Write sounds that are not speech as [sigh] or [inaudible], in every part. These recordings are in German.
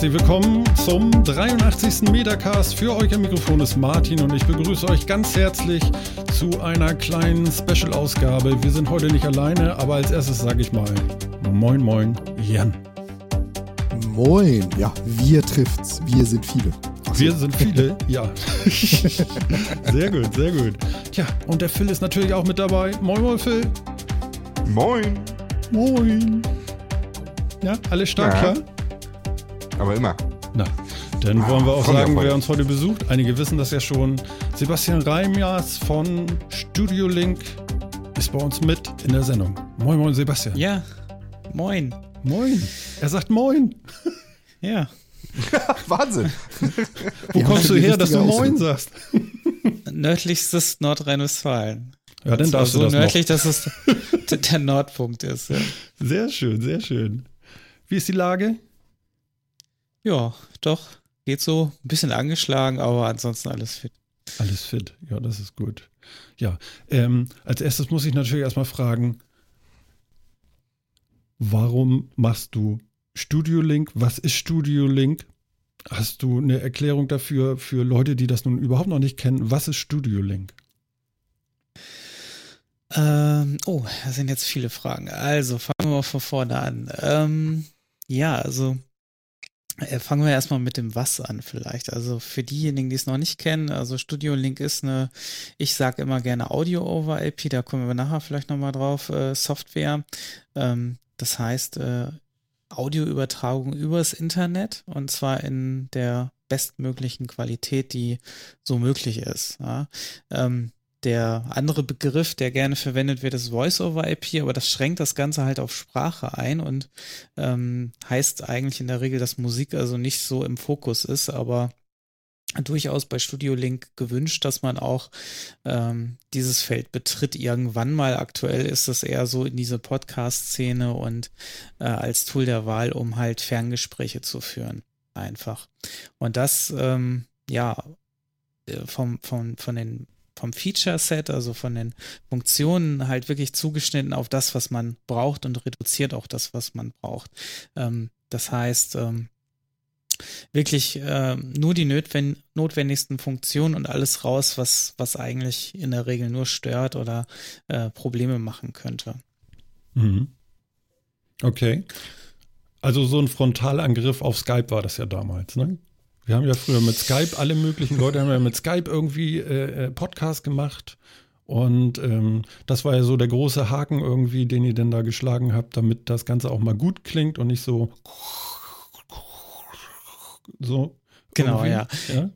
Herzlich willkommen zum 83. Metacast. Für euch am Mikrofon ist Martin und ich begrüße euch ganz herzlich zu einer kleinen Special-Ausgabe. Wir sind heute nicht alleine, aber als erstes sage ich mal Moin, Moin, Jan. Moin, ja, wir trifft's. Wir sind viele. Wir sind viele, [laughs] ja. sehr gut, sehr gut. Tja, und der Phil ist natürlich auch mit dabei. Moin, moin, Phil. Moin. Moin. Ja, alles stark, Ja. klar? Aber immer. Na, dann wollen wir auch sagen, wer uns heute besucht. Einige wissen das ja schon. Sebastian Reimjas von Studio Link ist bei uns mit in der Sendung. Moin, moin, Sebastian. Ja, moin. Moin. Er sagt Moin. [laughs] Ja, [laughs] Wahnsinn. Wo kommst du her, dass du Moin sagst? nördlichstes Nordrhein-Westfalen. Ja, dann darfst du so das nördlich, dass es [laughs] der Nordpunkt ist. Ja. noch. Sehr schön, sehr schön. Wie ist die Lage? Ja, doch. Geht so. Ein bisschen angeschlagen, aber ansonsten alles fit. Alles fit. Ja, das ist gut. Ja, ähm, als erstes muss ich natürlich erstmal fragen, warum machst du Studio Link? Was ist Studio Link? Hast du eine Erklärung dafür für Leute, die das nun überhaupt noch nicht kennen? Was ist Studio Link? Ähm, oh, das sind jetzt viele Fragen. Also, fangen wir mal von vorne an. Ähm, ja, also fangen wir erstmal mit dem Was an vielleicht. Also für diejenigen, die es noch nicht kennen, also Studio Link ist eine, ich sage immer gerne Audio over IP, da kommen wir nachher vielleicht nochmal drauf, äh, Software. Ähm, das heißt, äh, Audioübertragung übers Internet und zwar in der bestmöglichen Qualität, die so möglich ist. Ja. Ähm, der andere Begriff, der gerne verwendet wird, ist Voice-over-IP, aber das schränkt das Ganze halt auf Sprache ein und ähm, heißt eigentlich in der Regel, dass Musik also nicht so im Fokus ist, aber durchaus bei Studio Link gewünscht, dass man auch ähm, dieses Feld betritt irgendwann mal. Aktuell ist es eher so in diese Podcast-Szene und äh, als Tool der Wahl, um halt Ferngespräche zu führen. Einfach. Und das, ähm, ja, äh, vom, vom, von den vom Feature-Set, also von den Funktionen, halt wirklich zugeschnitten auf das, was man braucht und reduziert auch das, was man braucht. Ähm, das heißt, ähm, wirklich ähm, nur die notwen notwendigsten Funktionen und alles raus, was, was eigentlich in der Regel nur stört oder äh, Probleme machen könnte. Mhm. Okay. Also so ein Frontalangriff auf Skype war das ja damals, ne? Wir haben ja früher mit Skype, alle möglichen Leute haben ja mit Skype irgendwie äh, äh, Podcast gemacht. Und ähm, das war ja so der große Haken irgendwie, den ihr denn da geschlagen habt, damit das Ganze auch mal gut klingt und nicht so so. Genau, ja. ja.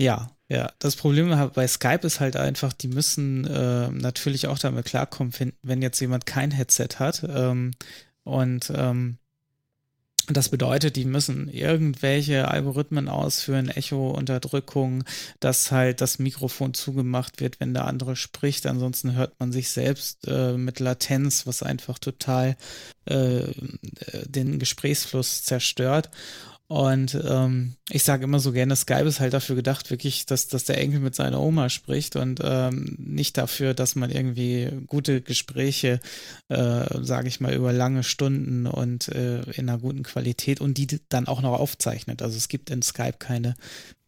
Ja, ja. Das Problem bei Skype ist halt einfach, die müssen äh, natürlich auch damit klarkommen, wenn, wenn jetzt jemand kein Headset hat. Ähm, und ähm, das bedeutet, die müssen irgendwelche Algorithmen ausführen, Echo-Unterdrückung, dass halt das Mikrofon zugemacht wird, wenn der andere spricht. Ansonsten hört man sich selbst äh, mit Latenz, was einfach total äh, den Gesprächsfluss zerstört. Und ähm, ich sage immer so gerne, Skype ist halt dafür gedacht, wirklich, dass, dass der Enkel mit seiner Oma spricht und ähm, nicht dafür, dass man irgendwie gute Gespräche, äh, sage ich mal, über lange Stunden und äh, in einer guten Qualität und die dann auch noch aufzeichnet. Also es gibt in Skype keine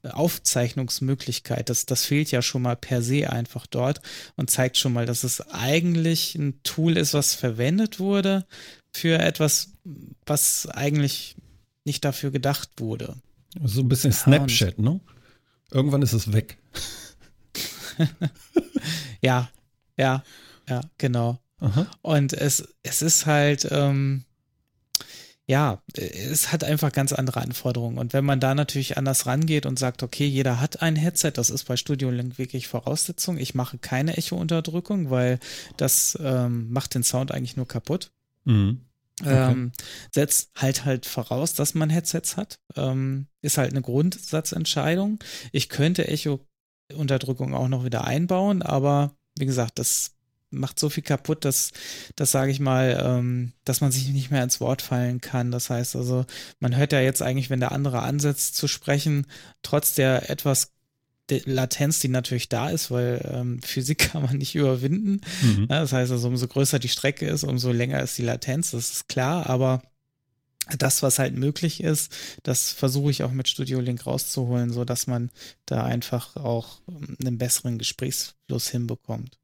Aufzeichnungsmöglichkeit. Das, das fehlt ja schon mal per se einfach dort und zeigt schon mal, dass es eigentlich ein Tool ist, was verwendet wurde für etwas, was eigentlich nicht dafür gedacht wurde. So ein bisschen Snapchat, ne? Irgendwann ist es weg. [laughs] Ja, ja, ja, genau. Aha. Und es, es ist halt, ähm, ja, es hat einfach ganz andere Anforderungen. Und wenn man da natürlich anders rangeht und sagt, okay, jeder hat ein Headset, das ist bei Studio Link wirklich Voraussetzung. Ich mache keine Echo-Unterdrückung, weil das ähm, macht den Sound eigentlich nur kaputt. Mhm. Okay. Ähm, setzt halt halt voraus, dass man Headsets hat. Ähm, ist halt eine Grundsatzentscheidung. Ich könnte Echo-Unterdrückung auch noch wieder einbauen, aber wie gesagt, das macht so viel kaputt, dass, das sage ich mal, ähm, dass man sich nicht mehr ins Wort fallen kann. Das heißt also, man hört ja jetzt eigentlich, wenn der andere ansetzt zu sprechen, trotz der etwas Latenz, die natürlich da ist, weil ähm, Physik [laughs] kann man nicht überwinden. Mhm. Ja, das heißt also, umso größer die Strecke ist, umso länger ist die Latenz, das ist klar, aber das, was halt möglich ist, das versuche ich auch mit Studio Link rauszuholen, so dass man da einfach auch ähm, einen besseren Gesprächsfluss hinbekommt.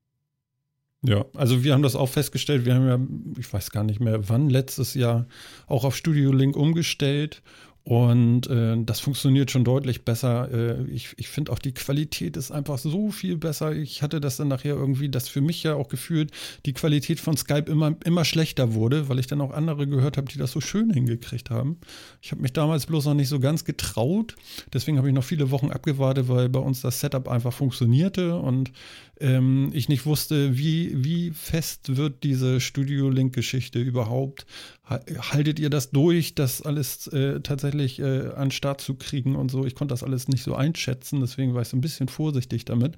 Ja, also wir haben das auch festgestellt. Wir haben ja, ich weiß gar nicht mehr wann, letztes Jahr auch auf Studio Link umgestellt und äh, das funktioniert schon deutlich besser. Äh, ich ich finde auch die Qualität ist einfach so viel besser. Ich hatte das dann nachher irgendwie, dass für mich ja auch gefühlt die Qualität von Skype immer, immer schlechter wurde, weil ich dann auch andere gehört habe, die das so schön hingekriegt haben. Ich habe mich damals bloß noch nicht so ganz getraut. Deswegen habe ich noch viele Wochen abgewartet, weil bei uns das Setup einfach funktionierte und ähm, ich nicht wusste, wie, wie fest wird diese Studio Link-Geschichte überhaupt. Haltet ihr das durch, das alles äh, tatsächlich äh, an den Start zu kriegen und so? Ich konnte das alles nicht so einschätzen, deswegen war ich so ein bisschen vorsichtig damit.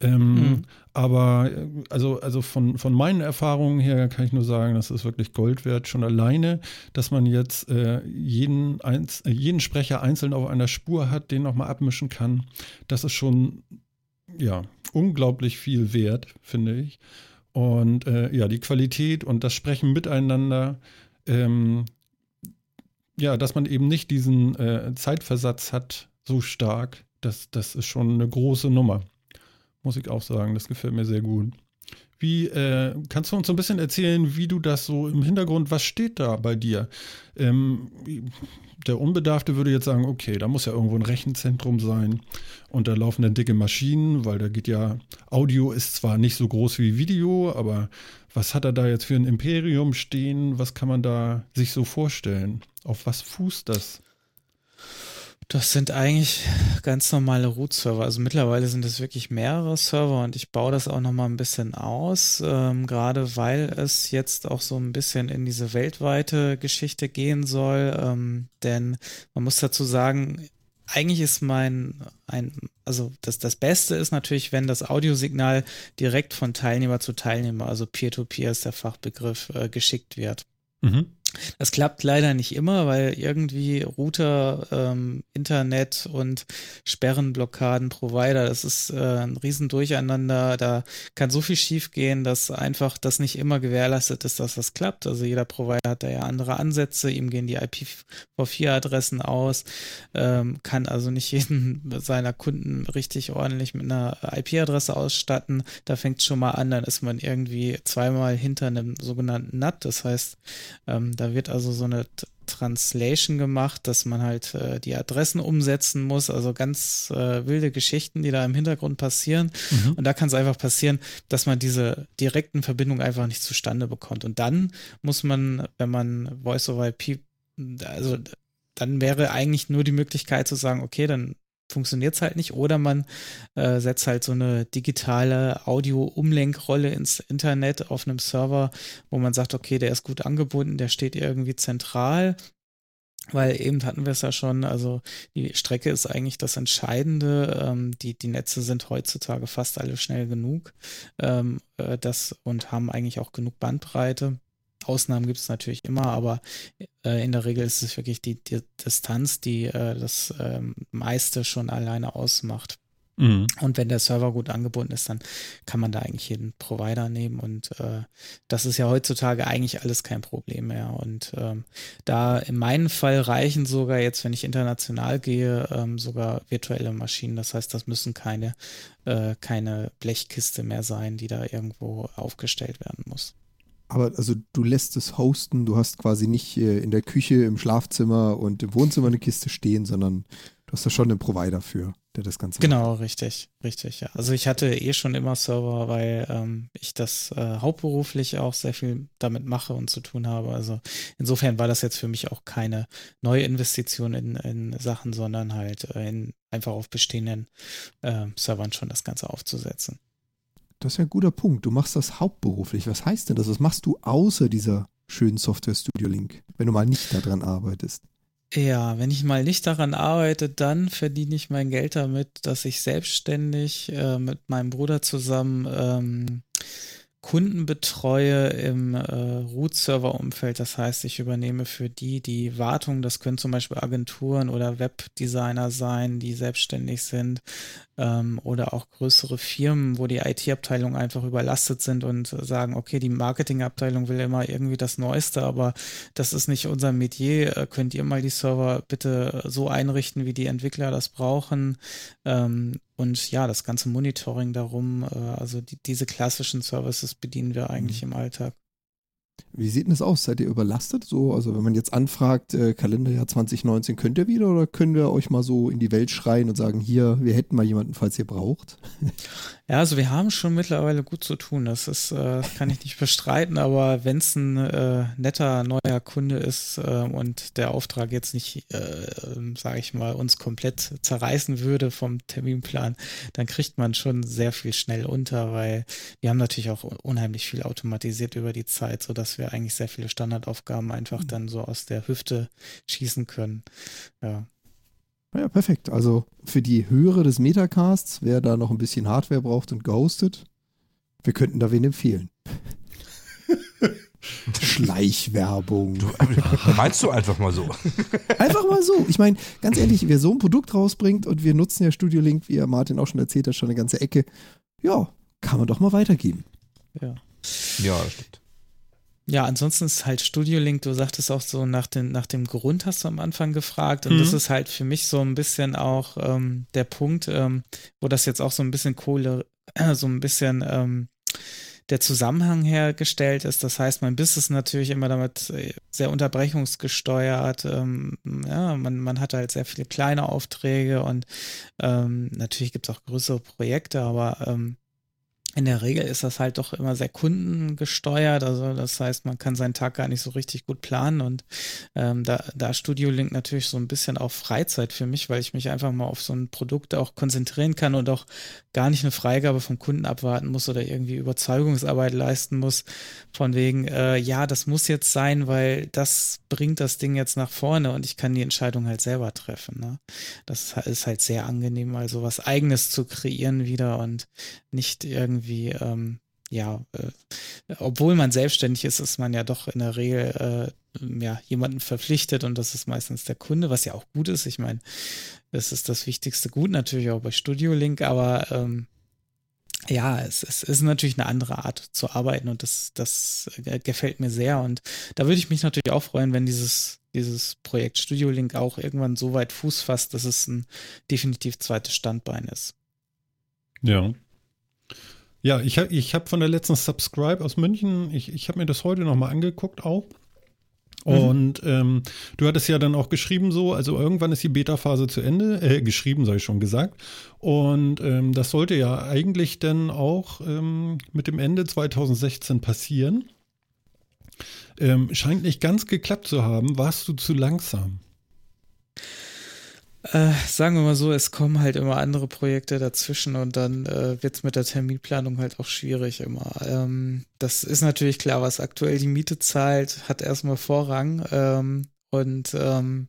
Ähm, mhm. Aber äh, also, also von, von meinen Erfahrungen her kann ich nur sagen, das ist wirklich Gold wert. Schon alleine, dass man jetzt äh, jeden, Einz jeden Sprecher einzeln auf einer Spur hat, den nochmal abmischen kann, das ist schon ja, unglaublich viel wert, finde ich. Und äh, ja, die Qualität und das Sprechen miteinander, ähm, ja, dass man eben nicht diesen äh, Zeitversatz hat, so stark, das, das ist schon eine große Nummer. Muss ich auch sagen, das gefällt mir sehr gut. Wie äh, kannst du uns so ein bisschen erzählen, wie du das so im Hintergrund, was steht da bei dir? Ähm, der Unbedarfte würde jetzt sagen, okay, da muss ja irgendwo ein Rechenzentrum sein und da laufen dann dicke Maschinen, weil da geht ja, Audio ist zwar nicht so groß wie Video, aber was hat er da jetzt für ein Imperium stehen? Was kann man da sich so vorstellen? Auf was fußt das? Das sind eigentlich ganz normale Root-Server. Also mittlerweile sind es wirklich mehrere Server und ich baue das auch nochmal ein bisschen aus, ähm, gerade weil es jetzt auch so ein bisschen in diese weltweite Geschichte gehen soll. Ähm, denn man muss dazu sagen, eigentlich ist mein, ein, also das, das Beste ist natürlich, wenn das Audiosignal direkt von Teilnehmer zu Teilnehmer, also Peer-to-Peer -Peer ist der Fachbegriff, äh, geschickt wird. Mhm. Das klappt leider nicht immer, weil irgendwie Router, ähm, Internet und Sperrenblockaden, Provider, das ist äh, ein Riesendurcheinander. Da kann so viel schiefgehen, dass einfach das nicht immer gewährleistet ist, dass das klappt. Also jeder Provider hat da ja andere Ansätze, ihm gehen die IPv4-Adressen aus, ähm, kann also nicht jeden seiner Kunden richtig ordentlich mit einer IP-Adresse ausstatten. Da fängt es schon mal an, dann ist man irgendwie zweimal hinter einem sogenannten NAT. Das heißt, ähm, da wird also so eine Translation gemacht, dass man halt äh, die Adressen umsetzen muss, also ganz äh, wilde Geschichten, die da im Hintergrund passieren. Mhm. Und da kann es einfach passieren, dass man diese direkten Verbindungen einfach nicht zustande bekommt. Und dann muss man, wenn man Voice over IP, also dann wäre eigentlich nur die Möglichkeit zu sagen, okay, dann funktioniert es halt nicht. Oder man äh, setzt halt so eine digitale Audio-Umlenkrolle ins Internet auf einem Server, wo man sagt, okay, der ist gut angebunden, der steht irgendwie zentral. Weil eben hatten wir es ja schon, also die Strecke ist eigentlich das Entscheidende. Ähm, die, die Netze sind heutzutage fast alle schnell genug ähm, äh, das, und haben eigentlich auch genug Bandbreite. Ausnahmen gibt es natürlich immer, aber äh, in der Regel ist es wirklich die, die Distanz, die äh, das ähm, meiste schon alleine ausmacht. Mhm. Und wenn der Server gut angebunden ist, dann kann man da eigentlich jeden Provider nehmen und äh, das ist ja heutzutage eigentlich alles kein Problem mehr. Und ähm, da in meinem Fall reichen sogar jetzt, wenn ich international gehe, ähm, sogar virtuelle Maschinen. Das heißt, das müssen keine, äh, keine Blechkiste mehr sein, die da irgendwo aufgestellt werden muss. Aber also du lässt es hosten, du hast quasi nicht äh, in der Küche, im Schlafzimmer und im Wohnzimmer eine Kiste stehen, sondern du hast da schon einen Provider für, der das Ganze Genau, macht. richtig, richtig, ja. Also ich hatte eh schon immer Server, weil ähm, ich das äh, hauptberuflich auch sehr viel damit mache und zu tun habe. Also insofern war das jetzt für mich auch keine neue Investition in, in Sachen, sondern halt äh, in, einfach auf bestehenden äh, Servern schon das Ganze aufzusetzen. Das ist ja ein guter Punkt. Du machst das hauptberuflich. Was heißt denn das? Was machst du außer dieser schönen Software Studio Link, wenn du mal nicht daran arbeitest? Ja, wenn ich mal nicht daran arbeite, dann verdiene ich mein Geld damit, dass ich selbstständig äh, mit meinem Bruder zusammen ähm, Kunden betreue im äh, Root-Server-Umfeld. Das heißt, ich übernehme für die die Wartung. Das können zum Beispiel Agenturen oder Webdesigner sein, die selbstständig sind ähm, oder auch größere Firmen, wo die IT-Abteilung einfach überlastet sind und sagen, okay, die Marketing-Abteilung will immer irgendwie das Neueste, aber das ist nicht unser Metier. Äh, könnt ihr mal die Server bitte so einrichten, wie die Entwickler das brauchen? Ähm, und ja, das ganze Monitoring darum, äh, also die, diese klassischen Services bedienen wir eigentlich mhm. im Alltag. Wie sieht denn das aus? Seid ihr überlastet? So, also wenn man jetzt anfragt, äh, Kalenderjahr 2019, könnt ihr wieder oder können wir euch mal so in die Welt schreien und sagen, hier, wir hätten mal jemanden, falls ihr braucht? [laughs] Ja, also wir haben schon mittlerweile gut zu tun. Das ist, äh, kann ich nicht bestreiten, aber wenn es ein äh, netter neuer Kunde ist äh, und der Auftrag jetzt nicht, äh, sage ich mal, uns komplett zerreißen würde vom Terminplan, dann kriegt man schon sehr viel schnell unter, weil wir haben natürlich auch unheimlich viel automatisiert über die Zeit, sodass wir eigentlich sehr viele Standardaufgaben einfach mhm. dann so aus der Hüfte schießen können. Ja. Ja, perfekt. Also für die Höhere des Metacasts, wer da noch ein bisschen Hardware braucht und gehostet, wir könnten da wen empfehlen. [laughs] Schleichwerbung. Du, meinst du einfach mal so? Einfach mal so. Ich meine, ganz ehrlich, wer so ein Produkt rausbringt und wir nutzen ja Studio Link, wie ja Martin auch schon erzählt hat, schon eine ganze Ecke, ja, kann man doch mal weitergeben. Ja. Ja, stimmt. Ja, ansonsten ist halt Studio Link, du sagtest auch so nach, den, nach dem Grund hast du am Anfang gefragt und mhm. das ist halt für mich so ein bisschen auch ähm, der Punkt, ähm, wo das jetzt auch so ein bisschen Kohle, äh, [clears throat] so ein bisschen ähm, der Zusammenhang hergestellt ist. Das heißt, mein Business ist natürlich immer damit äh, sehr unterbrechungsgesteuert. Ähm, ja, man, man hat halt sehr viele kleine Aufträge und ähm, natürlich gibt es auch größere Projekte, aber ähm, in der Regel ist das halt doch immer sehr kundengesteuert. Also das heißt, man kann seinen Tag gar nicht so richtig gut planen. Und ähm, da, da Studio Link natürlich so ein bisschen auf Freizeit für mich, weil ich mich einfach mal auf so ein Produkt auch konzentrieren kann und auch gar nicht eine Freigabe vom Kunden abwarten muss oder irgendwie Überzeugungsarbeit leisten muss. Von wegen, äh, ja, das muss jetzt sein, weil das bringt das Ding jetzt nach vorne und ich kann die Entscheidung halt selber treffen. Ne? Das ist halt sehr angenehm, mal so was Eigenes zu kreieren wieder und nicht irgendwie, ähm, ja, äh, obwohl man selbstständig ist, ist man ja doch in der Regel äh, ja, jemanden verpflichtet und das ist meistens der Kunde, was ja auch gut ist. Ich meine, das ist das wichtigste Gut natürlich auch bei Studio Link, aber ähm, ja, es, es ist natürlich eine andere Art zu arbeiten und das, das gefällt mir sehr. Und da würde ich mich natürlich auch freuen, wenn dieses, dieses Projekt Studio Link auch irgendwann so weit Fuß fasst, dass es ein definitiv zweites Standbein ist. Ja. Ja, ich habe ich hab von der letzten Subscribe aus München, ich, ich habe mir das heute nochmal angeguckt auch. Mhm. Und ähm, du hattest ja dann auch geschrieben so, also irgendwann ist die Beta-Phase zu Ende, äh, geschrieben sei schon gesagt. Und ähm, das sollte ja eigentlich dann auch ähm, mit dem Ende 2016 passieren. Ähm, scheint nicht ganz geklappt zu haben. Warst du zu langsam? Äh, sagen wir mal so, es kommen halt immer andere Projekte dazwischen und dann äh, wird es mit der Terminplanung halt auch schwierig immer. Ähm, das ist natürlich klar, was aktuell die Miete zahlt, hat erstmal Vorrang. Ähm, und ähm,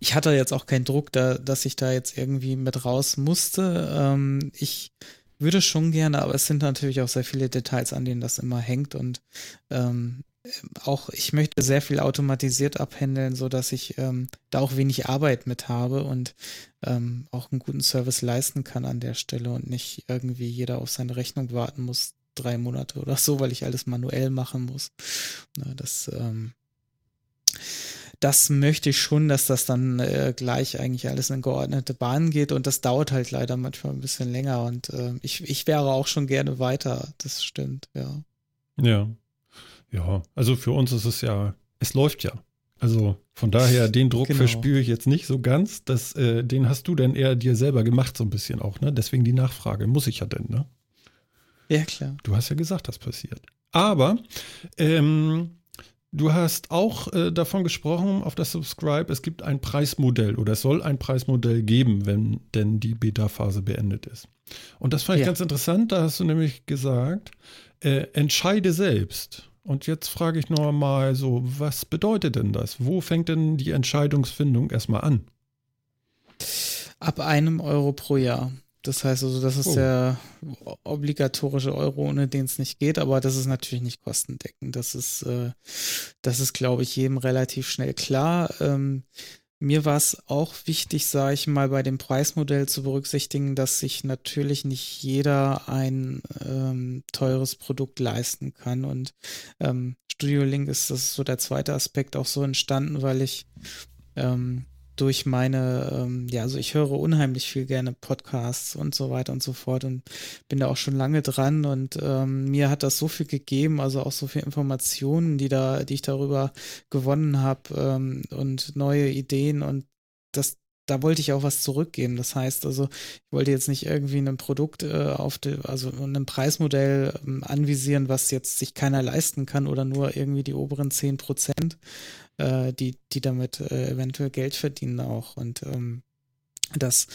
ich hatte jetzt auch keinen Druck, da, dass ich da jetzt irgendwie mit raus musste. Ähm, ich würde schon gerne, aber es sind natürlich auch sehr viele Details, an denen das immer hängt und ähm, auch ich möchte sehr viel automatisiert abhändeln, so dass ich ähm, da auch wenig Arbeit mit habe und ähm, auch einen guten Service leisten kann an der Stelle und nicht irgendwie jeder auf seine Rechnung warten muss, drei Monate oder so, weil ich alles manuell machen muss. Na, das, ähm, das möchte ich schon, dass das dann äh, gleich eigentlich alles in geordnete Bahnen geht und das dauert halt leider manchmal ein bisschen länger und äh, ich, ich wäre auch schon gerne weiter, das stimmt, ja. Ja, ja, also für uns ist es ja, es läuft ja. Also von daher, den Druck genau. verspüre ich jetzt nicht so ganz. Das, äh, den hast du denn eher dir selber gemacht, so ein bisschen auch, ne? Deswegen die Nachfrage, muss ich ja denn, ne? Ja, klar. Du hast ja gesagt, das passiert. Aber ähm, du hast auch äh, davon gesprochen auf das Subscribe, es gibt ein Preismodell oder es soll ein Preismodell geben, wenn denn die Beta-Phase beendet ist. Und das fand ich ja. ganz interessant, da hast du nämlich gesagt, äh, entscheide selbst. Und jetzt frage ich noch mal so, was bedeutet denn das? Wo fängt denn die Entscheidungsfindung erstmal an? Ab einem Euro pro Jahr. Das heißt also, das ist Oh. der obligatorische Euro, ohne den es nicht geht, aber das ist natürlich nicht kostendeckend. Das ist, äh, das ist, glaube ich, jedem relativ schnell klar. Ähm, mir war es auch wichtig, sage ich mal, bei dem Preismodell zu berücksichtigen, dass sich natürlich nicht jeder ein ähm, teures Produkt leisten kann. Und ähm, Studio Link ist, das ist so der zweite Aspekt auch so entstanden, weil ich ähm, durch meine, ähm, ja, also ich höre unheimlich viel gerne Podcasts und so weiter und so fort und bin da auch schon lange dran und ähm, mir hat das so viel gegeben, also auch so viel Informationen, die da, die ich darüber gewonnen habe ähm, und neue Ideen und das, da wollte ich auch was zurückgeben. Das heißt also, ich wollte jetzt nicht irgendwie ein Produkt äh, auf die, also ein Preismodell ähm, anvisieren, was jetzt sich keiner leisten kann oder nur irgendwie die oberen 10 Prozent, äh, die, die damit äh, eventuell Geld verdienen auch. Und ähm, das,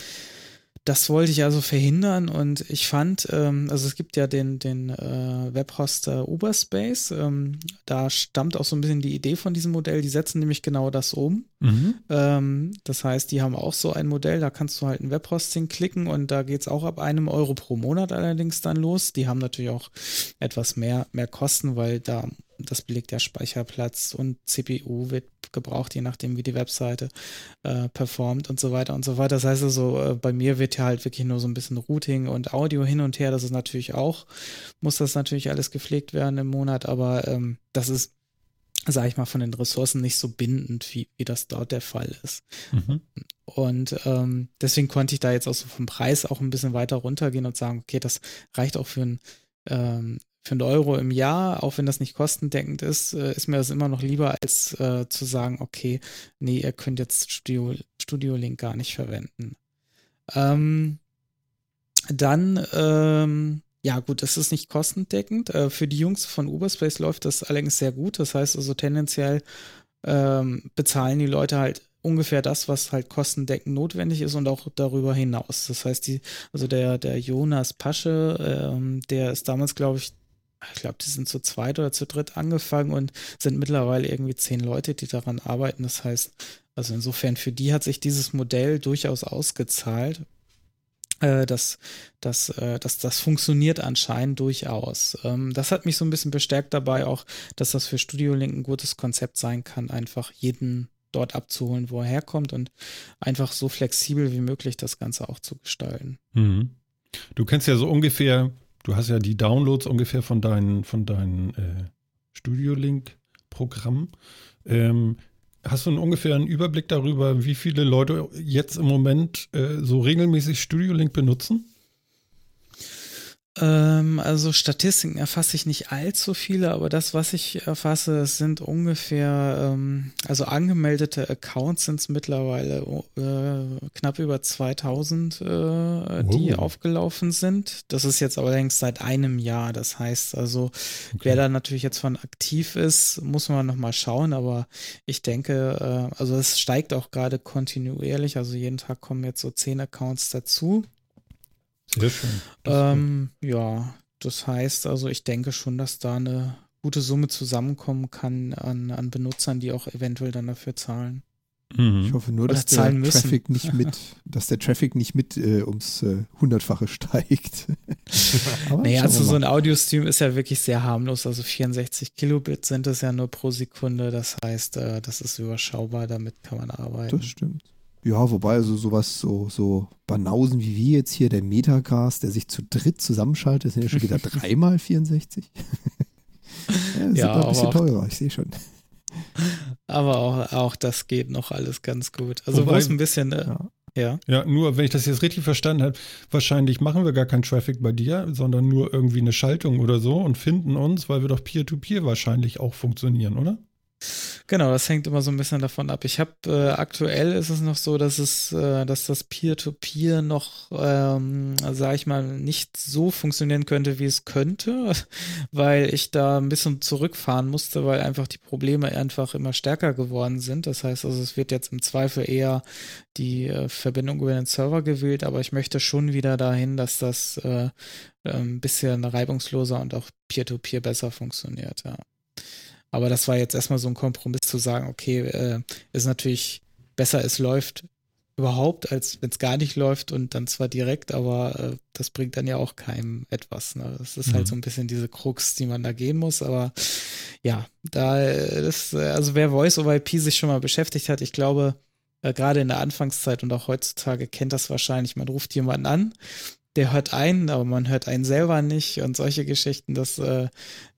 das wollte ich also verhindern und ich fand, ähm, also es gibt ja den, den äh, Webhoster Uberspace, ähm, da stammt auch so ein bisschen die Idee von diesem Modell, die setzen nämlich genau das um. Mhm. Ähm, das heißt, die haben auch so ein Modell, da kannst du halt ein Webhosting klicken und da geht's auch ab einem Euro pro Monat allerdings dann los. Die haben natürlich auch etwas mehr, mehr Kosten, weil da das belegt ja Speicherplatz und CPU wird gebraucht, je nachdem, wie die Webseite äh, performt und so weiter und so weiter. Das heißt also, äh, bei mir wird ja halt wirklich nur so ein bisschen Routing und Audio hin und her. Das ist natürlich auch, muss das natürlich alles gepflegt werden im Monat, aber ähm, das ist sage ich mal, von den Ressourcen nicht so bindend, wie, wie das dort der Fall ist. Mhm. Und ähm, deswegen konnte ich da jetzt auch so vom Preis auch ein bisschen weiter runtergehen und sagen, okay, das reicht auch für ein ähm, für einen Euro im Jahr, auch wenn das nicht kostendeckend ist, äh, ist mir das immer noch lieber, als äh, zu sagen, okay, nee, ihr könnt jetzt Studio, Studio Link gar nicht verwenden. Ähm, dann, ähm, ja gut, das ist nicht kostendeckend. Äh, für die Jungs von Uberspace läuft das allerdings sehr gut. Das heißt also tendenziell ähm, bezahlen die Leute halt ungefähr das, was halt kostendeckend notwendig ist und auch darüber hinaus. Das heißt, die, also der, der Jonas Pasche, ähm, der ist damals, glaube ich, ich glaube, die sind zu zweit oder zu dritt angefangen und sind mittlerweile irgendwie zehn Leute, die daran arbeiten. Das heißt, also insofern für die hat sich dieses Modell durchaus ausgezahlt. Äh, das, das, äh, das, das funktioniert anscheinend durchaus. Ähm, das hat mich so ein bisschen bestärkt dabei auch, dass das für Studio Link ein gutes Konzept sein kann, einfach jeden dort abzuholen, wo er herkommt und einfach so flexibel wie möglich das Ganze auch zu gestalten. Mhm. Du kennst ja so ungefähr, du hast ja die Downloads ungefähr von deinen, von deinen äh, Studio Link-Programmen. Ähm, hast du einen ungefähren Überblick darüber, wie viele Leute jetzt im Moment äh, so regelmäßig Studio Link benutzen? Ähm, also Statistiken erfasse ich nicht allzu viele, aber das, was ich erfasse, sind ungefähr, ähm, also angemeldete Accounts sind es mittlerweile äh, knapp über 2000, äh, die Wow. aufgelaufen sind. Das ist jetzt allerdings seit einem Jahr. Das heißt also, Okay. wer da natürlich jetzt von aktiv ist, muss man nochmal schauen, aber ich denke, äh, also es steigt auch gerade kontinuierlich. Also jeden Tag kommen jetzt so zehn Accounts dazu. Sehr schön. Ähm, ja, das heißt also, ich denke schon, dass da eine gute Summe zusammenkommen kann an, an Benutzern, die auch eventuell dann dafür zahlen. Mhm. Ich hoffe nur, Oder dass der müssen. Traffic nicht [laughs] mit, dass der Traffic nicht mit äh, ums äh, hundertfache [laughs] steigt. [laughs] Aber Naja, also so ein Audio-Stream ist ja wirklich sehr harmlos. Also 64 Kilobit sind es ja nur pro Sekunde. Das heißt, äh, das ist überschaubar, damit kann man arbeiten. Das stimmt. Ja, wobei also sowas, so, so Banausen wie wir jetzt hier, der Metacast, der sich zu dritt zusammenschaltet, sind ja schon wieder [laughs] dreimal 64. [laughs] ja, das Ja, ist ein bisschen aber auch- teurer, ich sehe schon. Aber auch, auch das geht noch alles ganz gut. Also wo es ein bisschen, äh, Ja. ja. Ja, nur wenn ich das jetzt richtig verstanden habe, wahrscheinlich machen wir gar keinen Traffic bei dir, sondern nur irgendwie eine Schaltung oder so und finden uns, weil wir doch Peer-to-Peer wahrscheinlich auch funktionieren, oder? Genau, das hängt immer so ein bisschen davon ab. Ich habe äh, aktuell ist es noch so, dass es, äh, dass das Peer-to-Peer noch, ähm, sage ich mal, nicht so funktionieren könnte, wie es könnte, [laughs] weil ich da ein bisschen zurückfahren musste, weil einfach die Probleme einfach immer stärker geworden sind. Das heißt, also es wird jetzt im Zweifel eher die äh, Verbindung über den Server gewählt, aber ich möchte schon wieder dahin, dass das äh, ein bisschen reibungsloser und auch Peer-to-Peer besser funktioniert, ja. Aber das war jetzt erstmal so ein Kompromiss zu sagen, okay, äh, ist natürlich besser, es läuft überhaupt, als wenn es gar nicht läuft und dann zwar direkt, aber äh, das bringt dann ja auch keinem etwas. Ne? Das ist halt mhm. halt so ein bisschen diese Krux, die man da gehen muss, aber ja, da ist, also wer Voice over IP sich schon mal beschäftigt hat, ich glaube, äh, gerade in der Anfangszeit und auch heutzutage kennt das wahrscheinlich, man ruft jemanden an, der hört einen, aber man hört einen selber nicht und solche Geschichten. Das, äh,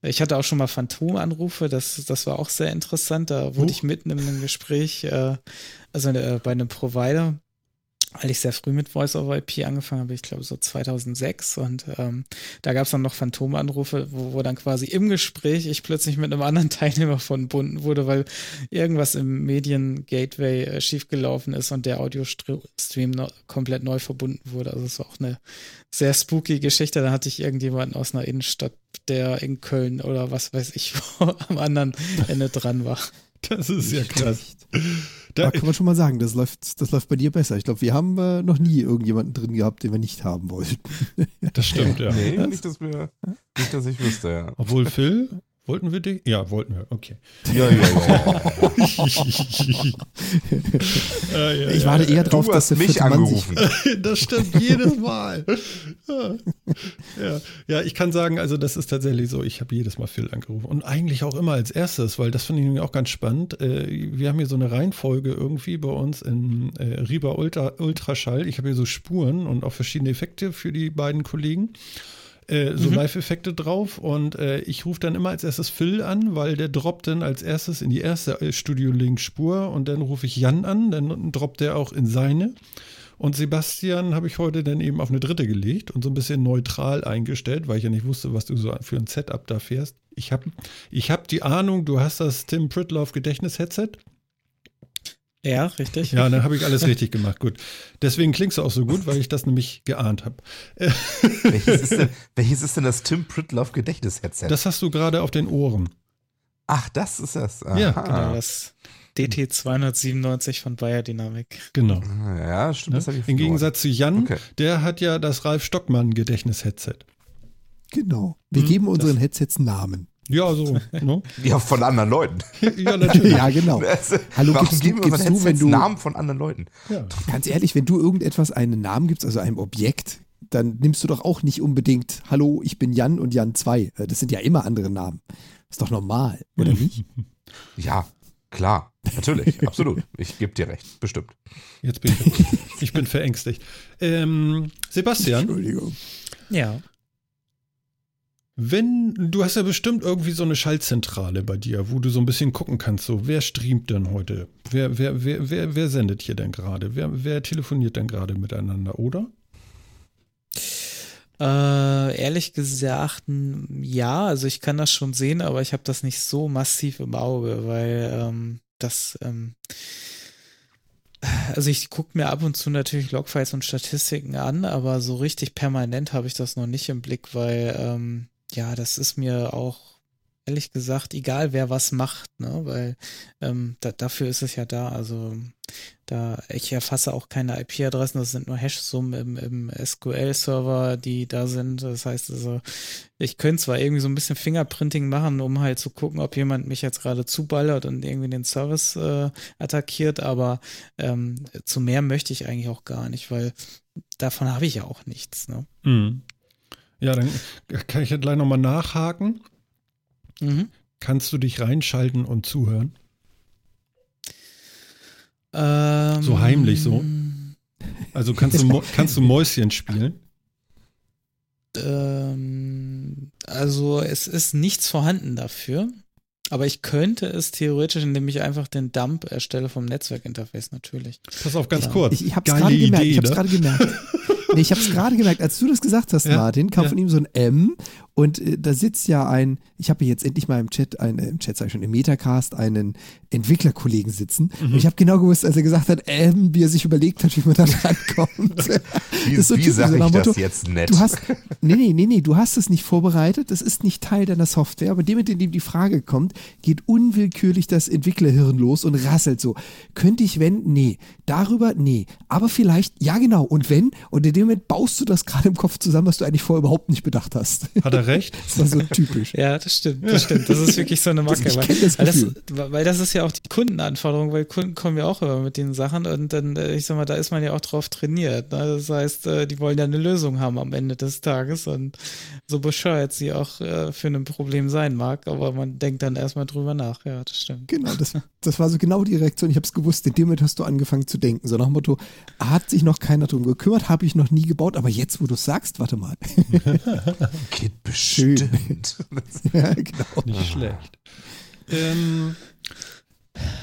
ich hatte auch schon mal Phantomanrufe, das, das war auch sehr interessant. Da wurde uh. ich mitten in einem Gespräch, äh, also äh, bei einem Provider, weil ich sehr früh mit Voice over IP angefangen habe, ich glaube so 2006 und ähm, da gab es dann noch Phantomanrufe, wo, wo dann quasi im Gespräch ich plötzlich mit einem anderen [laughs] Teilnehmer verbunden wurde, weil irgendwas im Medien-Gateway äh, schiefgelaufen ist und der Audio-Stream no komplett neu verbunden wurde. Also es war auch eine sehr spooky Geschichte. Da hatte ich irgendjemanden aus einer Innenstadt, der in Köln oder was weiß ich, [laughs] wo am anderen Ende dran war. Das ist ja krass. Da kann man schon mal sagen, das läuft, das läuft bei dir besser. Ich glaube, wir haben äh, noch nie irgendjemanden drin gehabt, den wir nicht haben wollten. Das stimmt, ja. Nee, nicht, dass, wir, nicht, dass ich wüsste, ja. Obwohl Phil, Wollten wir dich? Ja, wollten wir. Okay. Ja, ja, ja. [laughs] ich warte eher drauf, du dass der mich angerufen. [laughs] das stimmt jedes Mal. [laughs] ja. ja, ich kann sagen, also das ist tatsächlich so. Ich habe jedes Mal Phil angerufen und eigentlich auch immer als erstes, weil das finde ich auch ganz spannend. Äh, wir haben hier so eine Reihenfolge irgendwie bei uns in äh, Riba Ultra, Ultraschall. Ich habe hier so Spuren und auch verschiedene Effekte für die beiden Kollegen äh, so mhm. Live-Effekte drauf und äh, ich rufe dann immer als erstes Phil an, weil der droppt dann als erstes in die erste äh, Studio-Link-Spur und dann rufe ich Jan an, dann droppt der auch in seine. Und Sebastian habe ich heute dann eben auf eine dritte gelegt und so ein bisschen neutral eingestellt, weil ich ja nicht wusste, was du so für ein Setup da fährst. Ich habe ich hab die Ahnung, du hast das Tim Pritloff Gedächtnis-Headset. Ja, richtig. Ja, dann habe ich alles richtig gemacht. Gut. Deswegen klingst du auch so gut, weil ich das nämlich geahnt habe. [laughs] welches, ist denn, welches ist denn das Tim Pritloff Gedächtnis-Headset? Das hast du gerade auf den Ohren. Ach, das ist das. Aha. Ja, genau. Das DT 297 von Bayer Dynamic. Genau. Ja, stimmt. Das ja? Im Gegensatz zu Jan, okay. der hat ja das Ralf Stockmann Gedächtnis-Headset. Genau. Wir hm, geben unseren Headsets Namen. Ja, so. [laughs] Ne? Ja, von anderen Leuten. [laughs] ja, natürlich. ja, genau. [laughs] Hallo, Warum gibst, du, gibst du, wenn du Namen von anderen Leuten? Ja. Ganz ehrlich, wenn du irgendetwas einen Namen gibst, also einem Objekt, dann nimmst du doch auch nicht unbedingt, hallo, ich bin Jan und Jan 2. Äh, das sind ja immer andere Namen. ist doch normal, oder nicht? Ja, klar. Natürlich, absolut. Ich gebe dir recht, bestimmt. Jetzt bin ich, ich bin verängstigt. Ähm, Sebastian. Entschuldigung. Ja. Wenn, du hast ja bestimmt irgendwie so eine Schaltzentrale bei dir, wo du so ein bisschen gucken kannst, so, wer streamt denn heute? Wer, wer, wer, wer, wer sendet hier denn gerade? Wer, wer telefoniert denn gerade miteinander, oder? Äh, ehrlich gesagt, ja, also ich kann das schon sehen, aber ich habe das nicht so massiv im Auge, weil ähm, das, ähm, also ich gucke mir ab und zu natürlich Logfiles und Statistiken an, aber so richtig permanent habe ich das noch nicht im Blick, weil ähm, ja, das ist mir auch ehrlich gesagt egal, wer was macht, ne? Weil ähm, da, dafür ist es ja da. Also da ich erfasse auch keine IP-Adressen, das sind nur Hash-Summen im, im SQL-Server, die da sind. Das heißt also, ich könnte zwar irgendwie so ein bisschen Fingerprinting machen, um halt zu gucken, ob jemand mich jetzt gerade zuballert und irgendwie den Service äh, attackiert, aber ähm, zu mehr möchte ich eigentlich auch gar nicht, weil davon habe ich ja auch nichts. Ne? Mhm. Ja, dann kann ich ja gleich nochmal nachhaken. Mhm. Kannst du dich reinschalten und zuhören? Ähm, so heimlich so. Also kannst du, [laughs] kannst du Mäuschen spielen? Ähm, also es ist nichts vorhanden dafür. Aber ich könnte es theoretisch, indem ich einfach den Dump erstelle vom Netzwerkinterface natürlich. Pass auf, ganz ja. kurz. Ich, ich habe es gerade gemerkt. Ich habe es gerade gemerkt. [laughs] Nee, ich habe es gerade gemerkt, als du das gesagt hast, ja, Martin, kam ja. von ihm so ein M und äh, da sitzt ja ein, ich habe jetzt endlich mal im Chat, ein, äh, im Chat sage ich schon, im Metacast einen Entwicklerkollegen sitzen. Mhm. Und ich habe genau gewusst, als er gesagt hat, M, wie er sich überlegt hat, wie man da [laughs] rankommt. wie so wie sage ich Motto, das jetzt nett? Du hast, nee, nee, nee, nee, du hast es nicht vorbereitet, das ist nicht Teil deiner Software, aber dem, in dem die Frage kommt, geht unwillkürlich das Entwicklerhirn los und rasselt so. Könnte ich wenn? Nee. Darüber? Nee. Aber vielleicht, ja genau. Und wenn? Und in dem Moment baust du das gerade im Kopf zusammen, was du eigentlich vorher überhaupt nicht bedacht hast. Hat er recht. Das war so typisch. [laughs] Ja, das stimmt, das stimmt. Das ist wirklich so eine [laughs] Macke. Das, ich weil, das weil, das, weil das ist ja auch die Kundenanforderung, weil Kunden kommen ja auch immer mit den Sachen und dann, äh, ich sag mal, da ist man ja auch drauf trainiert. Ne? Das heißt, äh, die wollen ja eine Lösung haben am Ende des Tages und so bescheuert sie auch äh, für ein Problem sein mag, aber man denkt dann erstmal drüber nach. Ja, das stimmt. Genau, das, das war so genau die Reaktion. Ich habe es gewusst, in dem Moment hast du angefangen zu denken. So nach dem Motto, hat sich noch keiner drum gekümmert, habe ich noch nie gebaut, aber jetzt, wo du es sagst, warte mal. [laughs] Geht bestimmt. [laughs] ja, genau. Nicht schlecht. Ähm,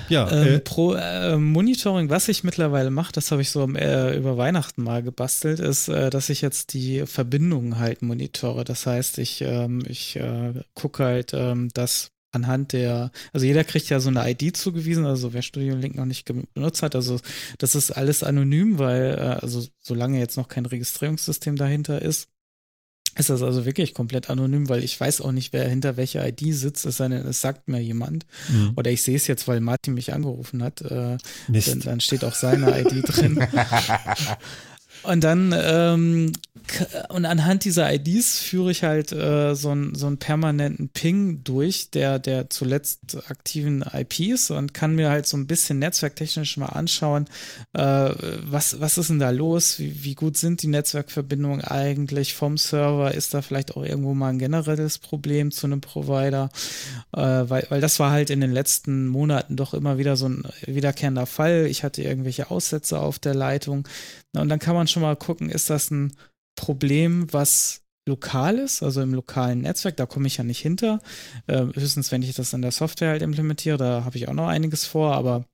ja, Ähm, äh, pro äh, Monitoring, was ich mittlerweile mache, das habe ich so äh, über Weihnachten mal gebastelt, ist, äh, dass ich jetzt die Verbindungen halt monitore. Das heißt, ich, ähm, ich äh, gucke halt, ähm, dass anhand der, also jeder kriegt ja so eine ID zugewiesen, also wer Studio Link noch nicht benutzt hat, also das ist alles anonym, weil, äh, also solange jetzt noch kein Registrierungssystem dahinter ist, ist das also wirklich komplett anonym, weil ich weiß auch nicht, wer hinter welcher ID sitzt, es sei denn, es sagt mir jemand. Mhm. Oder ich sehe es jetzt, weil Martin mich angerufen hat. Äh, dann, dann steht auch seine ID drin. [laughs] Und dann, ähm, und anhand dieser IDs führe ich halt äh, so, einen so einen permanenten Ping durch, der, der zuletzt aktiven IPs und kann mir halt so ein bisschen netzwerktechnisch mal anschauen, äh, was, was ist denn da los? Wie, wie gut sind die Netzwerkverbindungen eigentlich vom Server? Ist da vielleicht auch irgendwo mal ein generelles Problem zu einem Provider? Äh, weil, weil das war halt in den letzten Monaten doch immer wieder so ein wiederkehrender Fall. Ich hatte irgendwelche Aussätze auf der Leitung. Na, und dann kann man schon mal gucken, ist das ein Problem, was lokal ist, also im lokalen Netzwerk, da komme ich ja nicht hinter. Äh, höchstens, wenn ich das in der Software halt implementiere, da habe ich auch noch einiges vor, aber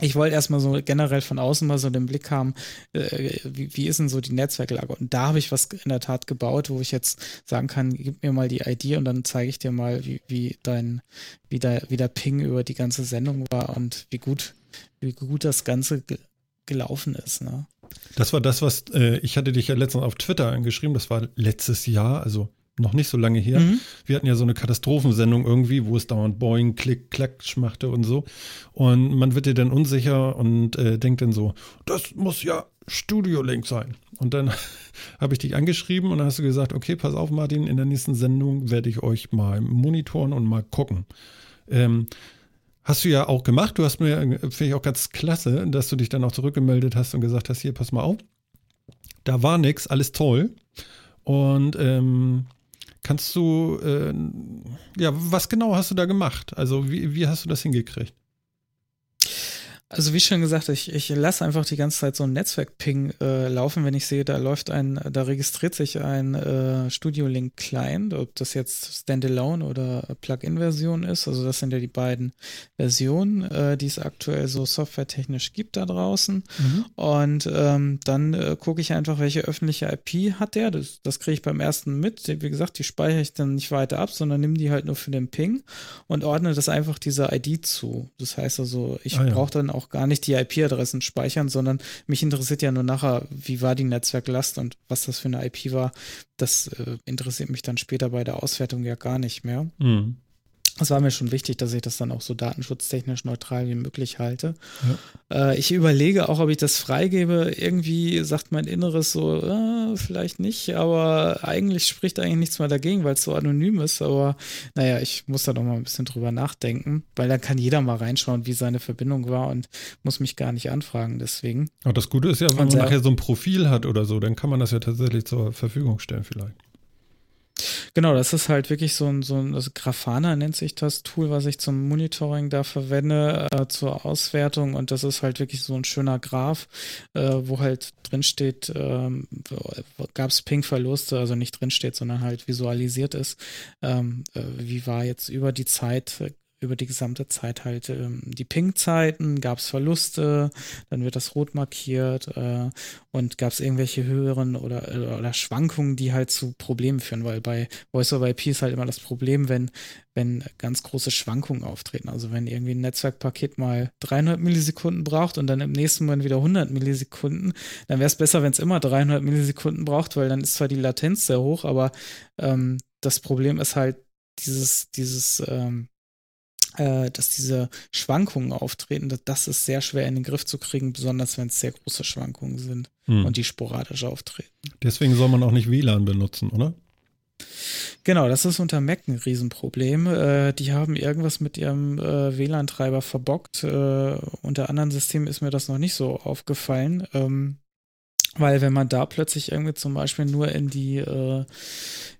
ich wollte erstmal so generell von außen mal so den Blick haben, äh, wie, wie ist denn so die Netzwerklage? Und da habe ich was in der Tat gebaut, wo ich jetzt sagen kann, gib mir mal die ID und dann zeige ich dir mal, wie, wie dein, wie der, wie der Ping über die ganze Sendung war und wie gut, wie gut das Ganze ge gelaufen ist. Ne? Das war das, was äh, ich hatte dich ja letztens auf Twitter angeschrieben. Das war letztes Jahr, also noch nicht so lange her. Mhm. Wir hatten ja so eine Katastrophensendung irgendwie, wo es dauernd Boing, Klick, Klack schmachte und so. Und man wird ja dann unsicher und äh, denkt dann so, das muss ja Studio Link sein. Und dann [laughs] habe ich dich angeschrieben und dann hast du gesagt, okay, pass auf, Martin, in der nächsten Sendung werde ich euch mal monitoren und mal gucken. Ähm, Hast du ja auch gemacht. Du hast mir, finde ich auch ganz klasse, dass du dich dann auch zurückgemeldet hast und gesagt hast, hier, pass mal auf. Da war nichts, alles toll. Und ähm, kannst du, äh, ja, was genau hast du da gemacht? Also wie, wie hast du das hingekriegt? Also wie schon gesagt, ich, ich lasse einfach die ganze Zeit so ein Netzwerk-Ping äh, laufen, wenn ich sehe, da läuft ein, da registriert sich ein äh, Studio Link Client, ob das jetzt Standalone oder Plugin-Version ist. Also das sind ja die beiden Versionen, äh, die es aktuell so softwaretechnisch gibt da draußen. Mhm. Und ähm, dann äh, gucke ich einfach, welche öffentliche IP hat der. Das, das kriege ich beim ersten mit. Wie gesagt, die speichere ich dann nicht weiter ab, sondern nehme die halt nur für den Ping und ordne das einfach dieser ID zu. Das heißt also, ich Ah, ja. brauche dann auch gar nicht die IP-Adressen speichern, sondern mich interessiert ja nur nachher, wie war die Netzwerklast und was das für eine IP war. Das äh, interessiert mich dann später bei der Auswertung ja gar nicht mehr. Mhm. Es war mir schon wichtig, dass ich das dann auch so datenschutztechnisch neutral wie möglich halte. Äh, ich überlege auch, ob ich das freigebe. Irgendwie sagt mein Inneres so, äh, vielleicht nicht, aber eigentlich spricht eigentlich nichts mehr dagegen, weil es so anonym ist. Aber naja, ich muss da noch mal ein bisschen drüber nachdenken, weil dann kann jeder mal reinschauen, wie seine Verbindung war und muss mich gar nicht anfragen. Deswegen. Aber das Gute ist ja, wenn Und man nachher so ein Profil hat oder so, dann kann man das ja tatsächlich zur Verfügung stellen vielleicht. Genau, das ist halt wirklich so ein, so ein also Grafana nennt sich das Tool, was ich zum Monitoring da verwende, äh, zur Auswertung. Und das ist halt wirklich so ein schöner Graph, äh, wo halt drin steht, ähm, gab es Ping-Verluste, also nicht drin steht, sondern halt visualisiert ist, ähm, äh, wie war jetzt über die Zeit, äh, über die gesamte Zeit halt ähm, die Ping-Zeiten, gab es Verluste, dann wird das rot markiert äh, und gab es irgendwelche höheren oder, oder Schwankungen, die halt zu Problemen führen, weil bei Voice-over-IP ist halt immer das Problem, wenn, wenn ganz große Schwankungen auftreten. Also wenn irgendwie ein Netzwerkpaket mal 300 Millisekunden braucht und dann im nächsten Moment wieder 100 Millisekunden, dann wäre es besser, wenn es immer 300 Millisekunden braucht, weil dann ist zwar die Latenz sehr hoch, aber ähm, das Problem ist halt dieses, dieses, ähm, äh, dass diese Schwankungen auftreten, das, das ist sehr schwer in den Griff zu kriegen, besonders wenn es sehr große Schwankungen sind Hm. und die sporadisch auftreten. Deswegen soll man auch nicht WLAN benutzen, oder? Genau, das ist unter Mac ein Riesenproblem. Äh, die haben irgendwas mit ihrem äh, WLAN-Treiber verbockt. Äh, unter anderen Systemen ist mir das noch nicht so aufgefallen. Ähm, weil wenn man da plötzlich irgendwie zum Beispiel nur in die, äh,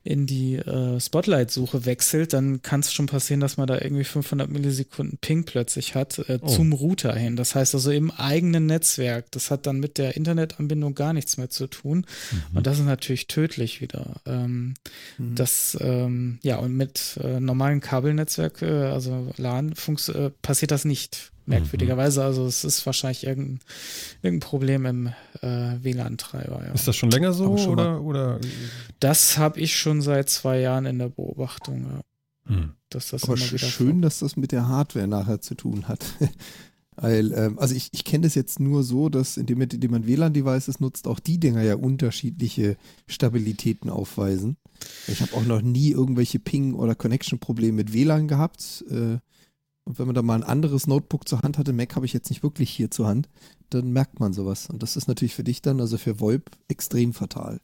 in die äh, Spotlight-Suche wechselt, dann kann es schon passieren, dass man da irgendwie 500 Millisekunden Ping plötzlich hat äh, oh. zum Router hin. Das heißt also im eigenen Netzwerk. Das hat dann mit der Internetanbindung gar nichts mehr zu tun. Mhm. Und das ist natürlich tödlich wieder. Ähm, mhm. Das, ähm, ja, und mit äh, normalen Kabelnetzwerk, äh, also LAN, äh, passiert das nicht merkwürdigerweise. Also es ist wahrscheinlich irgendein, irgendein Problem im äh, WLAN-Treiber. Ja. Ist das schon länger so schon oder, oder? Das habe ich schon seit zwei Jahren in der Beobachtung. Ja. Hm. Dass das Aber immer wieder schön, vor. dass das mit der Hardware nachher zu tun hat. [laughs] Weil, ähm, also ich, ich kenne das jetzt nur so, dass indem, indem man WLAN-Devices nutzt, auch die Dinger ja unterschiedliche Stabilitäten aufweisen. Ich habe auch noch nie irgendwelche Ping- oder Connection-Probleme mit WLAN gehabt. Äh, und wenn man da mal ein anderes Notebook zur Hand hatte, Mac habe ich jetzt nicht wirklich hier zur Hand, dann merkt man sowas. Und das ist natürlich für dich dann, also für VoIP, extrem fatal.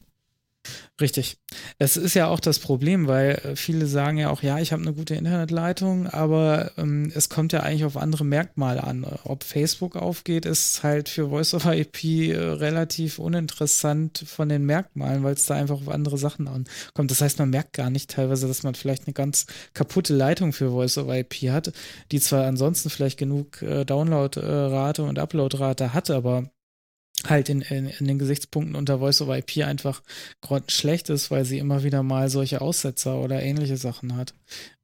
Richtig. Es ist ja auch das Problem, weil äh, viele sagen ja auch, ja, ich habe eine gute Internetleitung, aber ähm, es kommt ja eigentlich auf andere Merkmale an. Ob Facebook aufgeht, ist halt für Voice over IP äh, relativ uninteressant von den Merkmalen, weil es da einfach auf andere Sachen ankommt. Das heißt, man merkt gar nicht teilweise, dass man vielleicht eine ganz kaputte Leitung für Voice over IP hat, die zwar ansonsten vielleicht genug äh, Downloadrate und Uploadrate hat, aber halt in, in, in, den Gesichtspunkten unter Voice over IP einfach schlecht ist, weil sie immer wieder mal solche Aussetzer oder ähnliche Sachen hat,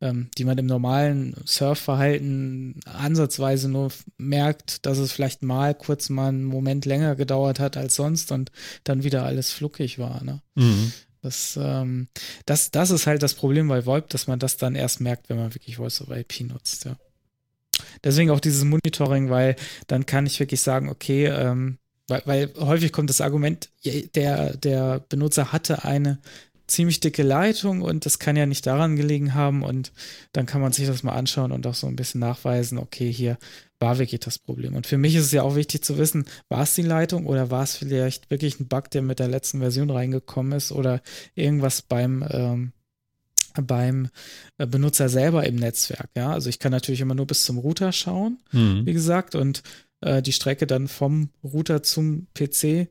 ähm, die man im normalen Surfverhalten ansatzweise nur merkt, dass es vielleicht mal kurz mal einen Moment länger gedauert hat als sonst und dann wieder alles fluckig war. Ne? Mhm. Das, ähm, das, das ist halt das Problem bei VoIP, dass man das dann erst merkt, wenn man wirklich Voice over IP nutzt, ja. Deswegen auch dieses Monitoring, weil dann kann ich wirklich sagen, okay, ähm, weil, weil häufig kommt das Argument, der, der Benutzer hatte eine ziemlich dicke Leitung und das kann ja nicht daran gelegen haben und dann kann man sich das mal anschauen und auch so ein bisschen nachweisen, okay, hier war wirklich das Problem. Und für mich ist es ja auch wichtig zu wissen, war es die Leitung oder war es vielleicht wirklich ein Bug, der mit der letzten Version reingekommen ist oder irgendwas beim ähm, beim äh, Benutzer selber im Netzwerk. Ja, also ich kann natürlich immer nur bis zum Router schauen, mhm. wie gesagt, und äh, die Strecke dann vom Router zum PC,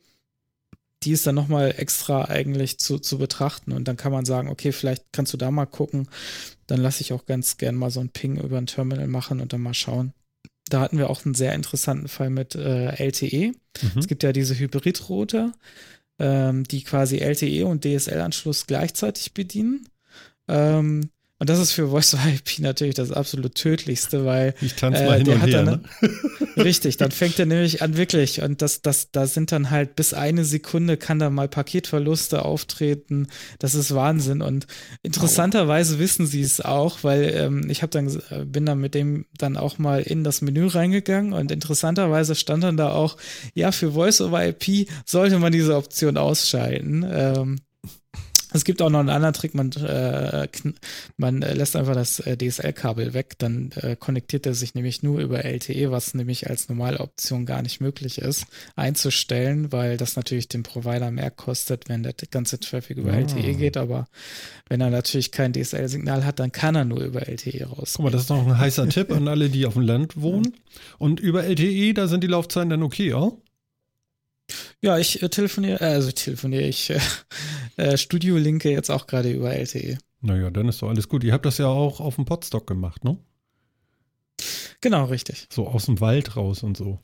die ist dann nochmal extra eigentlich zu, zu betrachten. Und dann kann man sagen, okay, vielleicht kannst du da mal gucken. Dann lasse ich auch ganz gern mal so ein Ping über ein Terminal machen und dann mal schauen. Da hatten wir auch einen sehr interessanten Fall mit äh, LTE. Mhm. Es gibt ja diese Hybrid-Router, ähm, die quasi LTE und DSL-Anschluss gleichzeitig bedienen. Ähm, und das ist für Voice IP natürlich das absolut tödlichste, weil ich tanze mal äh, hin und her. Dann, ne? [laughs] richtig, dann fängt er nämlich an wirklich und das, das, da sind dann halt bis eine Sekunde kann da mal Paketverluste auftreten. Das ist Wahnsinn und interessanterweise wissen sie es auch, weil ähm, ich habe dann bin dann mit dem dann auch mal in das Menü reingegangen und interessanterweise stand dann da auch, ja für Voice over IP sollte man diese Option ausschalten. Ähm, es gibt auch noch einen anderen Trick, man, äh, man äh, lässt einfach das äh, DSL-Kabel weg, dann äh, konnektiert er sich nämlich nur über LTE, was nämlich als normale Option gar nicht möglich ist, einzustellen, weil das natürlich den Provider mehr kostet, wenn der ganze Traffic über ah. LTE geht, aber wenn er natürlich kein DSL-Signal hat, dann kann er nur über LTE raus. Guck mal, das ist noch ein heißer Tipp an alle, die auf dem Land wohnen. Und über LTE, da sind die Laufzeiten dann okay, auch? Ja, ich äh, telefoniere, äh, also telefoniere ich, äh, [laughs] äh, Studio linke jetzt auch gerade über LTE. Naja, dann ist doch alles gut. Ihr habt das ja auch auf dem Podstock gemacht, ne? Genau, richtig. So aus dem Wald raus und so.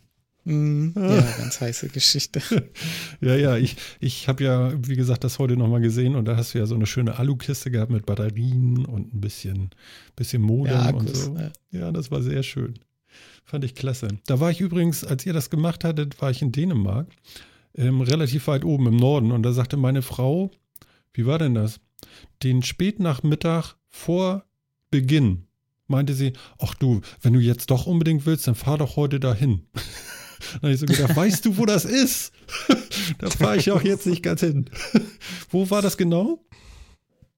Mm, ja, ganz heiße Geschichte. [laughs] ja, ja, ich, ich habe ja, wie gesagt, das heute nochmal gesehen und da hast du ja so eine schöne Alukiste gehabt mit Batterien und ein bisschen, bisschen Modem ja, Akkus, und so. Ja. ja, das war sehr schön. Fand ich klasse. Da war ich übrigens, als ihr das gemacht hattet, war ich in Dänemark, ähm, relativ weit oben im Norden. Und da sagte meine Frau, wie war denn das? Den Spätnachmittag vor Beginn meinte sie, ach du, wenn du jetzt doch unbedingt willst, dann fahr doch heute dahin. [laughs] dann habe ich so gedacht, weißt du, wo das ist? [laughs] da fahre ich auch jetzt nicht ganz hin. [laughs] wo war das genau?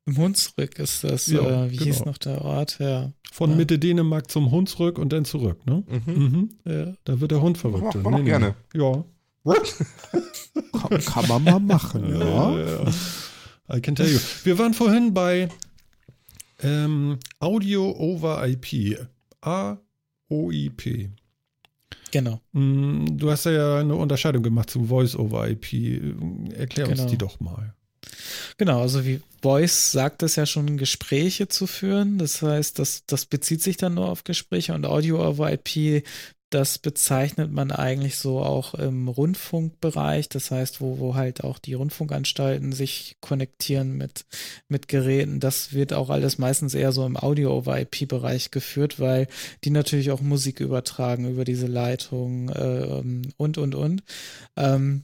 Im Hunsrück ist das, ja, äh, wie genau. hieß noch der Ort? Ja. Von ja. Mitte Dänemark zum Hunsrück und dann zurück, ne? Mhm. Mhm. Ja, da wird der Hund verrückt. Mach, nee, nee. gerne. Ja. [laughs] kann, kann, man mal machen, ja. I can tell you. Wir waren vorhin bei Ähm, Audio over IP. A-O-I-P. Genau. Mm, du hast ja eine Unterscheidung gemacht zu Voice over IP. Erklär genau. uns die doch mal. Genau, also wie Voice sagt es ja schon, Gespräche zu führen. Das heißt, das, das bezieht sich dann nur auf Gespräche und Audio over IP das bezeichnet man eigentlich so auch im Rundfunkbereich, das heißt, wo, wo halt auch die Rundfunkanstalten sich konnektieren mit, mit Geräten. Das wird auch alles meistens eher so im Audio-over-IP-Bereich geführt, weil die natürlich auch Musik übertragen über diese Leitung äh, und, und, und. Ähm,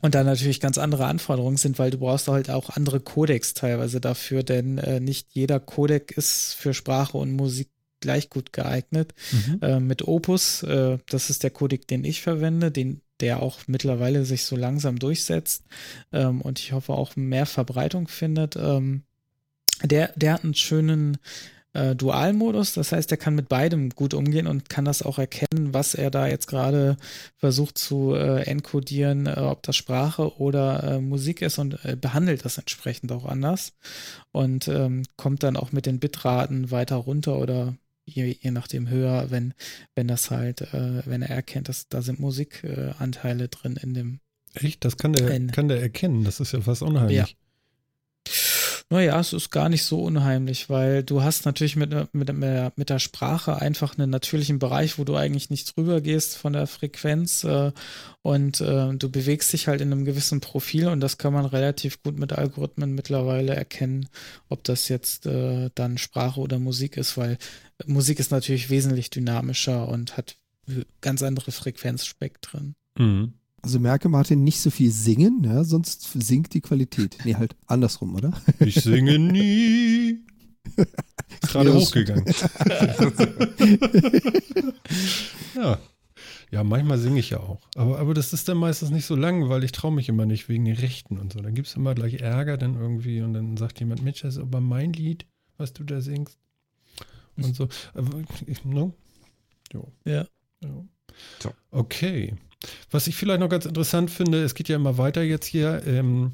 und dann natürlich ganz andere Anforderungen sind, weil du brauchst halt auch andere Codecs teilweise dafür, denn äh, nicht jeder Codec ist für Sprache und Musik gleich gut geeignet. Mhm. Äh, mit Opus, äh, das ist der Codec, den ich verwende, den, der auch mittlerweile sich so langsam durchsetzt ähm, und ich hoffe auch mehr Verbreitung findet. Ähm, der, der hat einen schönen äh, Dualmodus, das heißt, er kann mit beidem gut umgehen und kann das auch erkennen, was er da jetzt gerade versucht zu äh, encodieren, äh, ob das Sprache oder äh, Musik ist und äh, behandelt das entsprechend auch anders und ähm, kommt dann auch mit den Bitraten weiter runter oder je, je nachdem höher, wenn, wenn das halt, äh, wenn er erkennt, dass da sind Musikanteile drin in dem. Echt? Das kann der, kann der erkennen. Das ist ja fast unheimlich. Ja. Naja, es ist gar nicht so unheimlich, weil du hast natürlich mit, mit, mit der Sprache einfach einen natürlichen Bereich, wo du eigentlich nicht drüber gehst von der Frequenz äh, und äh, du bewegst dich halt in einem gewissen Profil und das kann man relativ gut mit Algorithmen mittlerweile erkennen, ob das jetzt äh, dann Sprache oder Musik ist, weil Musik ist natürlich wesentlich dynamischer und hat ganz andere Frequenzspektren. Mhm. Also merke, Martin, nicht so viel singen, ja, sonst sinkt die Qualität. Nee, halt andersrum, oder? Ich singe nie. [laughs] Gerade hochgegangen. [laughs] ja. Ja, manchmal singe ich ja auch. Aber, aber das ist dann meistens nicht so lang, weil ich traue mich immer nicht wegen den Rechten und so. Dann gibt es immer gleich Ärger dann irgendwie und dann sagt jemand, Mensch, das ist aber mein Lied, was du da singst. Und so. Aber, no? Jo. Ja. ja. Okay. Was ich vielleicht noch ganz interessant finde, es geht ja immer weiter jetzt hier ähm,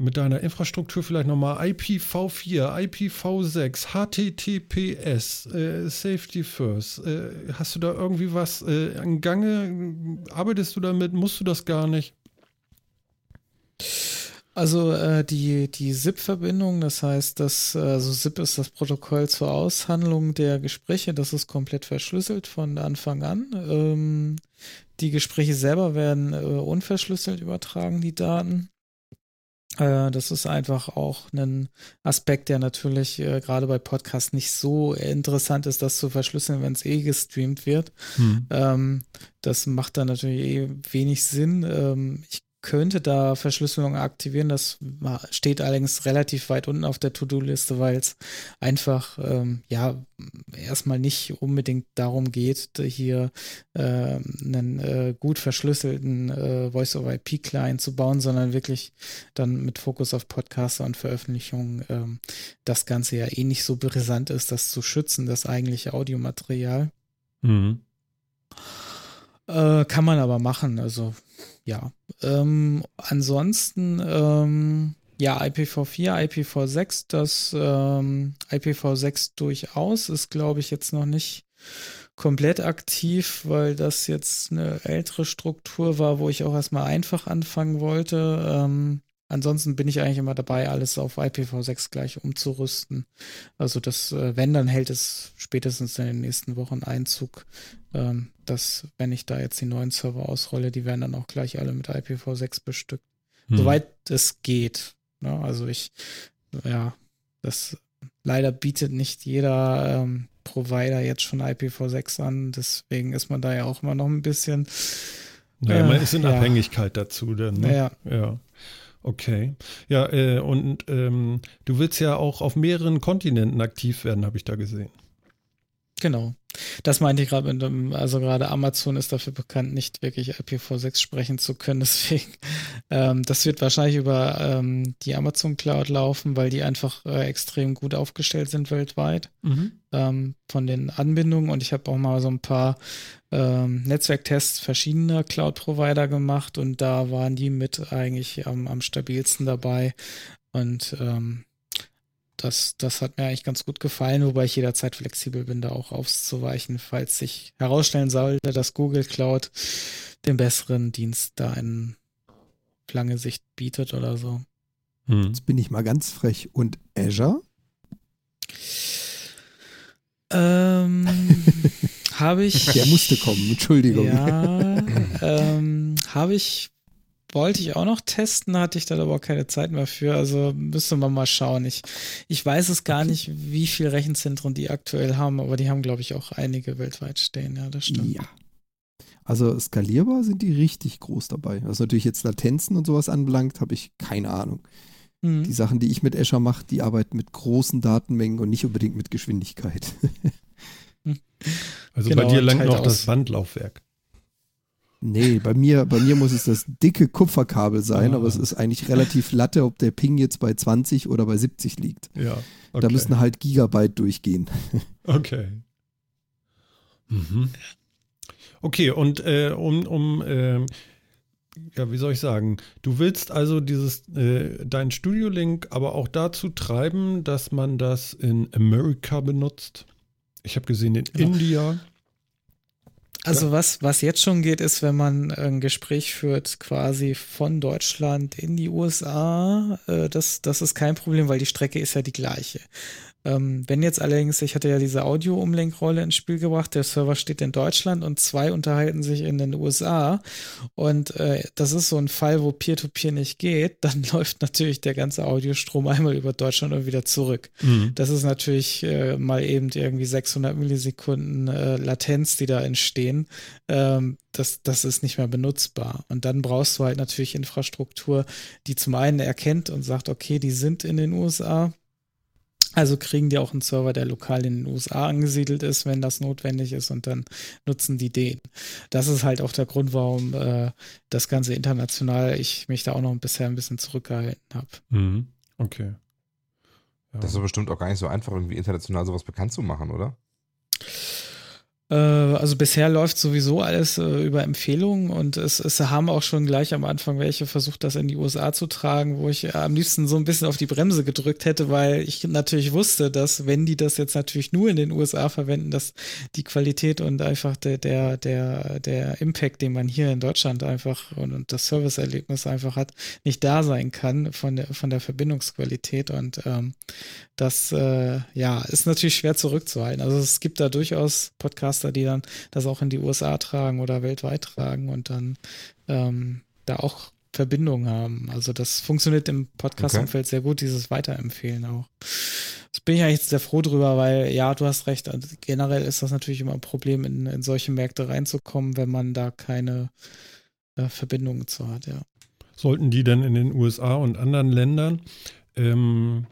mit deiner Infrastruktur vielleicht nochmal IPv4, IPv6, HTTPS, äh, Safety First. Äh, hast du da irgendwie was äh, an Gange? Arbeitest du damit? Musst du das gar nicht? Also äh, die, die SIP-Verbindung, das heißt, dass also SIP ist das Protokoll zur Aushandlung der Gespräche, das ist komplett verschlüsselt von Anfang an. Ähm, die Gespräche selber werden äh, unverschlüsselt übertragen, die Daten. Äh, das ist einfach auch ein Aspekt, der natürlich äh, gerade bei Podcasts nicht so interessant ist, das zu verschlüsseln, wenn es eh gestreamt wird. Hm. Ähm, das macht dann natürlich eh wenig Sinn. Ähm, ich könnte da Verschlüsselung aktivieren. Das steht allerdings relativ weit unten auf der To-Do-Liste, weil es einfach ähm, ja erstmal nicht unbedingt darum geht, hier äh, einen äh, gut verschlüsselten äh, Voice-over-IP-Client zu bauen, sondern wirklich dann mit Fokus auf Podcaster und Veröffentlichungen ähm, das Ganze ja eh nicht so brisant ist, das zu schützen, das eigentliche Audiomaterial. Mhm. Äh, kann man aber machen. Also ja. Ähm, ansonsten, ähm, ja, IPv4, IPv6, das ähm, IPv6 durchaus ist, glaube ich, jetzt noch nicht komplett aktiv, weil das jetzt eine ältere Struktur war, wo ich auch erstmal einfach anfangen wollte. Ähm, Ansonsten bin ich eigentlich immer dabei, alles auf IPv6 gleich umzurüsten. Also das, äh, wenn, dann hält es spätestens in den nächsten Wochen Einzug, ähm, dass wenn ich da jetzt die neuen Server ausrolle, die werden dann auch gleich alle mit IPv6 bestückt. Hm. Soweit es geht. Ne? Also ich, ja, das leider bietet nicht jeder ähm, Provider jetzt schon IPv6 an. Deswegen ist man da ja auch immer noch ein bisschen. Naja, man äh, ist in ja. Abhängigkeit dazu, denn. Ne? Ja. ja. Okay. Ja, äh, und ähm, du willst ja auch auf mehreren Kontinenten aktiv werden, habe ich da gesehen. Genau. Das meinte ich gerade mit dem, also gerade Amazon ist dafür bekannt, nicht wirklich IPv6 sprechen zu können. [laughs] Deswegen, ähm, das wird wahrscheinlich über ähm, die Amazon Cloud laufen, weil die einfach äh, extrem gut aufgestellt sind weltweit mhm. ähm, von den Anbindungen. Und ich habe auch mal so ein paar ähm, Netzwerktests verschiedener Cloud-Provider gemacht und da waren die mit eigentlich am, am stabilsten dabei. Und ähm, das, das hat mir eigentlich ganz gut gefallen, wobei ich jederzeit flexibel bin, da auch auszuweichen, falls sich herausstellen sollte, dass Google Cloud den besseren Dienst da in lange Sicht bietet oder so. Hm. Jetzt bin ich mal ganz frech. Und Azure? Ähm, [laughs] habe ich. Der musste kommen, Entschuldigung. Ja, [laughs] ähm, habe ich wollte ich auch noch testen, hatte ich dann aber auch keine Zeit mehr für. Also müsste man mal schauen. Ich, ich weiß es gar nicht, wie viele Rechenzentren die aktuell haben, aber die haben, glaube ich, auch einige weltweit stehen. Ja, das stimmt. Ja. Also skalierbar sind die richtig groß dabei. Was natürlich jetzt Latenzen und sowas anbelangt, habe ich keine Ahnung. Mhm. Die Sachen, die ich mit Azure mache, die arbeiten mit großen Datenmengen und nicht unbedingt mit Geschwindigkeit. [laughs] also genau, bei dir langt noch das Bandlaufwerk. Nee, bei mir, bei mir muss es das dicke Kupferkabel sein, ah. aber es ist eigentlich relativ latte, ob der Ping jetzt bei 20 oder bei 70 liegt. Ja. Okay. Da müssen halt Gigabyte durchgehen. [laughs] Okay. Mhm. Okay, und äh, um, um äh, ja, wie soll ich sagen, du willst also dieses, äh, dein Studio-Link aber auch dazu treiben, dass man das in Amerika benutzt. Ich habe gesehen in genau. India. Also was, was jetzt schon geht, ist, wenn man ein Gespräch führt, quasi von Deutschland in die USA, äh, das, das ist kein Problem, weil die Strecke ist ja die gleiche. Ähm, wenn jetzt allerdings, ich hatte ja diese Audio-Umlenkrolle ins Spiel gebracht, der Server steht in Deutschland und zwei unterhalten sich in den USA und äh, das ist so ein Fall, wo Peer-to-Peer -Peer nicht geht, [laughs] dann läuft natürlich der ganze Audiostrom einmal über Deutschland und wieder zurück. Mhm. Das ist natürlich äh, mal eben irgendwie 600 Millisekunden äh, Latenz, die da entstehen. Ähm, das, das ist nicht mehr benutzbar. Und dann brauchst du halt natürlich Infrastruktur, die zum einen erkennt und sagt, okay, die sind in den USA also kriegen die auch einen Server, der lokal in den USA angesiedelt ist, wenn das notwendig ist, und dann nutzen die den. Das ist halt auch der Grund, warum äh, das Ganze international ich mich da auch noch bisher ein bisschen zurückgehalten habe. Mhm. Okay. Ja. Das ist bestimmt auch gar nicht so einfach, irgendwie international sowas bekannt zu machen, oder? Äh, also bisher läuft sowieso alles äh, über Empfehlungen und es, es haben auch schon gleich am Anfang welche versucht, das in die USA zu tragen, wo ich am liebsten so ein bisschen auf die Bremse gedrückt hätte, weil ich natürlich wusste, dass wenn die das jetzt natürlich nur in den USA verwenden, dass die Qualität und einfach der, der, der, der Impact, den man hier in Deutschland einfach und, und das Serviceerlebnis einfach hat, nicht da sein kann von der, von der Verbindungsqualität und ähm, das äh, ja ist natürlich schwer zurückzuhalten. Also es gibt da durchaus Podcasts, Podcaster, die dann das auch in die USA tragen oder weltweit tragen und dann ähm, da auch Verbindungen haben. Also das funktioniert im Podcast-Umfeld okay. sehr gut, dieses Weiterempfehlen auch. Das bin ich eigentlich sehr froh drüber, weil ja, du hast recht, also generell ist das natürlich immer ein Problem, in, in solche Märkte reinzukommen, wenn man da keine äh, Verbindungen zu hat, ja. Sollten die dann in den USA und anderen Ländern ähm,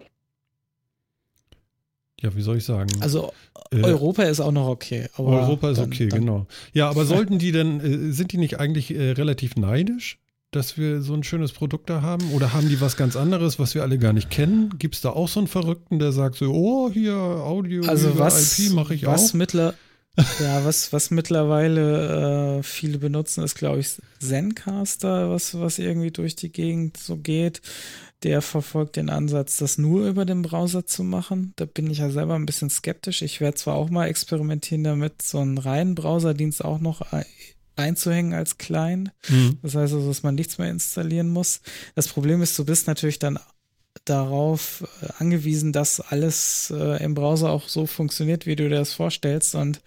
ja, wie soll ich sagen? Also äh, Europa ist auch noch okay. Europa ist dann, okay, dann, genau. Ja, aber [laughs] sollten die denn, äh, sind die nicht eigentlich äh, relativ neidisch, dass wir so ein schönes Produkt da haben? Oder haben die was ganz anderes, was wir alle gar nicht kennen? Gibt es da auch so einen Verrückten, der sagt so, oh, hier Audio, also was, IP mache ich was auch? Mittler, [laughs] ja, was, was mittlerweile äh, viele benutzen, ist, glaube ich, Zencaster, was, was irgendwie durch die Gegend so geht der verfolgt den Ansatz, das nur über den Browser zu machen. Da bin ich ja selber ein bisschen skeptisch. Ich werde zwar auch mal experimentieren damit, so einen reinen Browserdienst auch noch einzuhängen als Client. Mhm. Das heißt also, dass man nichts mehr installieren muss. Das Problem ist, du bist natürlich dann darauf äh, angewiesen, dass alles äh, im Browser auch so funktioniert, wie du dir das vorstellst. Und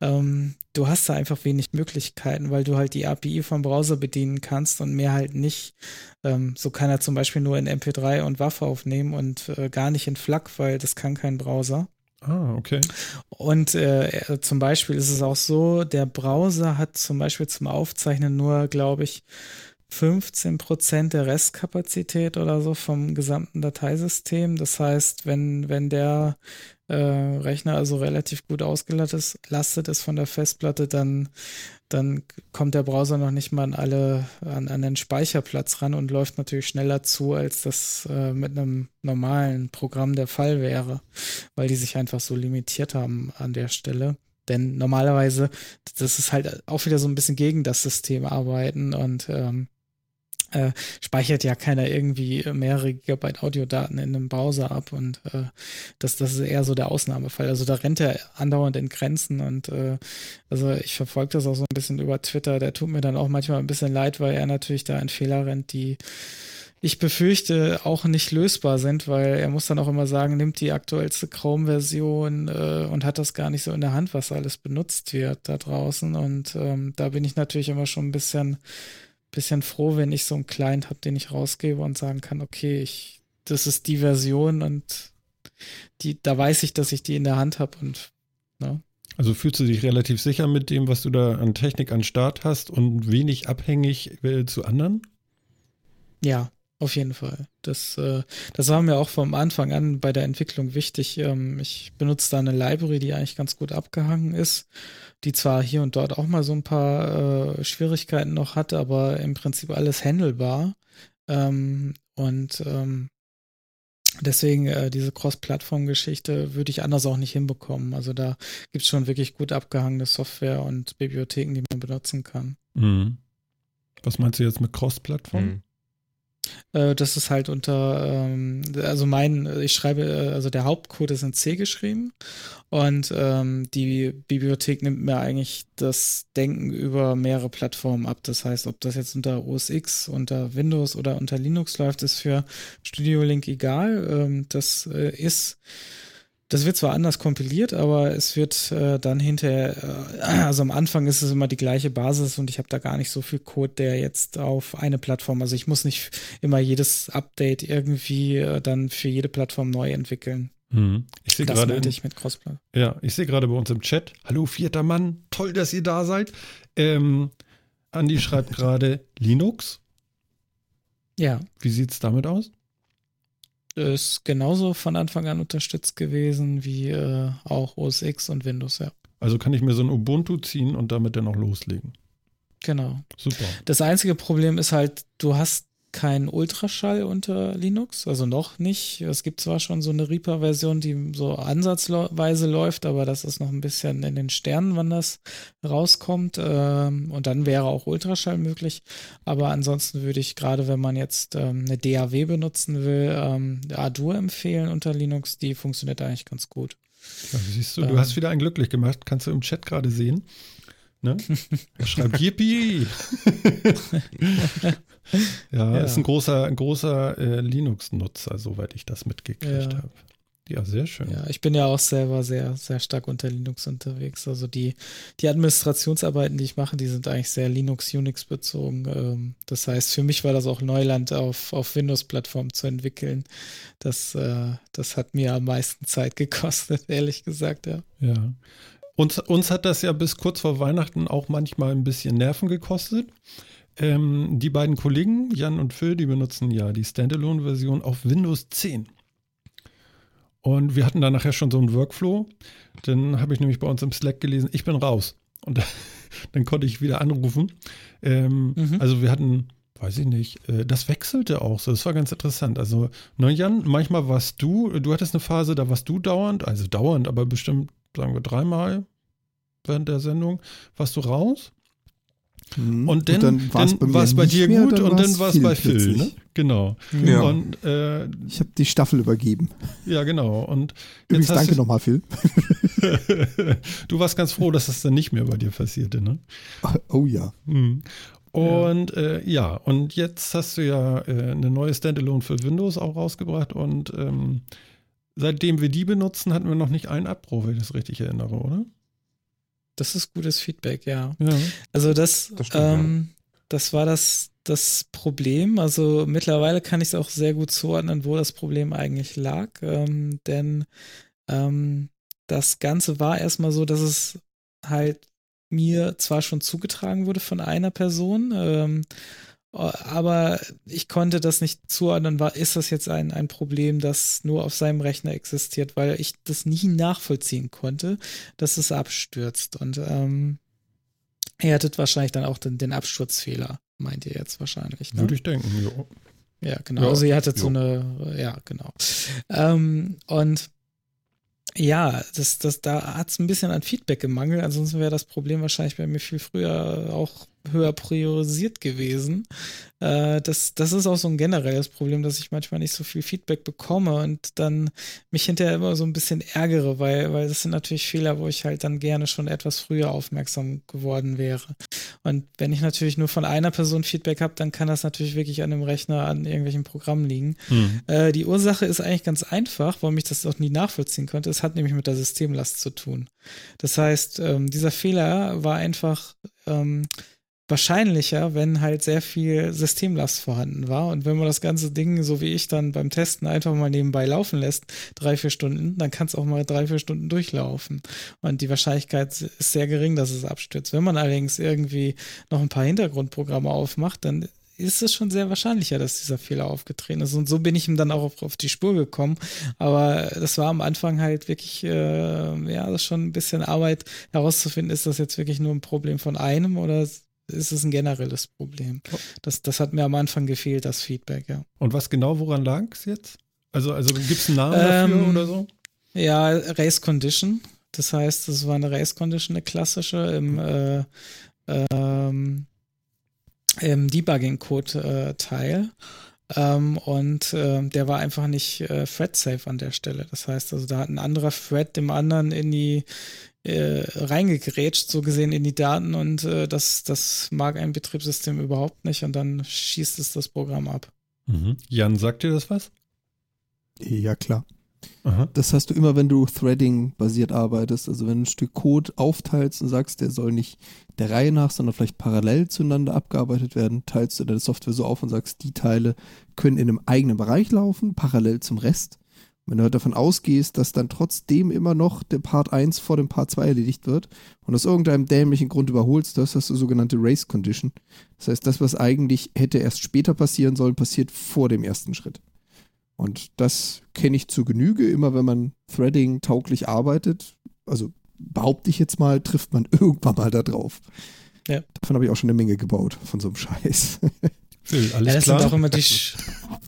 ähm, du hast da einfach wenig Möglichkeiten, weil du halt die API vom Browser bedienen kannst und mehr halt nicht. Ähm, so kann er zum Beispiel nur in MP3 und Waffe aufnehmen und äh, gar nicht in FLAC, weil das kann kein Browser. Ah, okay. Und äh, zum Beispiel ist es auch so, der Browser hat zum Beispiel zum Aufzeichnen nur, glaube ich, 15 Prozent der Restkapazität oder so vom gesamten Dateisystem. Das heißt, wenn, wenn der äh, Rechner also relativ gut ausgelastet ist von der Festplatte, dann, dann kommt der Browser noch nicht mal an alle, an, an den Speicherplatz ran und läuft natürlich schneller zu, als das äh, mit einem normalen Programm der Fall wäre, weil die sich einfach so limitiert haben an der Stelle. Denn normalerweise, das ist halt auch wieder so ein bisschen gegen das System arbeiten und ähm, äh, speichert ja keiner irgendwie mehrere Gigabyte Audiodaten in einem Browser ab und äh, das, das ist eher so der Ausnahmefall. Also da rennt er andauernd in Grenzen und äh, also ich verfolge das auch so ein bisschen über Twitter. Der tut mir dann auch manchmal ein bisschen leid, weil er natürlich da in Fehler rennt, die ich befürchte auch nicht lösbar sind, weil er muss dann auch immer sagen, nimmt die aktuellste Chrome-Version äh, und hat das gar nicht so in der Hand, was alles benutzt wird da draußen. Und ähm, da bin ich natürlich immer schon ein bisschen bisschen froh, wenn ich so einen Client habe, den ich rausgebe und sagen kann, okay, ich, das ist die Version und die, da weiß ich, dass ich die in der Hand habe und ne? Also fühlst du dich relativ sicher mit dem, was du da an Technik an Start hast und wenig abhängig äh, zu anderen? Ja, auf jeden Fall. Das, äh, das war mir auch vom Anfang an bei der Entwicklung wichtig. Ähm, ich benutze da eine Library, die eigentlich ganz gut abgehangen ist die zwar hier und dort auch mal so ein paar äh, Schwierigkeiten noch hat, aber im Prinzip alles handelbar. Ähm, und ähm, deswegen äh, diese Cross-Plattform-Geschichte würde ich anders auch nicht hinbekommen. Also da gibt es schon wirklich gut abgehangene Software und Bibliotheken, die man benutzen kann. Mhm. Was meinst du jetzt mit Cross-Plattform? Mhm. Äh, das ist halt unter, ähm, also mein, ich schreibe, äh, also der Hauptcode ist in C geschrieben und ähm, die Bibliothek nimmt mir eigentlich das Denken über mehrere Plattformen ab. Das heißt, ob das jetzt unter OS X, unter Windows oder unter Linux läuft, ist für Studio Link egal. Ähm, das äh, ist das wird zwar anders kompiliert, aber es wird äh, dann hinterher, äh, also am Anfang ist es immer die gleiche Basis und ich habe da gar nicht so viel Code, der jetzt auf eine Plattform, also ich muss nicht immer jedes Update irgendwie äh, dann für jede Plattform neu entwickeln. Hm. Ich sehe gerade. ich mit Crossplay. Ja, ich sehe gerade bei uns im Chat. Hallo, vierter Mann. Toll, dass ihr da seid. Ähm, Andi schreibt gerade Linux. Ja. Wie sieht es damit aus? Ist genauso von Anfang an unterstützt gewesen wie äh, auch OS X und Windows, ja. Also kann ich mir so ein Ubuntu ziehen und damit dann auch loslegen. Genau. Super. Das einzige Problem ist halt, du hast kein Ultraschall unter Linux, also noch nicht. Es gibt zwar schon so eine Reaper-Version, die so ansatzweise läuft, aber das ist noch ein bisschen in den Sternen, wann das rauskommt. Ähm, und dann wäre auch Ultraschall möglich. Aber ansonsten würde ich gerade, wenn man jetzt ähm, eine DAW benutzen will, ähm, Ardour empfehlen unter Linux. Die funktioniert eigentlich ganz gut. Ja, siehst du, du hast wieder einen glücklich gemacht. Kannst du im Chat gerade sehen. Ne? [laughs] Er schreibt Yippie! [laughs] ja, ja, ist ein großer, ein großer äh, Linux-Nutzer, soweit ich das mitgekriegt ja. habe. Ja, sehr schön. Ja, ich bin ja auch selber sehr, sehr stark unter Linux unterwegs. Also die, die Administrationsarbeiten, die ich mache, die sind eigentlich sehr Linux-Unix bezogen. Ähm, das heißt, für mich war das auch Neuland auf, auf Windows-Plattformen zu entwickeln. Das, äh, das hat mir am meisten Zeit [laughs] gekostet, ehrlich gesagt, ja. Ja. Uns, uns hat das ja bis kurz vor Weihnachten auch manchmal ein bisschen Nerven gekostet. Ähm, die beiden Kollegen, Jan und Phil, die benutzen ja die Standalone-Version auf Windows 10. Und wir hatten da nachher schon so einen Workflow. Dann habe ich nämlich bei uns im Slack gelesen, ich bin raus. Und [laughs] dann konnte ich wieder anrufen. Ähm, mhm. Also wir hatten, weiß ich nicht, äh, das wechselte auch so. Das war ganz interessant. Also, ne, Jan, manchmal warst du, du hattest eine Phase, da warst du dauernd, also dauernd, aber bestimmt, sagen wir, dreimal während der Sendung, warst du raus. Mhm. Und dann, dann war es bei, bei, dir mehr, gut und dann war es bei Phil. Ne? Genau. Ja. Und, äh, ich habe die Staffel übergeben. Ja, genau. Und Übrigens, danke nochmal, Phil. [laughs] du warst ganz froh, dass das dann nicht mehr bei dir passierte, ne? Oh ja. Mhm. Und ja. Äh, ja, und jetzt hast du ja äh, eine neue Standalone für Windows auch rausgebracht und ähm, seitdem wir die benutzen, hatten wir noch nicht einen Abbruch, wenn ich das richtig erinnere, oder? Das ist gutes Feedback, ja. ja. Also das, das, stimmt, ähm, ja. das war das, das Problem. Also mittlerweile kann ich es auch sehr gut zuordnen, wo das Problem eigentlich lag. Ähm, denn ähm, das Ganze war erstmal so, dass es halt mir zwar schon zugetragen wurde von einer Person, ähm, aber ich konnte das nicht zuordnen, war, ist das jetzt ein, ein Problem, das nur auf seinem Rechner existiert, weil ich das nie nachvollziehen konnte, dass es abstürzt. Und ähm, ihr hattet wahrscheinlich dann auch den, den Absturzfehler, meint ihr jetzt wahrscheinlich. Ne? Würde ich denken, ja. Ja, genau. Ja, also ihr hattet jo. so eine, ja, genau. Ähm, und ja, das, das, da hat es ein bisschen an Feedback gemangelt, ansonsten wäre das Problem wahrscheinlich bei mir viel früher auch höher priorisiert gewesen. Äh, das, das ist auch so ein generelles Problem, dass ich manchmal nicht so viel Feedback bekomme und dann mich hinterher immer so ein bisschen ärgere, weil, weil das sind natürlich Fehler, wo ich halt dann gerne schon etwas früher aufmerksam geworden wäre. Und wenn ich natürlich nur von einer Person Feedback habe, dann kann das natürlich wirklich an dem Rechner, an irgendwelchen Programmen liegen. Mhm. Äh, die Ursache ist eigentlich ganz einfach, warum ich das auch nie nachvollziehen konnte. Es hat nämlich mit der Systemlast zu tun. Das heißt, ähm, dieser Fehler war einfach ähm, wahrscheinlicher, wenn halt sehr viel Systemlast vorhanden war. Und wenn man das ganze Ding, so wie ich dann beim Testen, einfach mal nebenbei laufen lässt, drei, vier Stunden, dann kann es auch mal drei, vier Stunden durchlaufen. Und die Wahrscheinlichkeit ist sehr gering, dass es abstürzt. Wenn man allerdings irgendwie noch ein paar Hintergrundprogramme aufmacht, dann ist es schon sehr wahrscheinlicher, dass dieser Fehler aufgetreten ist. Und so bin ich ihm dann auch auf, auf die Spur gekommen. Aber das war am Anfang halt wirklich, äh, ja, das schon ein bisschen Arbeit herauszufinden, ist das jetzt wirklich nur ein Problem von einem oder ist es ein generelles Problem. Das, das hat mir am Anfang gefehlt, das Feedback, ja. Und was genau, woran lag es jetzt? Also, also gibt es einen Namen dafür ähm, oder so? Ja, Race Condition. Das heißt, es war eine Race Condition, eine klassische im, äh, ähm, im Debugging-Code-Teil. Äh, ähm, und äh, der war einfach nicht äh, thread-safe an der Stelle. Das heißt, also da hat ein anderer Thread dem anderen in die äh, reingegrätscht, so gesehen in die Daten und äh, das, das mag ein Betriebssystem überhaupt nicht und dann schießt es das Programm ab. Mhm. Jan, sagt dir das was? Ja, klar. Aha. Das hast du immer, wenn du Threading-basiert arbeitest. Also wenn du ein Stück Code aufteilst und sagst, der soll nicht der Reihe nach, sondern vielleicht parallel zueinander abgearbeitet werden, teilst du deine Software so auf und sagst, die Teile können in einem eigenen Bereich laufen, parallel zum Rest. Wenn du halt davon ausgehst, dass dann trotzdem immer noch der Part 1 vor dem Part 2 erledigt wird und aus irgendeinem dämlichen Grund überholst das, hast du sogenannte Race Condition. Das heißt, das, was eigentlich hätte erst später passieren sollen, passiert vor dem ersten Schritt. Und das kenne ich zu Genüge, immer wenn man Threading tauglich arbeitet. Also behaupte ich jetzt mal, trifft man [laughs] irgendwann mal da drauf. Ja. Davon habe ich auch schon eine Menge gebaut, von so einem Scheiß. Alles ja, das klar? sind auch immer die, [laughs]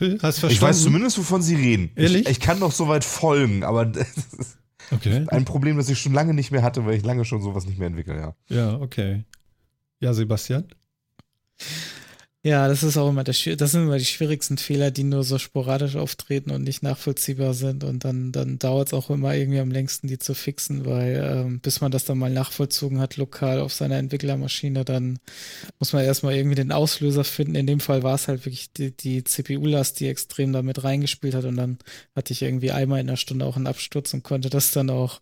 Hast verstanden? Ich weiß zumindest, wovon sie reden. Ehrlich? Ich, ich kann noch soweit folgen, aber [laughs] das ist okay. ein Problem, das ich schon lange nicht mehr hatte, weil ich lange schon sowas nicht mehr entwickle, ja. Ja, okay. Ja, Sebastian? Ja, das ist auch immer das, das sind immer die schwierigsten Fehler, die nur so sporadisch auftreten und nicht nachvollziehbar sind. Und dann, dann dauert es auch immer irgendwie am längsten, die zu fixen, weil ähm, bis man das dann mal nachvollzogen hat, lokal auf seiner Entwicklermaschine, dann muss man erstmal irgendwie den Auslöser finden. In dem Fall war es halt wirklich die, die CPU-Last, die extrem damit reingespielt hat. Und dann hatte ich irgendwie einmal in einer Stunde auch einen Absturz und konnte das dann auch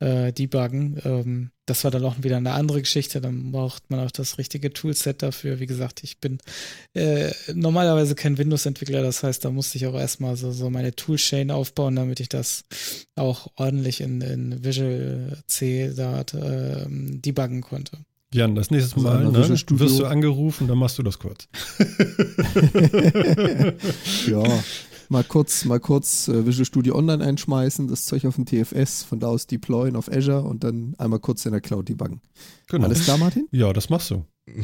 äh, debuggen. Ähm, das war dann auch wieder eine andere Geschichte. Dann braucht man auch das richtige Toolset dafür. Wie gesagt, ich bin äh, normalerweise kein Windows-Entwickler. Das heißt, da musste ich auch erstmal so, so meine Toolchain aufbauen, damit ich das auch ordentlich in, in Visual C da äh, debuggen konnte. Jan, das nächste Mal also ne, wirst du angerufen, dann machst du das kurz. [laughs] [laughs] ja, mal kurz, mal kurz äh, Visual Studio Online einschmeißen, das Zeug auf dem TFS, von da aus deployen auf Azure und dann einmal kurz in der Cloud debuggen. Genau. Alles klar, Martin? Ja, das machst du. [laughs]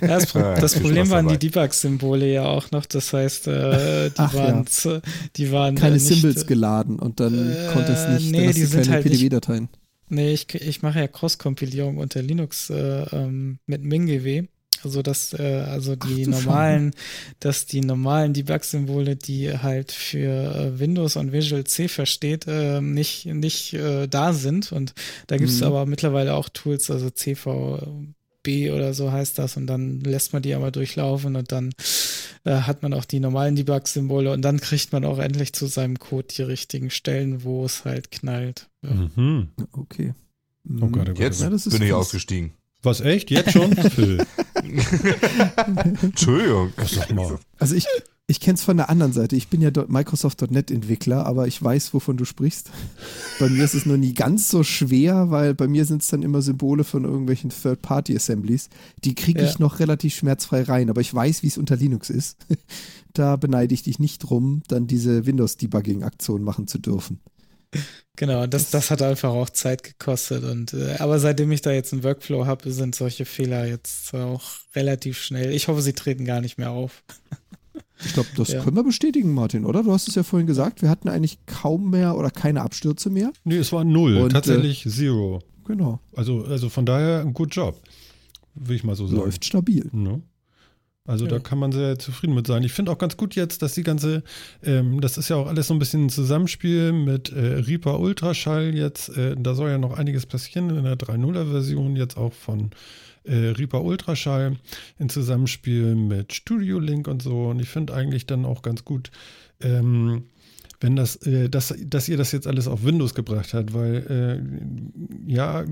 ja, das, das Problem waren die Debug-Symbole ja auch noch. Das heißt, äh, die, Ach, waren, ja. die waren keine nicht, Symbols geladen und dann äh, konnte es nicht. Nee, die sind halt PDW-Dateien. Nee, ich, ich mache ja Cross-Kompilierung unter Linux äh, ähm, mit MinGW. Also dass äh, also die Ach, normalen, dass die normalen Debug-Symbole, die halt für äh, Windows und Visual C versteht, äh, nicht nicht äh, da sind. Und da gibt es mhm. aber mittlerweile auch Tools, also CVB oder so heißt das. Und dann lässt man die aber durchlaufen und dann äh, hat man auch die normalen Debug-Symbole und dann kriegt man auch endlich zu seinem Code die richtigen Stellen, wo es halt knallt. Ja. Mhm. Okay. Oh Gott, oh Gott, Jetzt ja, bin ich ausgestiegen. Was, echt? Jetzt schon? [laughs] Phil. Entschuldigung. Also ich, ich kenne es von der anderen Seite. Ich bin ja Microsoft.NET-Entwickler, aber ich weiß, wovon du sprichst. Bei mir ist es nur nie ganz so schwer, weil bei mir sind es dann immer Symbole von irgendwelchen Third-Party-Assemblies. Die kriege ich ja. noch relativ schmerzfrei rein, aber ich weiß, wie es unter Linux ist. [laughs] da beneide ich dich nicht drum, dann diese Windows-Debugging-Aktion machen zu dürfen. Genau, das, das hat einfach auch Zeit gekostet. Und äh, aber seitdem ich da jetzt einen Workflow habe, sind solche Fehler jetzt auch relativ schnell. Ich hoffe, sie treten gar nicht mehr auf. Ich glaube, das ja. können wir bestätigen, Martin, oder? Du hast es ja vorhin gesagt, wir hatten eigentlich kaum mehr oder keine Abstürze mehr. Nee, es war null, Und, tatsächlich äh, zero. Genau. Also, also von daher ein guter Job. will ich mal so sagen. Läuft stabil. Ne? Also ja. da kann man sehr zufrieden mit sein. Ich finde auch ganz gut jetzt, dass die ganze, ähm, das ist ja auch alles so ein bisschen ein Zusammenspiel mit äh, Reaper Ultraschall jetzt. Äh, da soll ja noch einiges passieren in der 3.0er Version jetzt auch von äh, Reaper Ultraschall in Zusammenspiel mit Studio Link und so. Und ich finde eigentlich dann auch ganz gut, ähm, wenn das, äh, dass, dass ihr das jetzt alles auf Windows gebracht habt, weil äh, ja,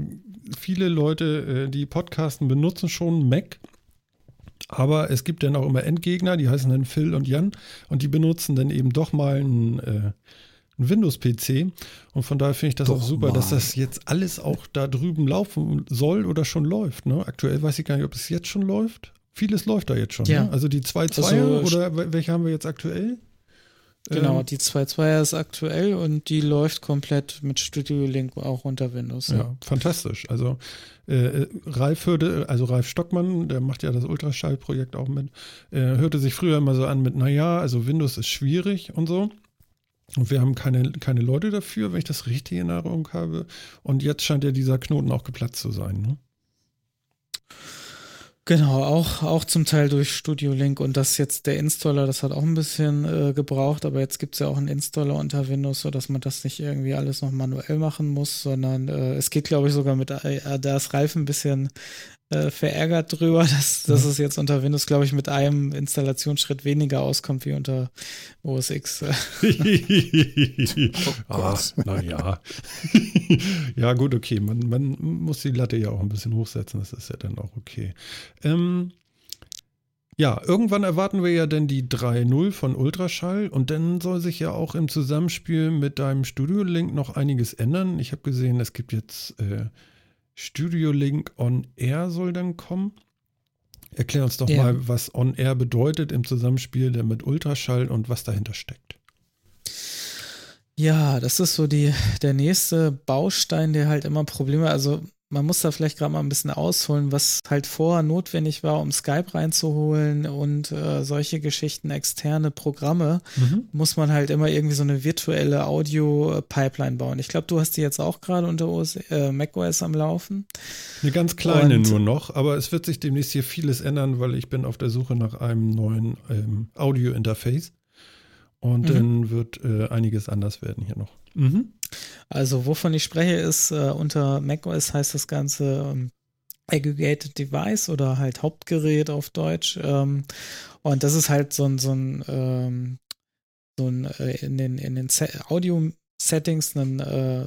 viele Leute, äh, die Podcasten benutzen schon Mac aber es gibt dann auch immer Endgegner, die heißen dann Phil und Jan und die benutzen dann eben doch mal einen, äh, einen Windows-PC. Und von daher finde ich das doch auch super, mal. dass das jetzt alles auch da drüben laufen soll oder schon läuft. Ne? Aktuell weiß ich gar nicht, ob es jetzt schon läuft. Vieles läuft da jetzt schon. Ja. Ne? Also die 2.2 also, oder welche haben wir jetzt aktuell? Genau, ähm, die 2.2er ist aktuell und die läuft komplett mit Studio Link auch unter Windows. Ja, ja fantastisch. Also äh, Ralf hörte, also Ralf Stockmann, der macht ja das Ultraschallprojekt auch mit, äh, hörte sich früher immer so an mit, naja, also Windows ist schwierig und so. Und wir haben keine, keine Leute dafür, wenn ich das richtig in Erinnerung habe. Und jetzt scheint ja dieser Knoten auch geplatzt zu sein. Ne? Genau, auch, auch zum Teil durch Studio Link und das jetzt der Installer, das hat auch ein bisschen äh, gebraucht, aber jetzt gibt es ja auch einen Installer unter Windows, sodass man das nicht irgendwie alles noch manuell machen muss, sondern äh, es geht, glaube ich, sogar mit, äh, da ist Ralf ein bisschen äh, verärgert drüber, [laughs] dass, dass es jetzt unter Windows, glaube ich, mit einem Installationsschritt weniger auskommt wie unter OS X. [laughs] oh naja. [laughs] ja, gut, okay. Man, man muss die Latte ja auch ein bisschen hochsetzen. Das ist ja dann auch okay. Ähm, ja, irgendwann erwarten wir ja dann die 3.0 von Ultraschall und dann soll sich ja auch im Zusammenspiel mit deinem Studio-Link noch einiges ändern. Ich habe gesehen, es gibt jetzt äh, Studio Link On Air soll dann kommen. Erklär uns doch ja. mal, was On Air bedeutet im Zusammenspiel mit Ultraschall und was dahinter steckt. Ja, das ist so die, der nächste Baustein, der halt immer Probleme, also man muss da vielleicht gerade mal ein bisschen ausholen, was halt vorher notwendig war, um Skype reinzuholen und äh, solche Geschichten, externe Programme, mhm. muss man halt immer irgendwie so eine virtuelle Audio-Pipeline bauen. Ich glaube, du hast die jetzt auch gerade unter OS, äh, macOS am Laufen. Eine ganz kleine und, nur noch, aber es wird sich demnächst hier vieles ändern, weil ich bin auf der Suche nach einem neuen ähm, Audio-Interface. Und mhm. dann wird äh, einiges anders werden hier noch. Mhm. Also wovon ich spreche ist, äh, unter macOS heißt das Ganze ähm, Aggregated Device oder halt Hauptgerät auf Deutsch. Ähm, und das ist halt so ein, so ein, ähm, so ein äh, in den, in den Audio Settings einen, äh, äh,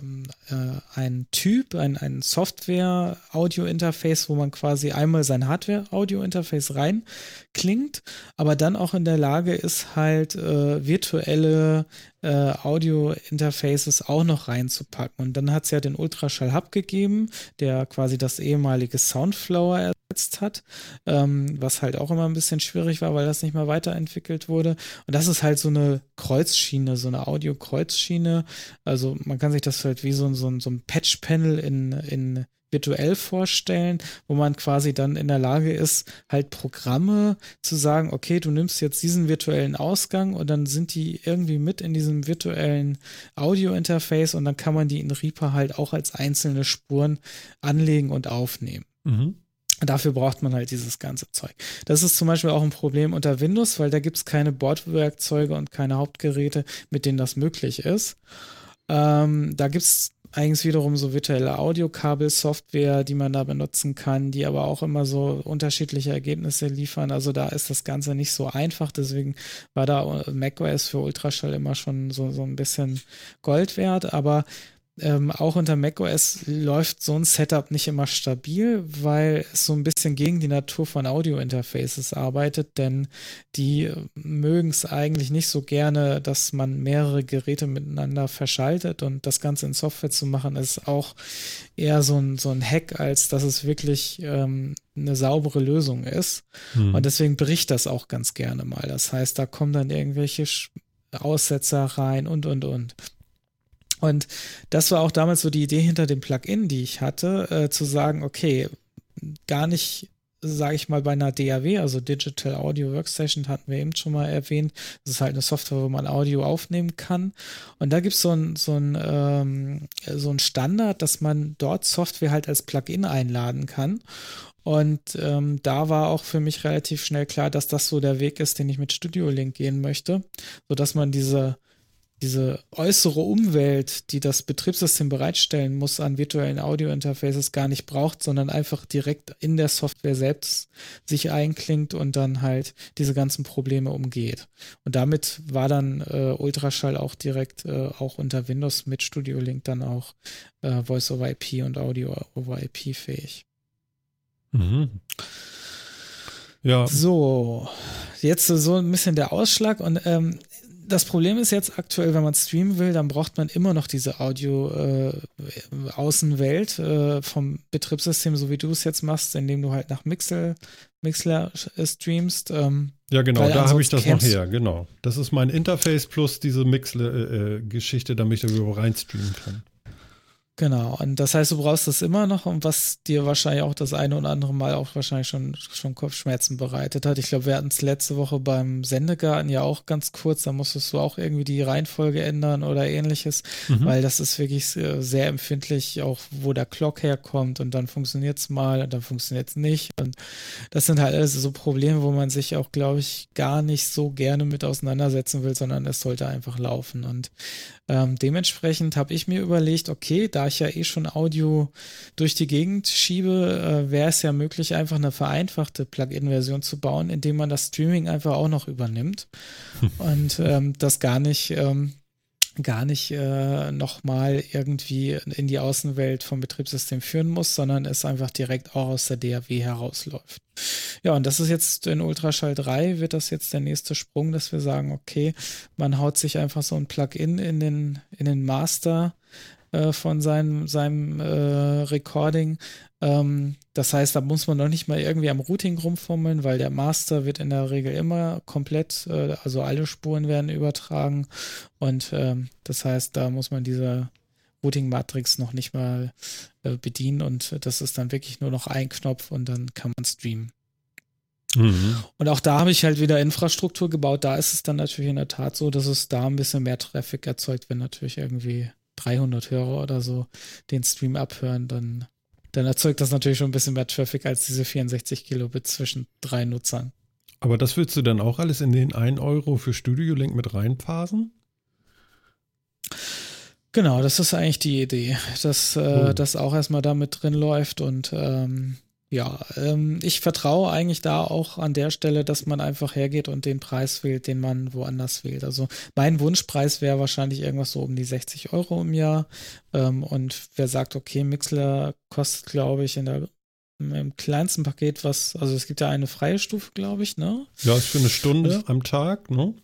ein Typ, ein, ein Software-Audio-Interface, wo man quasi einmal sein Hardware-Audio-Interface reinklingt, aber dann auch in der Lage ist, halt äh, virtuelle äh, Audio-Interfaces auch noch reinzupacken. Und dann hat es ja den Ultraschall-Hub gegeben, der quasi das ehemalige Soundflower ersetzt hat, ähm, was halt auch immer ein bisschen schwierig war, weil das nicht mehr weiterentwickelt wurde. Und das ist halt so eine Kreuzschiene, so eine Audio-Kreuzschiene. Also man kann sich das halt wie so, so, so ein Patch-Panel in, in virtuell vorstellen, wo man quasi dann in der Lage ist, halt Programme zu sagen, okay, du nimmst jetzt diesen virtuellen Ausgang und dann sind die irgendwie mit in diesem virtuellen Audio-Interface und dann kann man die in Reaper halt auch als einzelne Spuren anlegen und aufnehmen. Mhm. Dafür braucht man halt dieses ganze Zeug. Das ist zum Beispiel auch ein Problem unter Windows, weil da gibt es keine Bordwerkzeuge und keine Hauptgeräte, mit denen das möglich ist. Ähm, da gibt es eigens wiederum so virtuelle Audiokabel-Software, die man da benutzen kann, die aber auch immer so unterschiedliche Ergebnisse liefern. Also da ist das Ganze nicht so einfach. Deswegen war da macOS für Ultraschall immer schon so, so ein bisschen Gold wert. Aber ähm, auch unter macOS läuft so ein Setup nicht immer stabil, weil es so ein bisschen gegen die Natur von Audio-Interfaces arbeitet, denn die mögen es eigentlich nicht so gerne, dass man mehrere Geräte miteinander verschaltet und das Ganze in Software zu machen, ist auch eher so ein, so ein Hack, als dass es wirklich ähm, eine saubere Lösung ist. Hm. Und deswegen bricht das auch ganz gerne mal. Das heißt, da kommen dann irgendwelche Aussetzer rein und, und, und. Und das war auch damals so die Idee hinter dem Plugin, die ich hatte, äh, zu sagen, okay, gar nicht sage ich mal, bei einer DAW, also Digital Audio Workstation, hatten wir eben schon mal erwähnt. Das ist halt eine Software, wo man Audio aufnehmen kann. Und da gibt es so ein, so, ein, ähm, so ein Standard, dass man dort Software halt als Plugin einladen kann. Und ähm, da war auch für mich relativ schnell klar, dass das so der Weg ist, den ich mit Studio Link gehen möchte, sodass man diese diese äußere Umwelt, die das Betriebssystem bereitstellen muss, an virtuellen Audio-Interfaces gar nicht braucht, sondern einfach direkt in der Software selbst sich einklingt und dann halt diese ganzen Probleme umgeht. Und damit war dann äh, Ultraschall auch direkt äh, auch unter Windows mit Studio Link dann auch äh, Voice over IP und Audio over IP fähig. Mhm. Ja. So, jetzt so ein bisschen der Ausschlag und ähm, das Problem ist jetzt aktuell, wenn man streamen will, dann braucht man immer noch diese Audio-Außenwelt äh, äh, vom Betriebssystem, so wie du es jetzt machst, indem du halt nach Mixel, Mixler äh, streamst. Ähm, ja, genau, da habe ich das noch her, genau. Das ist mein Interface plus diese Mixler-Geschichte, äh, damit ich darüber reinstreamen kann. Genau, und das heißt, du brauchst das immer noch und was dir wahrscheinlich auch das eine oder andere Mal auch wahrscheinlich schon, schon Kopfschmerzen bereitet hat. Ich glaube, wir hatten es letzte Woche beim Sendegarten ja auch ganz kurz, da musstest du auch irgendwie die Reihenfolge ändern oder ähnliches, mhm. weil das ist wirklich sehr empfindlich, auch wo der Clock herkommt und dann funktioniert es mal und dann funktioniert es nicht. Und das sind halt alles so Probleme, wo man sich auch, glaube ich, gar nicht so gerne mit auseinandersetzen will, sondern es sollte einfach laufen. Und ähm, dementsprechend habe ich mir überlegt, okay, da ich ja eh schon Audio durch die Gegend schiebe, äh, wäre es ja möglich, einfach eine vereinfachte Plugin-Version zu bauen, indem man das Streaming einfach auch noch übernimmt [laughs] und ähm, das gar nicht ähm, gar nicht äh, nochmal irgendwie in die Außenwelt vom Betriebssystem führen muss, sondern es einfach direkt auch aus der DAW herausläuft. Ja, und das ist jetzt in Ultraschall 3 wird das jetzt der nächste Sprung, dass wir sagen, okay, man haut sich einfach so ein Plugin in den, in den Master äh, von seinem, seinem äh, Recording. Ähm, das heißt, da muss man noch nicht mal irgendwie am Routing rumfummeln, weil der Master wird in der Regel immer komplett, äh, also alle Spuren werden übertragen. Und ähm, das heißt, da muss man diese Routing-Matrix noch nicht mal äh, bedienen und das ist dann wirklich nur noch ein Knopf und dann kann man streamen. Mhm. Und auch da habe ich halt wieder Infrastruktur gebaut. Da ist es dann natürlich in der Tat so, dass es da ein bisschen mehr Traffic erzeugt, wenn natürlich irgendwie 300 Hörer oder so den Stream abhören, dann, dann erzeugt das natürlich schon ein bisschen mehr Traffic als diese 64 Kilobit zwischen drei Nutzern. Aber das willst du dann auch alles in den 1 Euro für Studio Link mit reinphasen? Genau, das ist eigentlich die Idee, dass äh, oh. das auch erstmal da mit drin läuft und ähm, ja, ähm, ich vertraue eigentlich da auch an der Stelle, dass man einfach hergeht und den Preis wählt, den man woanders wählt. Also mein Wunschpreis wäre wahrscheinlich irgendwas so um die 60 Euro im Jahr. Ähm, und wer sagt, okay, Mixler kostet, glaube ich, in der im kleinsten Paket was, also es gibt ja eine freie Stufe, glaube ich, ne? Ja, ist für eine Stunde am Tag, ne?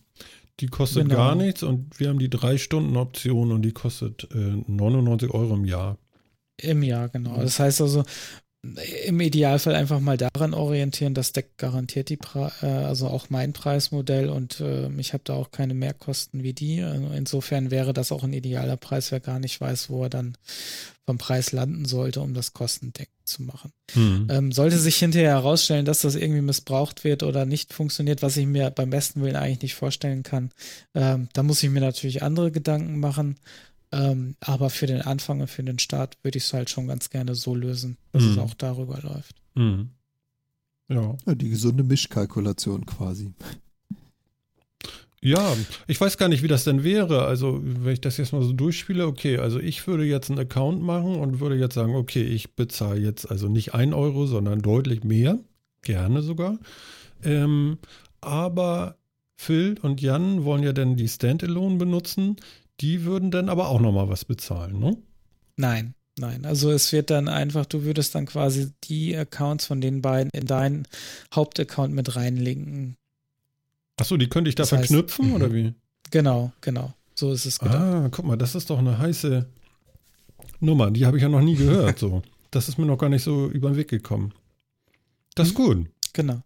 Die kostet genau. gar nichts und wir haben die drei Stunden Option und die kostet äh, 99 Euro im Jahr. Im Jahr, genau. Das heißt also, im Idealfall einfach mal daran orientieren, das deckt garantiert die, Pre äh, also auch mein Preismodell und äh, ich habe da auch keine Mehrkosten wie die. Also insofern wäre das auch ein idealer Preis, wer gar nicht weiß, wo er dann vom Preis landen sollte, um das kostendeckend zu machen. Mhm. Ähm, sollte sich hinterher herausstellen, dass das irgendwie missbraucht wird oder nicht funktioniert, was ich mir beim besten Willen eigentlich nicht vorstellen kann, ähm, da muss ich mir natürlich andere Gedanken machen. Ähm, aber für den Anfang und für den Start würde ich es halt schon ganz gerne so lösen, dass mhm. es auch darüber läuft. Mhm. Ja. ja. Die gesunde Mischkalkulation quasi. Ja, ich weiß gar nicht, wie das denn wäre. Also, wenn ich das jetzt mal so durchspiele, okay, also ich würde jetzt einen Account machen und würde jetzt sagen, okay, ich bezahle jetzt also nicht ein Euro, sondern deutlich mehr. Gerne sogar. Ähm, aber Phil und Jan wollen ja dann die Standalone benutzen die würden dann aber auch nochmal was bezahlen, ne? Nein, nein. Also es wird dann einfach, du würdest dann quasi die Accounts von den beiden in deinen Hauptaccount mit reinlinken. Achso, die könnte ich da das verknüpfen heißt, oder wie? Genau, genau. So ist es gedacht. Ah, guck mal, das ist doch eine heiße Nummer. Die habe ich ja noch nie gehört. So. Das ist mir noch gar nicht so über den Weg gekommen. Das ist mhm. gut. Genau.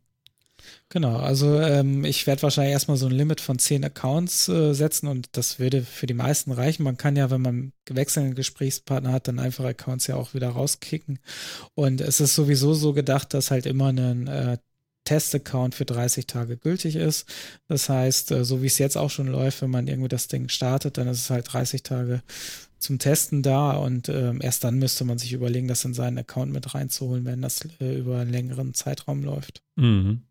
Genau, also ähm, ich werde wahrscheinlich erstmal so ein Limit von zehn Accounts äh, setzen und das würde für die meisten reichen. Man kann ja, wenn man wechselnden Gesprächspartner hat, dann einfach Accounts ja auch wieder rauskicken. Und es ist sowieso so gedacht, dass halt immer ein äh, Test-Account für 30 Tage gültig ist. Das heißt, äh, so wie es jetzt auch schon läuft, wenn man irgendwie das Ding startet, dann ist es halt 30 Tage zum Testen da und äh, erst dann müsste man sich überlegen, das in seinen Account mit reinzuholen, wenn das äh, über einen längeren Zeitraum läuft. Mhm.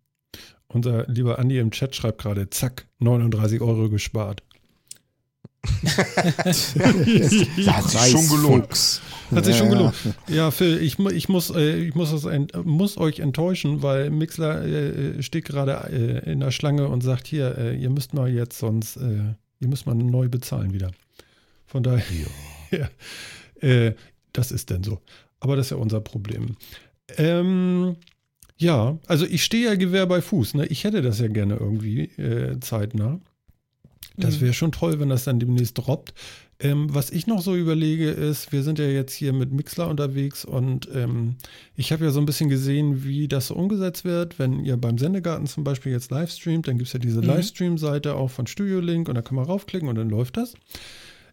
Unser lieber Andi im Chat schreibt gerade, zack, 39 Euro gespart. [laughs] das hat sich schon gelohnt. Hat sich schon gelohnt. Ja, Phil, ich, ich, muss, äh, ich muss, das, muss euch enttäuschen, weil Mixler äh, steht gerade äh, in der Schlange und sagt, hier, äh, ihr müsst mal jetzt sonst, äh, ihr müsst mal neu bezahlen wieder. Von daher, ja. [laughs] Das ist denn so. Aber das ist ja unser Problem. Ähm, ja, also ich stehe ja Gewehr bei Fuß. Ne? Ich hätte das ja gerne irgendwie äh, zeitnah. Das mhm. wäre schon toll, wenn das dann demnächst droppt. Ähm, was ich noch so überlege, ist, wir sind ja jetzt hier mit Mixler unterwegs und ähm, ich habe ja so ein bisschen gesehen, wie das so umgesetzt wird. Wenn ihr beim Sendegarten zum Beispiel jetzt live streamt, dann gibt es ja diese mhm. Livestream-Seite auch von Studio Link und da kann man raufklicken und dann läuft das.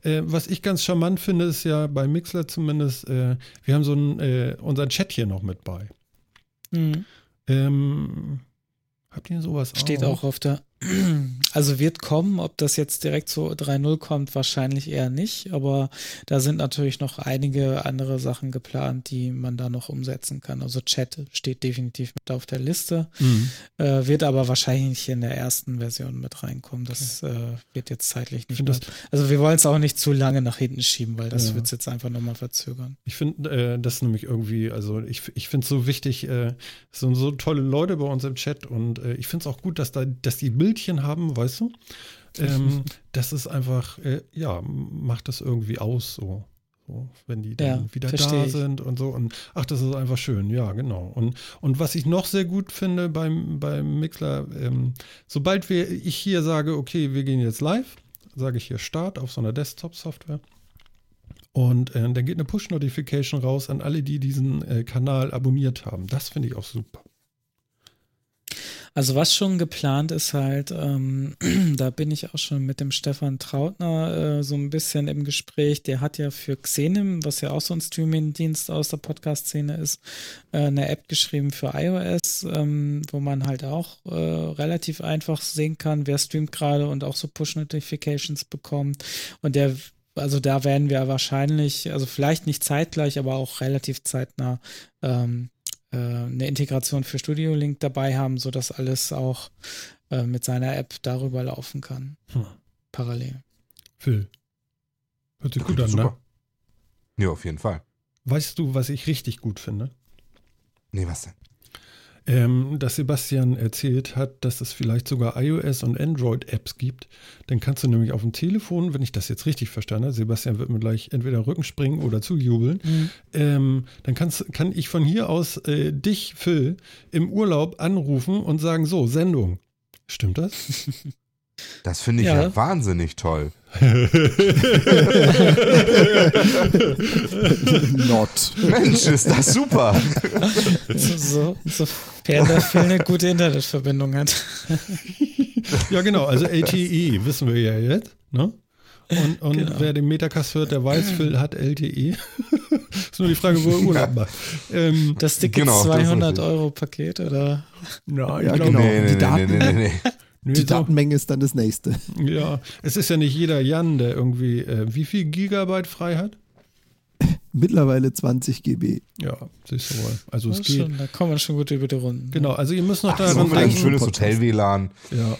Äh, was ich ganz charmant finde, ist ja bei Mixler zumindest, äh, wir haben so ein, äh, unseren Chat hier noch mit bei. Mhm. Ähm, habt ihr sowas Steht auch? auch auf der also wird kommen, ob das jetzt direkt so 3.0 kommt, wahrscheinlich eher nicht, aber da sind natürlich noch einige andere Sachen geplant, die man da noch umsetzen kann. Also Chat steht definitiv mit auf der Liste, mhm. äh, wird aber wahrscheinlich nicht in der ersten Version mit reinkommen. Das okay. äh, wird jetzt zeitlich nicht. Das, also wir wollen es auch nicht zu lange nach hinten schieben, weil das ja. wird es jetzt einfach nochmal verzögern. Ich finde äh, das nämlich irgendwie, also ich, ich finde es so wichtig, äh, es sind so tolle Leute bei uns im Chat und äh, ich finde es auch gut, dass da, dass die Bilder Bildchen haben, weißt du? Ähm, das ist einfach, äh, ja, macht das irgendwie aus so. So, wenn die dann ja, wieder da sind und so. Und ach, das ist einfach schön, ja, genau. Und, und was ich noch sehr gut finde beim, beim Mixler, ähm, sobald wir, ich hier sage, okay, wir gehen jetzt live, sage ich hier Start auf so einer Desktop-Software. Und äh, dann geht eine Push-Notification raus an alle, die diesen äh, Kanal abonniert haben. Das finde ich auch super. Also was schon geplant ist halt, ähm, [clears throat] da bin ich auch schon mit dem Stefan Trautner äh, so ein bisschen im Gespräch. Der hat ja für Xenim, was ja auch so ein Streaming-Dienst aus der Podcast-Szene ist, äh, eine App geschrieben für iOS, ähm, wo man halt auch äh, relativ einfach sehen kann, wer streamt gerade und auch so Push-Notifications bekommt. Und der also da werden wir wahrscheinlich, also vielleicht nicht zeitgleich, aber auch relativ zeitnah ähm, äh, eine Integration für Studio Link dabei haben, sodass alles auch äh, mit seiner App darüber laufen kann. Hm. Parallel. Phil. Hört sich gut an, Super. ne? Ja, auf jeden Fall. Weißt du, was ich richtig gut finde? Nee, was denn? Ähm, dass Sebastian erzählt hat, dass es vielleicht sogar iOS und Android-Apps gibt. Dann kannst du nämlich auf dem Telefon, wenn ich das jetzt richtig verstanden habe, Sebastian wird mir gleich entweder Rücken springen oder zujubeln, mhm. ähm, dann kannst, kann ich von hier aus äh, dich, Phil, im Urlaub anrufen und sagen, so, Sendung. Stimmt das? [laughs] Das finde ich ja. ja. wahnsinnig toll. [laughs] Not. Mensch, ist das super. So, so, sofern der Phil eine gute Internetverbindung hat. Ja, genau. Also LTE wissen wir ja jetzt. Ne? Und, und genau. wer den Metacast hört, der weiß, Phil hat LTE. [laughs] ist nur die Frage, wo er Urlaub macht. Ähm, das dicke genau, 200 Euro Paket, oder? Na, ja, genau. Nee, nee, die Daten, nee, nee, nee. Nö, die so. Datenmenge ist dann das nächste. Ja, es ist ja nicht jeder Jan, der irgendwie, äh, wie viel Gigabyte frei hat? [laughs] Mittlerweile 20 GB. Ja, siehst du wohl. Also es geht. Schon, da kommen wir schon gut über die Runden. Genau, also ihr müsst noch Ach, daran denken. ein schönes Hotel-WLAN. Ja.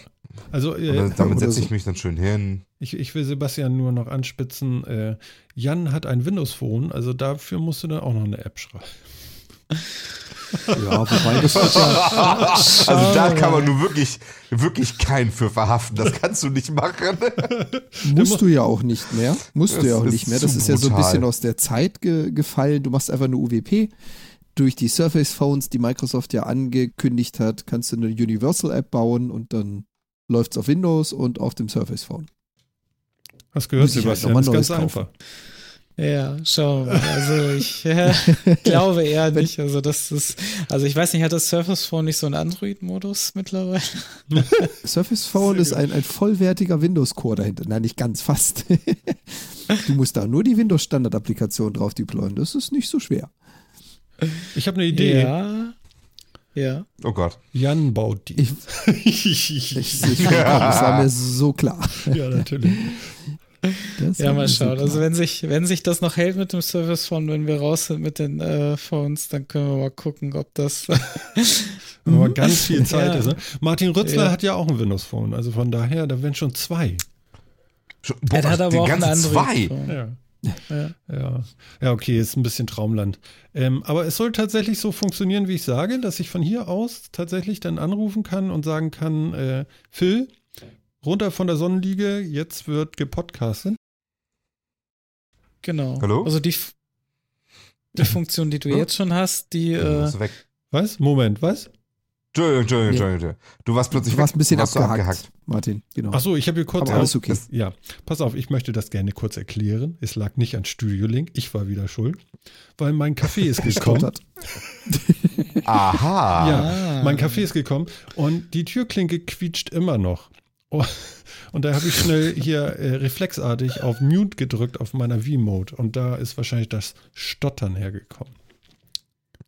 Also, äh, damit setze ich mich dann schön hin. Ich, ich will Sebastian nur noch anspitzen. Äh, Jan hat ein Windows-Phone, also dafür musst du dann auch noch eine App schreiben. [laughs] Ja, wobei das ist ja. [laughs] Also da kann man nur wirklich, wirklich keinen für verhaften. Das kannst du nicht machen. [laughs] Musst du ja auch nicht mehr. Musst das du ja auch nicht mehr. Das ist ja so ein bisschen aus der Zeit ge gefallen. Du machst einfach eine UWP. Durch die Surface Phones, die Microsoft ja angekündigt hat, kannst du eine Universal App bauen und dann läuft es auf Windows und auf dem Surface Phone. Hast gehört, halt Sebastian, halt das ist ganz kaufen. einfach. Ja, schau mal. Also ich [laughs] äh, [laughs] glaube eher nicht. Also das ist, also ich weiß nicht, hat das Surface Phone nicht so einen Android-Modus mittlerweile? [laughs] Surface Phone ist ein, ein vollwertiger Windows-Core dahinter. Nein, nicht ganz, fast. du musst da nur die Windows-Standard-Applikation drauf deployen. Das ist nicht so schwer. Ich habe eine Idee. Ja. Ja. Oh Gott. Jan baut die. Ich, ich, ich, ich, das war mir so klar. Ja, natürlich. Ja, mal schauen. Also wenn sich, wenn sich das noch hält mit dem Service Phone, wenn wir raus sind mit den äh, Phones, dann können wir mal gucken, ob das [laughs] aber ganz viel [laughs] Zeit ja. ist. Ne? Martin Rützler ja. hat ja auch ein Windows Phone, also von daher, da wären schon zwei. Boah, er hat aber auch ein zwei. Ja. Ja. ja. ja, okay, ist ein bisschen Traumland. Ähm, aber es soll tatsächlich so funktionieren, wie ich sage, dass ich von hier aus tatsächlich dann anrufen kann und sagen kann, äh, Phil, runter von der Sonnenliege, jetzt wird gepodcastet. Genau. Hallo? Also die, die [laughs] Funktion, die du jetzt schon hast, die. Äh, was? Moment, was? Entschuldigung, Entschuldigung, nee. Entschuldigung. Du warst plötzlich du warst ein bisschen abgehackt, abgehackt, Martin. Genau. Ach so, ich habe hier kurz. Aber alles okay. Das, ja, pass auf, ich möchte das gerne kurz erklären. Es lag nicht an Studio Link, ich war wieder schuld, weil mein Kaffee ist [laughs] gekommen. Aha. Ja, mein Kaffee ist gekommen und die Türklinke quietscht immer noch. Oh, und da habe ich schnell hier äh, reflexartig auf Mute gedrückt auf meiner V-Mode und da ist wahrscheinlich das Stottern hergekommen.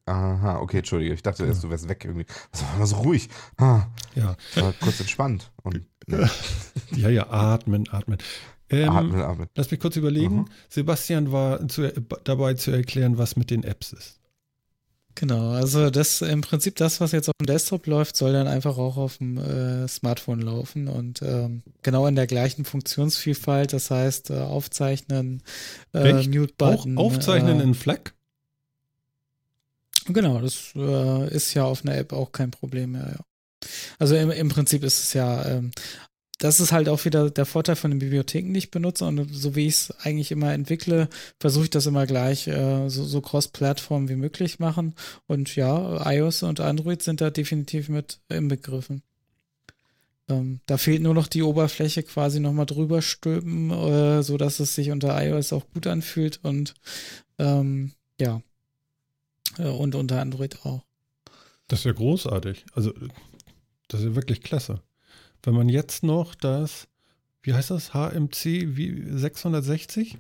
Aha, okay, entschuldige. Ich dachte erst, du wärst weg irgendwie. Das war immer so ruhig. Ah, ja. War kurz entspannt. Und, ne. [laughs] Ja, ja, atmen, atmen. Ähm, atmen, atmen. Lass mich kurz überlegen. Mhm. Sebastian war zu, dabei zu erklären, was mit den Apps ist. Genau, also das im Prinzip das, was jetzt auf dem Desktop läuft, soll dann einfach auch auf dem äh, Smartphone laufen und ähm, genau in der gleichen Funktionsvielfalt, das heißt äh, aufzeichnen, äh, Mute-Button. Auch aufzeichnen äh, in FLAC? Genau, das äh, ist ja auf einer App auch kein Problem mehr. Ja. Also im, im Prinzip ist es ja, ähm, das ist halt auch wieder der Vorteil von den Bibliotheken, die ich benutze. Und so wie ich es eigentlich immer entwickle, versuche ich das immer gleich äh, so, so cross-Plattform wie möglich machen. Und ja, iOS und Android sind da definitiv mit inbegriffen. Ähm, da fehlt nur noch die Oberfläche quasi nochmal drüber stülpen, äh, so dass es sich unter iOS auch gut anfühlt. Und ähm, ja, und unter Android auch. Das ist ja großartig. Also, das ist ja wirklich klasse. Wenn man jetzt noch das, wie heißt das, HMC wie 660?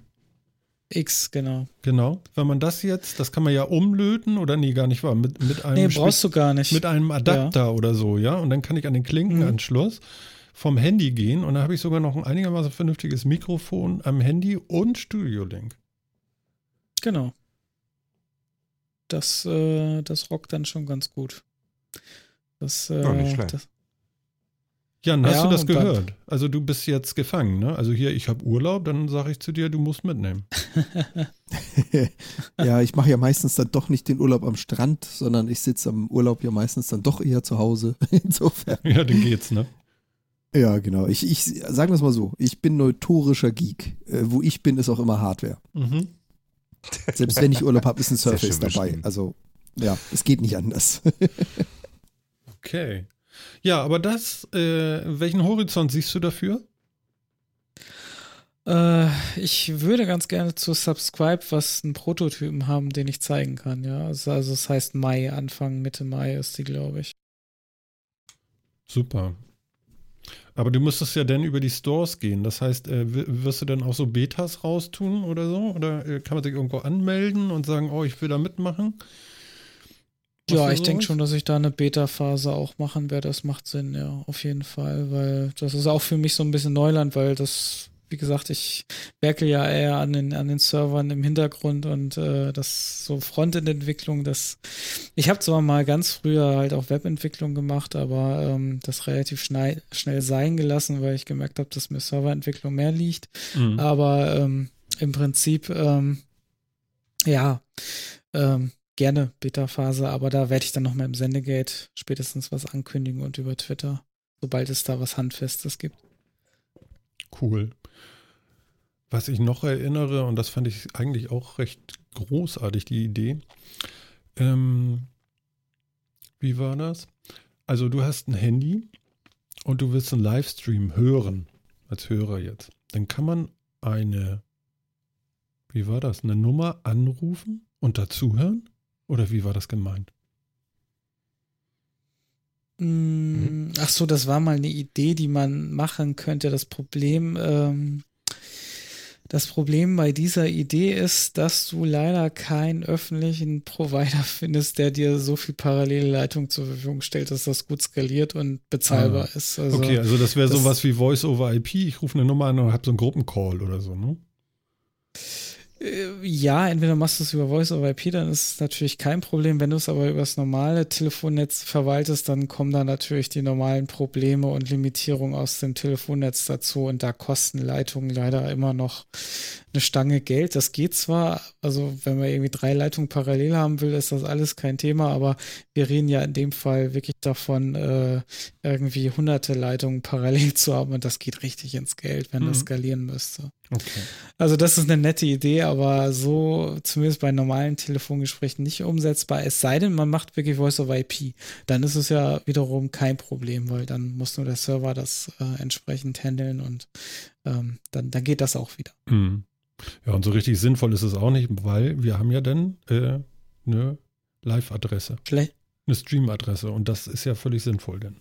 X, genau. Genau. Wenn man das jetzt, das kann man ja umlöten oder nee, gar nicht wahr, mit, mit einem. Nee, brauchst du gar nicht. Mit einem Adapter ja. oder so, ja. Und dann kann ich an den Klinkenanschluss mhm. vom Handy gehen und dann habe ich sogar noch ein einigermaßen vernünftiges Mikrofon am Handy und Studio Link. Genau das, äh, das rockt dann schon ganz gut. Das, äh, ja, nicht schlecht. Das, Jan, hast ja, du das gehört? Also du bist jetzt gefangen, ne? Also hier, ich habe Urlaub, dann sage ich zu dir, du musst mitnehmen. [laughs] ja, ich mache ja meistens dann doch nicht den Urlaub am Strand, sondern ich sitze am Urlaub ja meistens dann doch eher zu Hause. [laughs] Insofern. Ja, dann geht's, ne? Ja, genau. Ich, ich sagen wir es mal so, ich bin notorischer Geek. Äh, wo ich bin, ist auch immer Hardware. Mhm. Selbst wenn ich Urlaub habe, ist ein [laughs] Surface dabei. Also ja, es geht nicht anders. okay. Ja, aber das, äh, welchen Horizont siehst du dafür? Äh, ich würde ganz gerne zu Subscribe was einen Prototypen haben, den ich zeigen kann, ja. Also, also es heißt Mai, Anfang, Mitte Mai ist die, glaube ich. Super. Aber du müsstest ja dann über die Stores gehen. Das heißt, äh, wirst du dann auch so Betas raustun oder so? Oder äh, kann man sich irgendwo anmelden und sagen, oh, ich will da mitmachen? Ja, ich denke schon, dass ich da eine Beta-Phase auch machen werde. Das macht Sinn, ja, auf jeden Fall, weil das ist auch für mich so ein bisschen Neuland, weil das wie gesagt, ich werke ja eher an den, an den Servern im Hintergrund und äh, das so Frontend-Entwicklung, das ich habe zwar mal ganz früher halt auch Webentwicklung gemacht, aber ähm, das relativ schnell, schnell sein gelassen, weil ich gemerkt habe, dass mir Serverentwicklung mehr liegt. Mhm. Aber ähm, im Prinzip, ähm, ja, ähm, gerne Beta-Phase, aber da werde ich dann nochmal im Sendegate spätestens was ankündigen und über Twitter, sobald es da was Handfestes gibt. Cool. Was ich noch erinnere, und das fand ich eigentlich auch recht großartig, die Idee. Ähm, wie war das? Also du hast ein Handy und du willst einen Livestream hören, als Hörer jetzt. Dann kann man eine, wie war das, eine Nummer anrufen und dazuhören? Oder wie war das gemeint? Mm, ach so, das war mal eine Idee, die man machen könnte. Das Problem ähm, Das Problem bei dieser Idee ist, dass du leider keinen öffentlichen Provider [laughs] findest, der dir so viel parallele Leitung zur Verfügung stellt, dass das gut skaliert und bezahlbar ah. ist. Also, okay, also das wäre sowas wie Voice over IP. Ich rufe eine Nummer an und habe so einen Gruppencall oder so, ne? Äh, ja, entweder machst du es über Voice over IP, dann ist es natürlich kein Problem. Wenn du es aber über das normale Telefonnetz verwaltest, dann kommen da natürlich die normalen Probleme und Limitierungen aus dem Telefonnetz dazu und da kosten Leitungen leider immer noch eine Stange Geld. Das geht zwar, also wenn man irgendwie drei Leitungen parallel haben will, ist das alles kein Thema, aber wir reden ja in dem Fall wirklich davon, äh, irgendwie hunderte Leitungen parallel [laughs] zu haben und das geht richtig ins Geld, wenn mhm. das skalieren müsste. Okay. Also das ist eine nette Idee, aber so zumindest bei normalen Telefongesprächen nicht umsetzbar. Es sei denn, man macht wirklich Voice over IP. Dann ist es ja wiederum kein Problem, weil dann muss nur der Server das äh, entsprechend handeln und ähm, dann, dann geht das auch wieder. Mhm. Ja, und so richtig sinnvoll ist es auch nicht, weil wir haben ja dann äh, eine Live-Adresse. Eine Stream-Adresse und das ist ja völlig sinnvoll denn.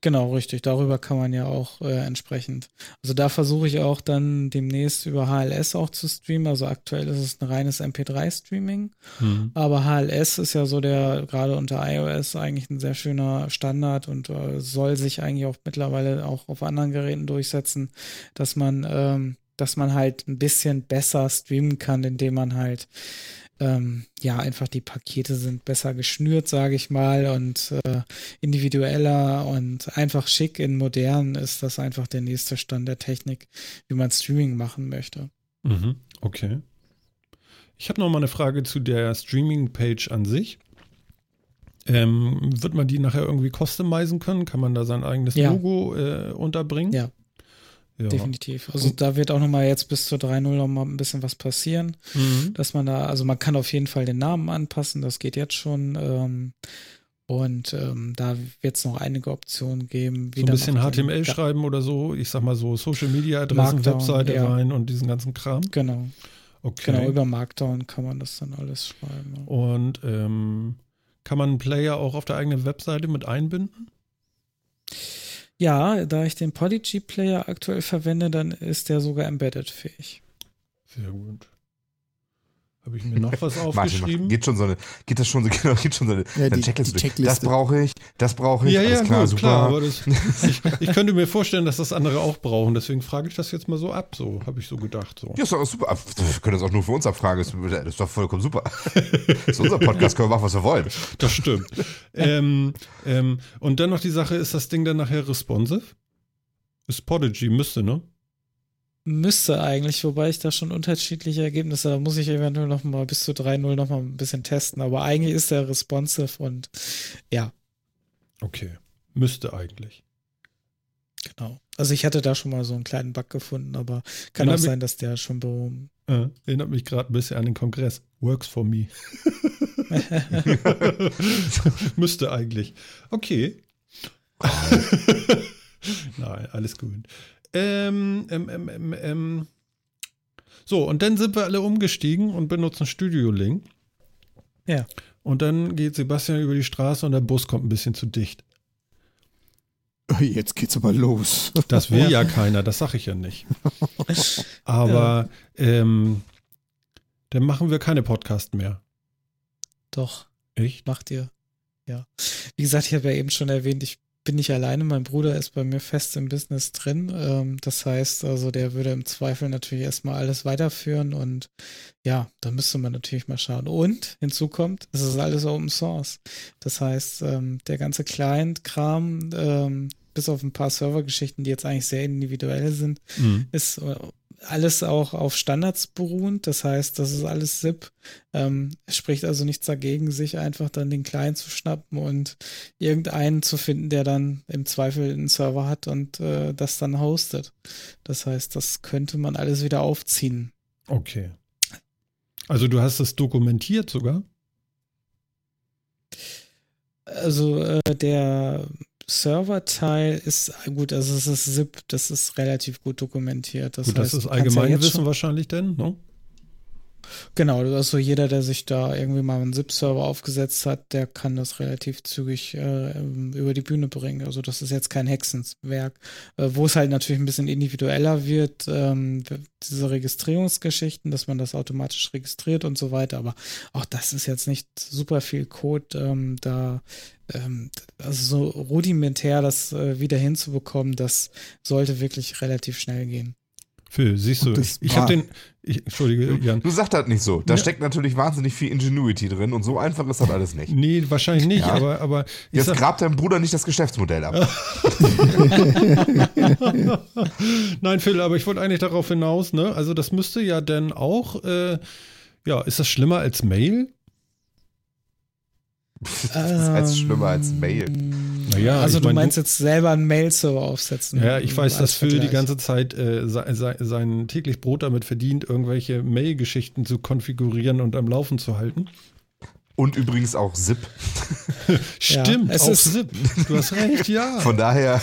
Genau, richtig. Darüber kann man ja auch äh, entsprechend. Also da versuche ich auch dann demnächst über HLS auch zu streamen. Also aktuell ist es ein reines MP3-Streaming. Mhm. Aber HLS ist ja so der, gerade unter iOS, eigentlich ein sehr schöner Standard und äh, soll sich eigentlich auch mittlerweile auch auf anderen Geräten durchsetzen, dass man ähm, dass man halt ein bisschen besser streamen kann, indem man halt ähm, ja einfach die Pakete sind besser geschnürt, sage ich mal, und äh, individueller und einfach schick in modern ist das einfach der nächste Stand der Technik, wie man Streaming machen möchte. Mhm, okay. Ich habe noch mal eine Frage zu der Streaming-Page an sich. Ähm, wird man die nachher irgendwie customizen können? Kann man da sein eigenes ja. Logo äh, unterbringen? Ja, ja. Definitiv. Also da wird auch nochmal jetzt bis zur 3.0 nochmal ein bisschen was passieren, mhm. dass man da, also man kann auf jeden Fall den Namen anpassen, das geht jetzt schon. Ähm, und ähm, da wird es noch einige Optionen geben. Wie so ein bisschen HTML schreiben oder so, ich sag mal so Social Media Adressen, Webseite ja. rein und diesen ganzen Kram. Genau. Okay. Genau, über Markdown kann man das dann alles schreiben. Und ähm, kann man einen Player auch auf der eigenen Webseite mit einbinden? Ja, da ich den Podigy Player aktuell verwende, dann ist der sogar embedded fähig. Sehr gut. Habe ich mir noch was [laughs] aufgeschrieben? Martin, geht schon so eine, geht das schon so, [laughs] genau, geht schon so eine, ja, die, Checkliste, die Checkliste. Das brauche ich, das brauche ich. Ja, ja, klar, gut, super. klar. Aber das, ich, ich, könnte mir vorstellen, dass das andere auch brauchen. Deswegen frage ich das jetzt mal so ab. So habe ich so gedacht. So. Ja, ist doch super. Wir können das auch nur für uns abfragen. Das ist doch vollkommen super. [laughs] Das ist unser Podcast, können wir machen, was wir wollen. Das stimmt. ähm, ähm, und dann noch die Sache, ist das Ding dann nachher responsive? Ist Podigy, müsste, ne? Müsste eigentlich, wobei ich da schon unterschiedliche Ergebnisse, da muss ich eventuell noch mal bis zu 3.0 noch mal ein bisschen testen, aber eigentlich ist der responsive und ja. Okay, müsste eigentlich. Genau. Also ich hatte da schon mal so einen kleinen Bug gefunden, aber kann erinnert auch sein, dass der schon behoben. Äh, erinnert mich gerade ein bisschen an den Kongress. Works for me. [laughs] [laughs] müsste eigentlich. Okay. [laughs] Nein, alles gut. Ähm, ähm, ähm, ähm, ähm, so, und dann sind wir alle umgestiegen und benutzen Studio Link. Ja. Und dann geht Sebastian über die Straße und der Bus kommt ein bisschen zu dicht. Jetzt geht's aber los. Das will ja, ja keiner, das sag ich ja nicht. [laughs] Aber ja. Ähm, dann machen wir keine Podcast mehr. Doch. Echt? Macht ihr. Ja. Wie gesagt, ich habe ja eben schon erwähnt, ich bin nicht alleine. Mein Bruder ist bei mir fest im Business drin. Ähm, das heißt, also der würde im Zweifel natürlich erstmal alles weiterführen und ja, da müsste man natürlich mal schauen. Und hinzu kommt, es ist alles Open Source. Das heißt, ähm, der ganze Client-Kram, ähm, bis auf ein paar Servergeschichten, die jetzt eigentlich sehr individuell sind, mhm. ist äh, alles auch auf Standards beruhend. Das heißt, das ist alles SIP. Ähm, es spricht also nichts dagegen, sich einfach dann den Client zu schnappen und irgendeinen zu finden, der dann im Zweifel einen Server hat und äh, das dann hostet. Das heißt, das könnte man alles wieder aufziehen. Okay. Also du hast es dokumentiert sogar? Also äh, der Serverteil ist gut, also es ist ZIP, das ist relativ gut dokumentiert. Das gut, heißt, das ist Allgemeinwissen ja wahrscheinlich denn, ne? Genau, also jeder, der sich da irgendwie mal einen ZIP-Server aufgesetzt hat, der kann das relativ zügig äh, über die Bühne bringen. Also das ist jetzt kein Hexenswerk. Äh, wo es halt natürlich ein bisschen individueller wird, ähm, diese Registrierungsgeschichten, dass man das automatisch registriert und so weiter. Aber auch das ist jetzt nicht super viel Code. Ähm, da ähm, also so rudimentär das äh, wieder hinzubekommen, das sollte wirklich relativ schnell gehen. Phil, siehst du, ich, ich habe den, ich, entschuldige, Jan. Du sagst das nicht so. Da ja. steckt natürlich wahnsinnig viel Ingenuity drin und so einfach ist das alles nicht. Nee, wahrscheinlich nicht, ja. aber, aber. Jetzt sag, grabt deinem Bruder nicht das Geschäftsmodell ab. [laughs] Nein, Phil, aber ich wollte eigentlich darauf hinaus, ne? Also, das müsste ja dann auch, äh, ja, ist das schlimmer als Mail? [laughs] das heißt schlimmer als Mail. Naja, also du mein, meinst jetzt selber einen Mail-Server aufsetzen. Ja, ich weiß, dass Phil die ganze Zeit äh, sein, sein täglich Brot damit verdient, irgendwelche Mail-Geschichten zu konfigurieren und am Laufen zu halten. Und übrigens auch ZIP. [laughs] Stimmt, ja, auch ZIP. Du hast recht, ja. [laughs] Von daher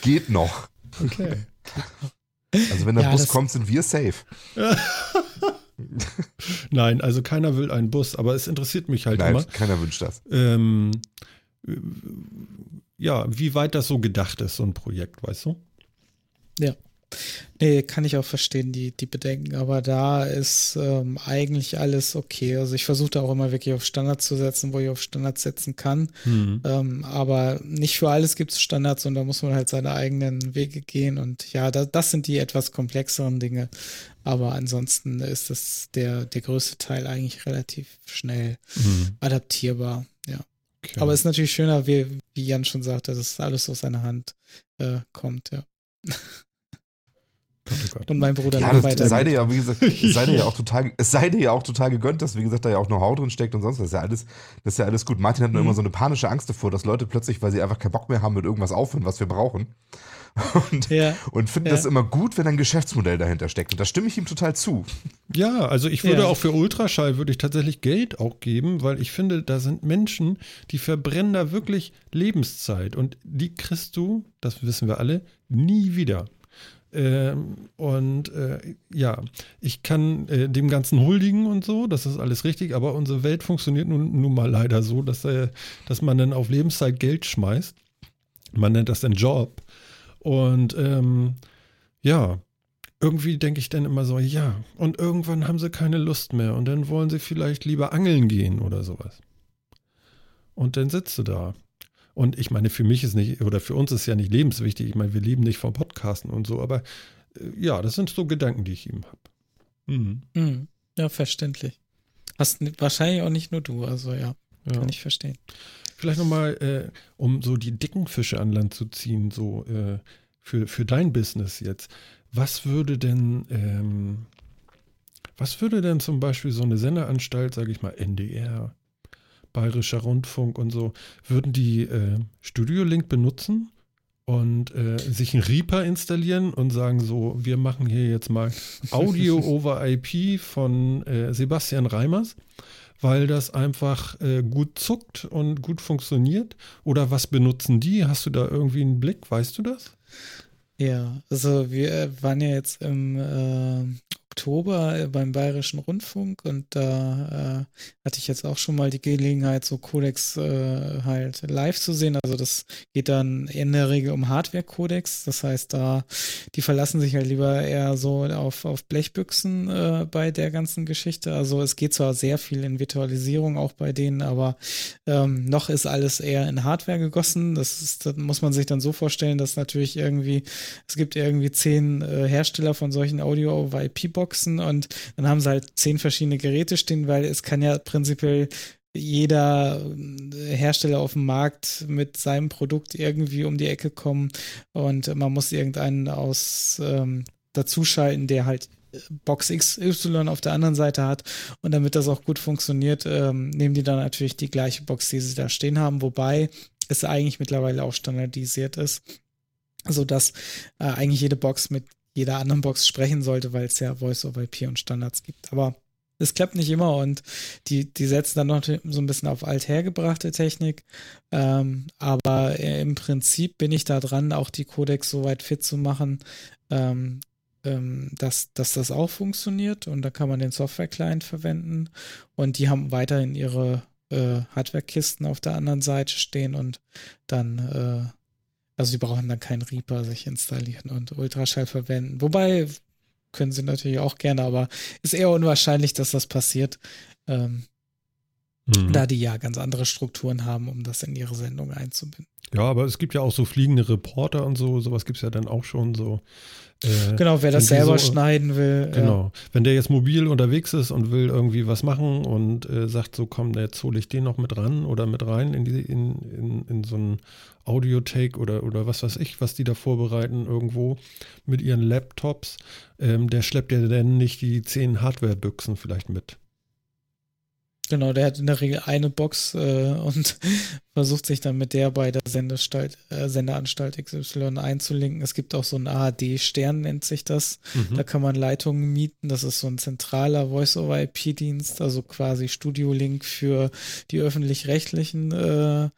geht noch. Okay. Also wenn der ja, Bus kommt, sind wir safe. [laughs] Nein, also keiner will einen Bus, aber es interessiert mich halt Nein, immer. Keiner wünscht das. Ähm, ja, wie weit das so gedacht ist, so ein Projekt, weißt du? Ja. Nee, kann ich auch verstehen, die, die Bedenken, aber da ist ähm, eigentlich alles okay. Also ich versuche da auch immer wirklich auf Standards zu setzen, wo ich auf Standards setzen kann. Mhm. Ähm, aber nicht für alles gibt es Standards und da muss man halt seine eigenen Wege gehen. Und ja, da, das sind die etwas komplexeren Dinge. Aber ansonsten ist das der, der größte Teil eigentlich relativ schnell mhm. adaptierbar, ja. Okay. Aber es ist natürlich schöner, wie, wie Jan schon sagte, dass alles aus seiner Hand äh, kommt, ja. [laughs] Gott, oh Gott. Und mein Bruder ja, weiter. Sei dir ja, wie gesagt, es sei dir ja [laughs] auch total, es sei dir ja auch total gegönnt, dass, wie gesagt, da ja auch Know-how drin steckt und sonst. Das ist ja alles, das ist ja alles gut. Martin hat nur mhm. immer so eine panische Angst davor, dass Leute plötzlich, weil sie einfach keinen Bock mehr haben, mit irgendwas aufhören, was wir brauchen. [laughs] Und, ja. und finden ja. das immer gut, wenn ein Geschäftsmodell dahinter steckt. Und da stimme ich ihm total zu. Ja, also ich würde ja. auch für Ultraschall würde ich tatsächlich Geld auch geben, weil ich finde, da sind Menschen, die verbrennen da wirklich Lebenszeit und die kriegst du, das wissen wir alle, nie wieder. Ähm, und äh, ja, ich kann äh, dem Ganzen huldigen und so, das ist alles richtig, aber unsere Welt funktioniert nun, nun mal leider so, dass, äh, dass man dann auf Lebenszeit Geld schmeißt. Man nennt das den Job. Und ähm, ja, irgendwie denke ich dann immer so, ja, und irgendwann haben sie keine Lust mehr und dann wollen sie vielleicht lieber angeln gehen oder sowas. Und dann sitzt du da und ich meine, für mich ist nicht, oder für uns ist ja nicht lebenswichtig. Ich meine, wir leben nicht vom Podcasten und so, aber äh, ja, das sind so Gedanken, die ich ihm habe. Mhm. Mhm. Ja, verständlich. Hast wahrscheinlich auch nicht nur du, also ja, ja. kann ich verstehen. Vielleicht nochmal, äh, um so die dicken Fische an Land zu ziehen, so äh, für, für dein Business jetzt. Was würde denn, ähm, was würde denn zum Beispiel so eine Sendeanstalt, sage ich mal, NDR, Bayerischer Rundfunk und so, würden die äh, Studio Link benutzen und äh, sich einen Reaper installieren und sagen so, wir machen hier jetzt mal [laughs] Audio over IP von äh, Sebastian Reimers, weil das einfach äh, gut zuckt und gut funktioniert? Oder was benutzen die? Hast du da irgendwie einen Blick? Weißt du das? Ja, also wir waren ja jetzt im äh, Oktober äh, beim Bayerischen Rundfunk und da äh, hatte ich jetzt auch schon mal die Gelegenheit, so Codex äh, halt live zu sehen. Also das geht dann in der Regel um Hardware-Codex. Das heißt, da die verlassen sich halt lieber eher so auf, auf Blechbüchsen äh, bei der ganzen Geschichte. Also es geht zwar sehr viel in Virtualisierung auch bei denen, aber ähm, noch ist alles eher in Hardware gegossen. Das, ist, das muss man sich dann so vorstellen, dass natürlich irgendwie, es gibt irgendwie zehn äh, Hersteller von solchen Audio-over-IP-Boxen Boxen und dann haben sie halt zehn verschiedene Geräte stehen, weil es kann ja prinzipiell jeder äh, Hersteller auf dem Markt mit seinem Produkt irgendwie um die Ecke kommen und man muss irgendeinen aus ähm, dazuschalten, der halt äh, Box XY auf der anderen Seite hat und damit das auch gut funktioniert, ähm, nehmen die dann natürlich die gleiche Box, die sie da stehen haben, wobei es eigentlich mittlerweile auch standardisiert ist, sodass äh, eigentlich jede Box mit jeder anderen Box sprechen sollte, weil es ja Voice-over-IP und Standards gibt. Aber es klappt nicht immer und die, die setzen dann noch so ein bisschen auf althergebrachte Technik. Ähm, aber im Prinzip bin ich da dran, auch die Codecs so weit fit zu machen, ähm, ähm, dass, dass das auch funktioniert und da kann man den Software-Client verwenden und die haben weiterhin ihre äh, Hardware-Kisten auf der anderen Seite stehen und dann, äh, also sie brauchen dann keinen Reaper sich installieren und Ultraschall verwenden. Wobei können sie natürlich auch gerne, aber ist eher unwahrscheinlich, dass das passiert. Ähm, mhm. Da die ja ganz andere Strukturen haben, um das in ihre Sendung einzubinden. Ja, aber es gibt ja auch so fliegende Reporter und so, sowas gibt es ja dann auch schon so. Äh, genau, wer das selber so, schneiden will. Genau. Ja. Wenn der jetzt mobil unterwegs ist und will irgendwie was machen und äh, sagt, so komm, jetzt hole ich den noch mit ran oder mit rein in, die, in, in, in so ein Audio-Take oder, oder was weiß ich, was die da vorbereiten irgendwo mit ihren Laptops, ähm, der schleppt ja dann nicht die zehn Hardware-Büchsen vielleicht mit. Genau, der hat in der Regel eine Box äh, und [laughs] versucht sich dann mit der bei der Sendeanstalt, äh, Sendeanstalt XY einzulinken. Es gibt auch so einen AHD-Stern, nennt sich das. Mhm. Da kann man Leitungen mieten. Das ist so ein zentraler Voice-over-IP-Dienst, also quasi Studio-Link für die öffentlich-rechtlichen, äh,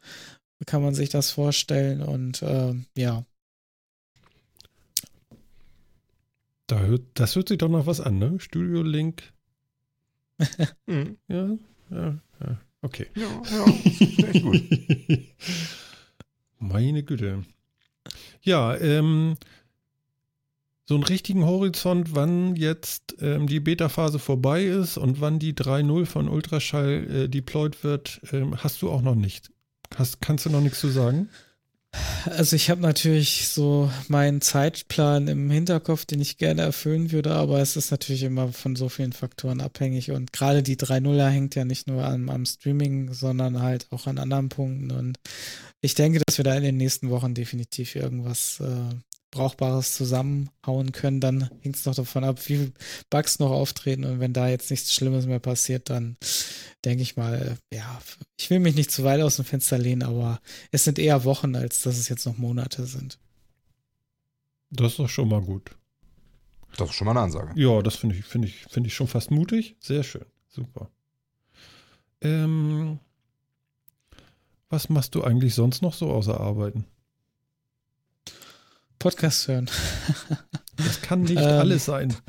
kann man sich das vorstellen. Und äh, ja. Da hört, das hört sich doch noch was an, ne? Studio-Link. [laughs] mhm. Ja, ja, ja. Okay. Ja, ja, echt [laughs] gut. Meine Güte. Ja, ähm, so einen richtigen Horizont, wann jetzt ähm, die Beta-Phase vorbei ist und wann die 3.0 von Ultraschall äh, deployed wird, ähm, hast du auch noch nicht. Hast, kannst du noch nichts zu sagen? Also ich habe natürlich so meinen Zeitplan im Hinterkopf, den ich gerne erfüllen würde, aber es ist natürlich immer von so vielen Faktoren abhängig. Und gerade die 3.0er hängt ja nicht nur am, am Streaming, sondern halt auch an anderen Punkten. Und ich denke, dass wir da in den nächsten Wochen definitiv irgendwas äh, Brauchbares zusammenhauen können, dann hängt es noch davon ab, wie viele Bugs noch auftreten und wenn da jetzt nichts Schlimmes mehr passiert, dann denke ich mal, ja, ich will mich nicht zu weit aus dem Fenster lehnen, aber es sind eher Wochen, als dass es jetzt noch Monate sind. Das ist doch schon mal gut. Das ist schon mal eine Ansage. Ja, das finde ich, finde ich, finde ich schon fast mutig. Sehr schön. Super. Ähm, was machst du eigentlich sonst noch so außer Arbeiten? Podcast hören. Das kann nicht ähm, alles sein. [laughs]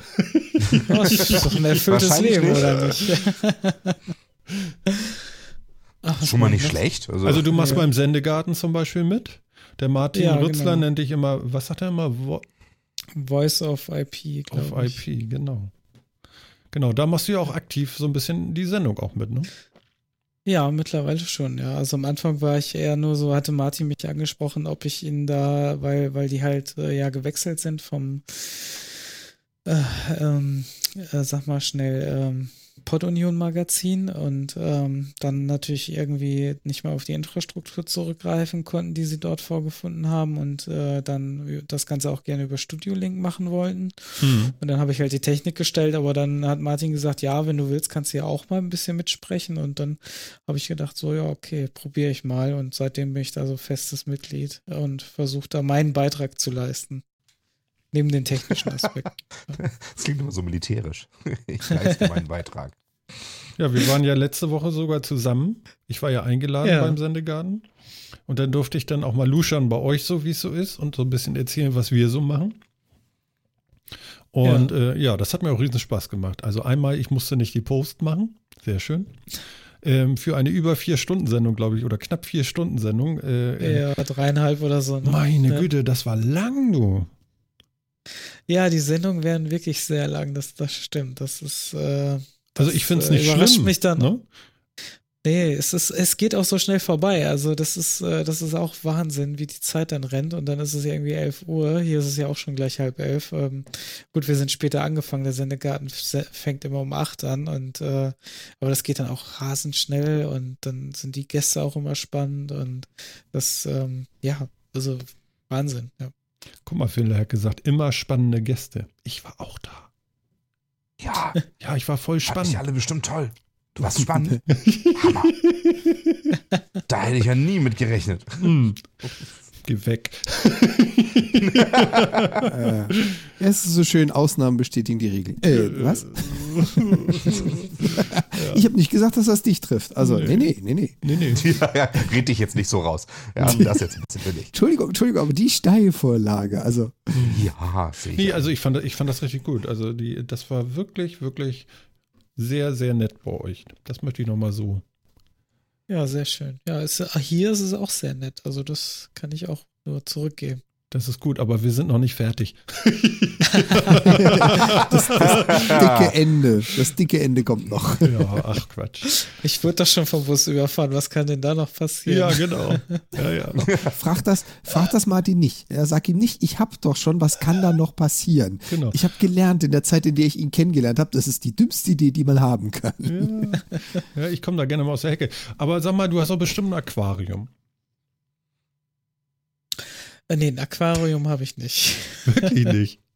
Das ist doch ein erfülltes Leben, nicht. oder nicht? [laughs] Ach, Schon mal nicht schlecht. Also, also du machst ja. beim Sendegarten zum Beispiel mit. Der Martin ja, Rützler genau. nennt dich immer, was sagt er immer? Vo Voice of IP. Of ich. IP, genau. Genau, da machst du ja auch aktiv so ein bisschen die Sendung auch mit, ne? Ja, mittlerweile schon, ja. Also am Anfang war ich eher nur so, hatte Martin mich angesprochen, ob ich ihn da, weil, weil die halt äh, ja gewechselt sind vom, äh, ähm, äh, sag mal schnell, ähm, Podunion Magazin und ähm, dann natürlich irgendwie nicht mehr auf die Infrastruktur zurückgreifen konnten, die sie dort vorgefunden haben und äh, dann das Ganze auch gerne über Studio Link machen wollten. Mhm. Und dann habe ich halt die Technik gestellt, aber dann hat Martin gesagt, ja, wenn du willst, kannst du ja auch mal ein bisschen mitsprechen und dann habe ich gedacht, so ja, okay, probiere ich mal und seitdem bin ich da so festes Mitglied und versuche da meinen Beitrag zu leisten. Neben den technischen Aspekten. [laughs] das klingt immer so militärisch. [laughs] Ich leiste meinen Beitrag. Ja, wir waren ja letzte Woche sogar zusammen. Ich war ja eingeladen ja. beim Sendegarten. Und dann durfte ich dann auch mal luschern bei euch, so wie es so ist, und so ein bisschen erzählen, was wir so machen. Und ja, äh, ja das hat mir auch riesen Spaß gemacht. Also einmal, ich musste nicht die Post machen. Sehr schön. Ähm, für eine über vier Stunden Sendung, glaube ich, oder knapp vier Stunden Sendung. Äh, äh ja, dreieinhalb oder so. Ne? Meine ja. Güte, das war lang, du. Ja, die Sendungen werden wirklich sehr lang, das, das stimmt. Das ist. Äh, also ich finde es nicht äh, überrascht schlimm. mich dann. Ne? Nee, es, ist, es geht auch so schnell vorbei. Also das ist, äh, das ist auch Wahnsinn, wie die Zeit dann rennt und dann ist es irgendwie 11 Uhr. Hier ist es ja auch schon gleich halb elf. Ähm, gut, wir sind später angefangen. Der Sendegarten fängt immer um acht an und äh, aber das geht dann auch rasend schnell und dann sind die Gäste auch immer spannend und das, ähm, ja, also Wahnsinn, ja. Guck mal, Phil hat gesagt, immer spannende Gäste. Ich war auch da. Ja. Ja, ich war voll spannend. Fand ich alle bestimmt toll. Du warst [laughs] spannend. Hammer. Da hätte ich ja nie mit gerechnet. Hm. Geh weg. [laughs] äh, es ist so schön, Ausnahmen bestätigen die Regel. Äh, was? [laughs] Ich habe nicht gesagt, dass das dich trifft. Also, nee, nee, nee, nee. Nee, nee. [laughs] Ja, ja, red dich jetzt nicht so raus. Ja, das jetzt ein bisschen billig. Entschuldigung, Entschuldigung, aber die Steilvorlage, also. Ja, sicher. Nee, also ich fand, ich fand das richtig gut. Also die, das war wirklich, wirklich sehr, sehr nett bei euch. Das möchte ich nochmal so. Ja, sehr schön. Ja, es, ah, hier ist es auch sehr nett. Also das kann ich auch nur zurückgeben. Das ist gut, aber wir sind noch nicht fertig. [laughs] Das, das dicke Ende. Das dicke Ende kommt noch. Ja, ach Quatsch. Ich wurde doch schon vom Bus überfahren. Was kann denn da noch passieren? Ja, genau. Ja, ja. Frag das, frag das Martin nicht. Er sagt ihm nicht, ich hab doch schon, was kann da noch passieren? Genau. Ich habe gelernt in der Zeit, in der ich ihn kennengelernt habe, das ist die dümmste Idee, die man haben kann. Ja, ja ich komme da gerne mal aus der Hecke. Aber sag mal, du hast doch bestimmt ein Aquarium. Äh, Nee, ein Aquarium habe ich nicht. [laughs] Wirklich nicht. [laughs]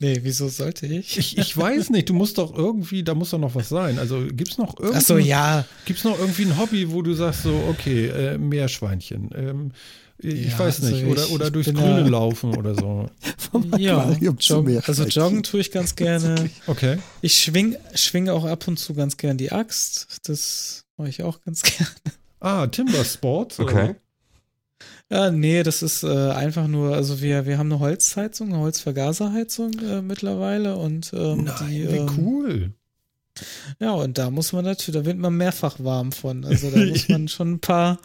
Nee, wieso sollte ich? Ich, ich weiß nicht, du musst doch irgendwie, da muss doch noch was sein. Also gibt's noch irgendwie, Ach so, ja. gibt's noch irgendwie ein Hobby, wo du sagst so, okay, äh, Meerschweinchen. Ähm, ich Ja, weiß also nicht. Oder, ich- oder ich durchs Grüne da- laufen oder so. [laughs] Vom Ja, Aquarium zum joggen, also Meerschweinchen. joggen tue ich ganz gerne. Okay. Ich schwing, schwinge auch ab und zu ganz gern die Axt. Das mache ich auch ganz gern. Ah, Timber Sports. oder Okay. Ja, nee, das ist äh, einfach nur, also wir, wir haben eine Holzheizung, eine Holzvergaserheizung äh, mittlerweile und ähm, Nein, die, wie ähm, cool. ja, und da muss man natürlich, da wird man mehrfach warm von. Also da muss man schon ein paar,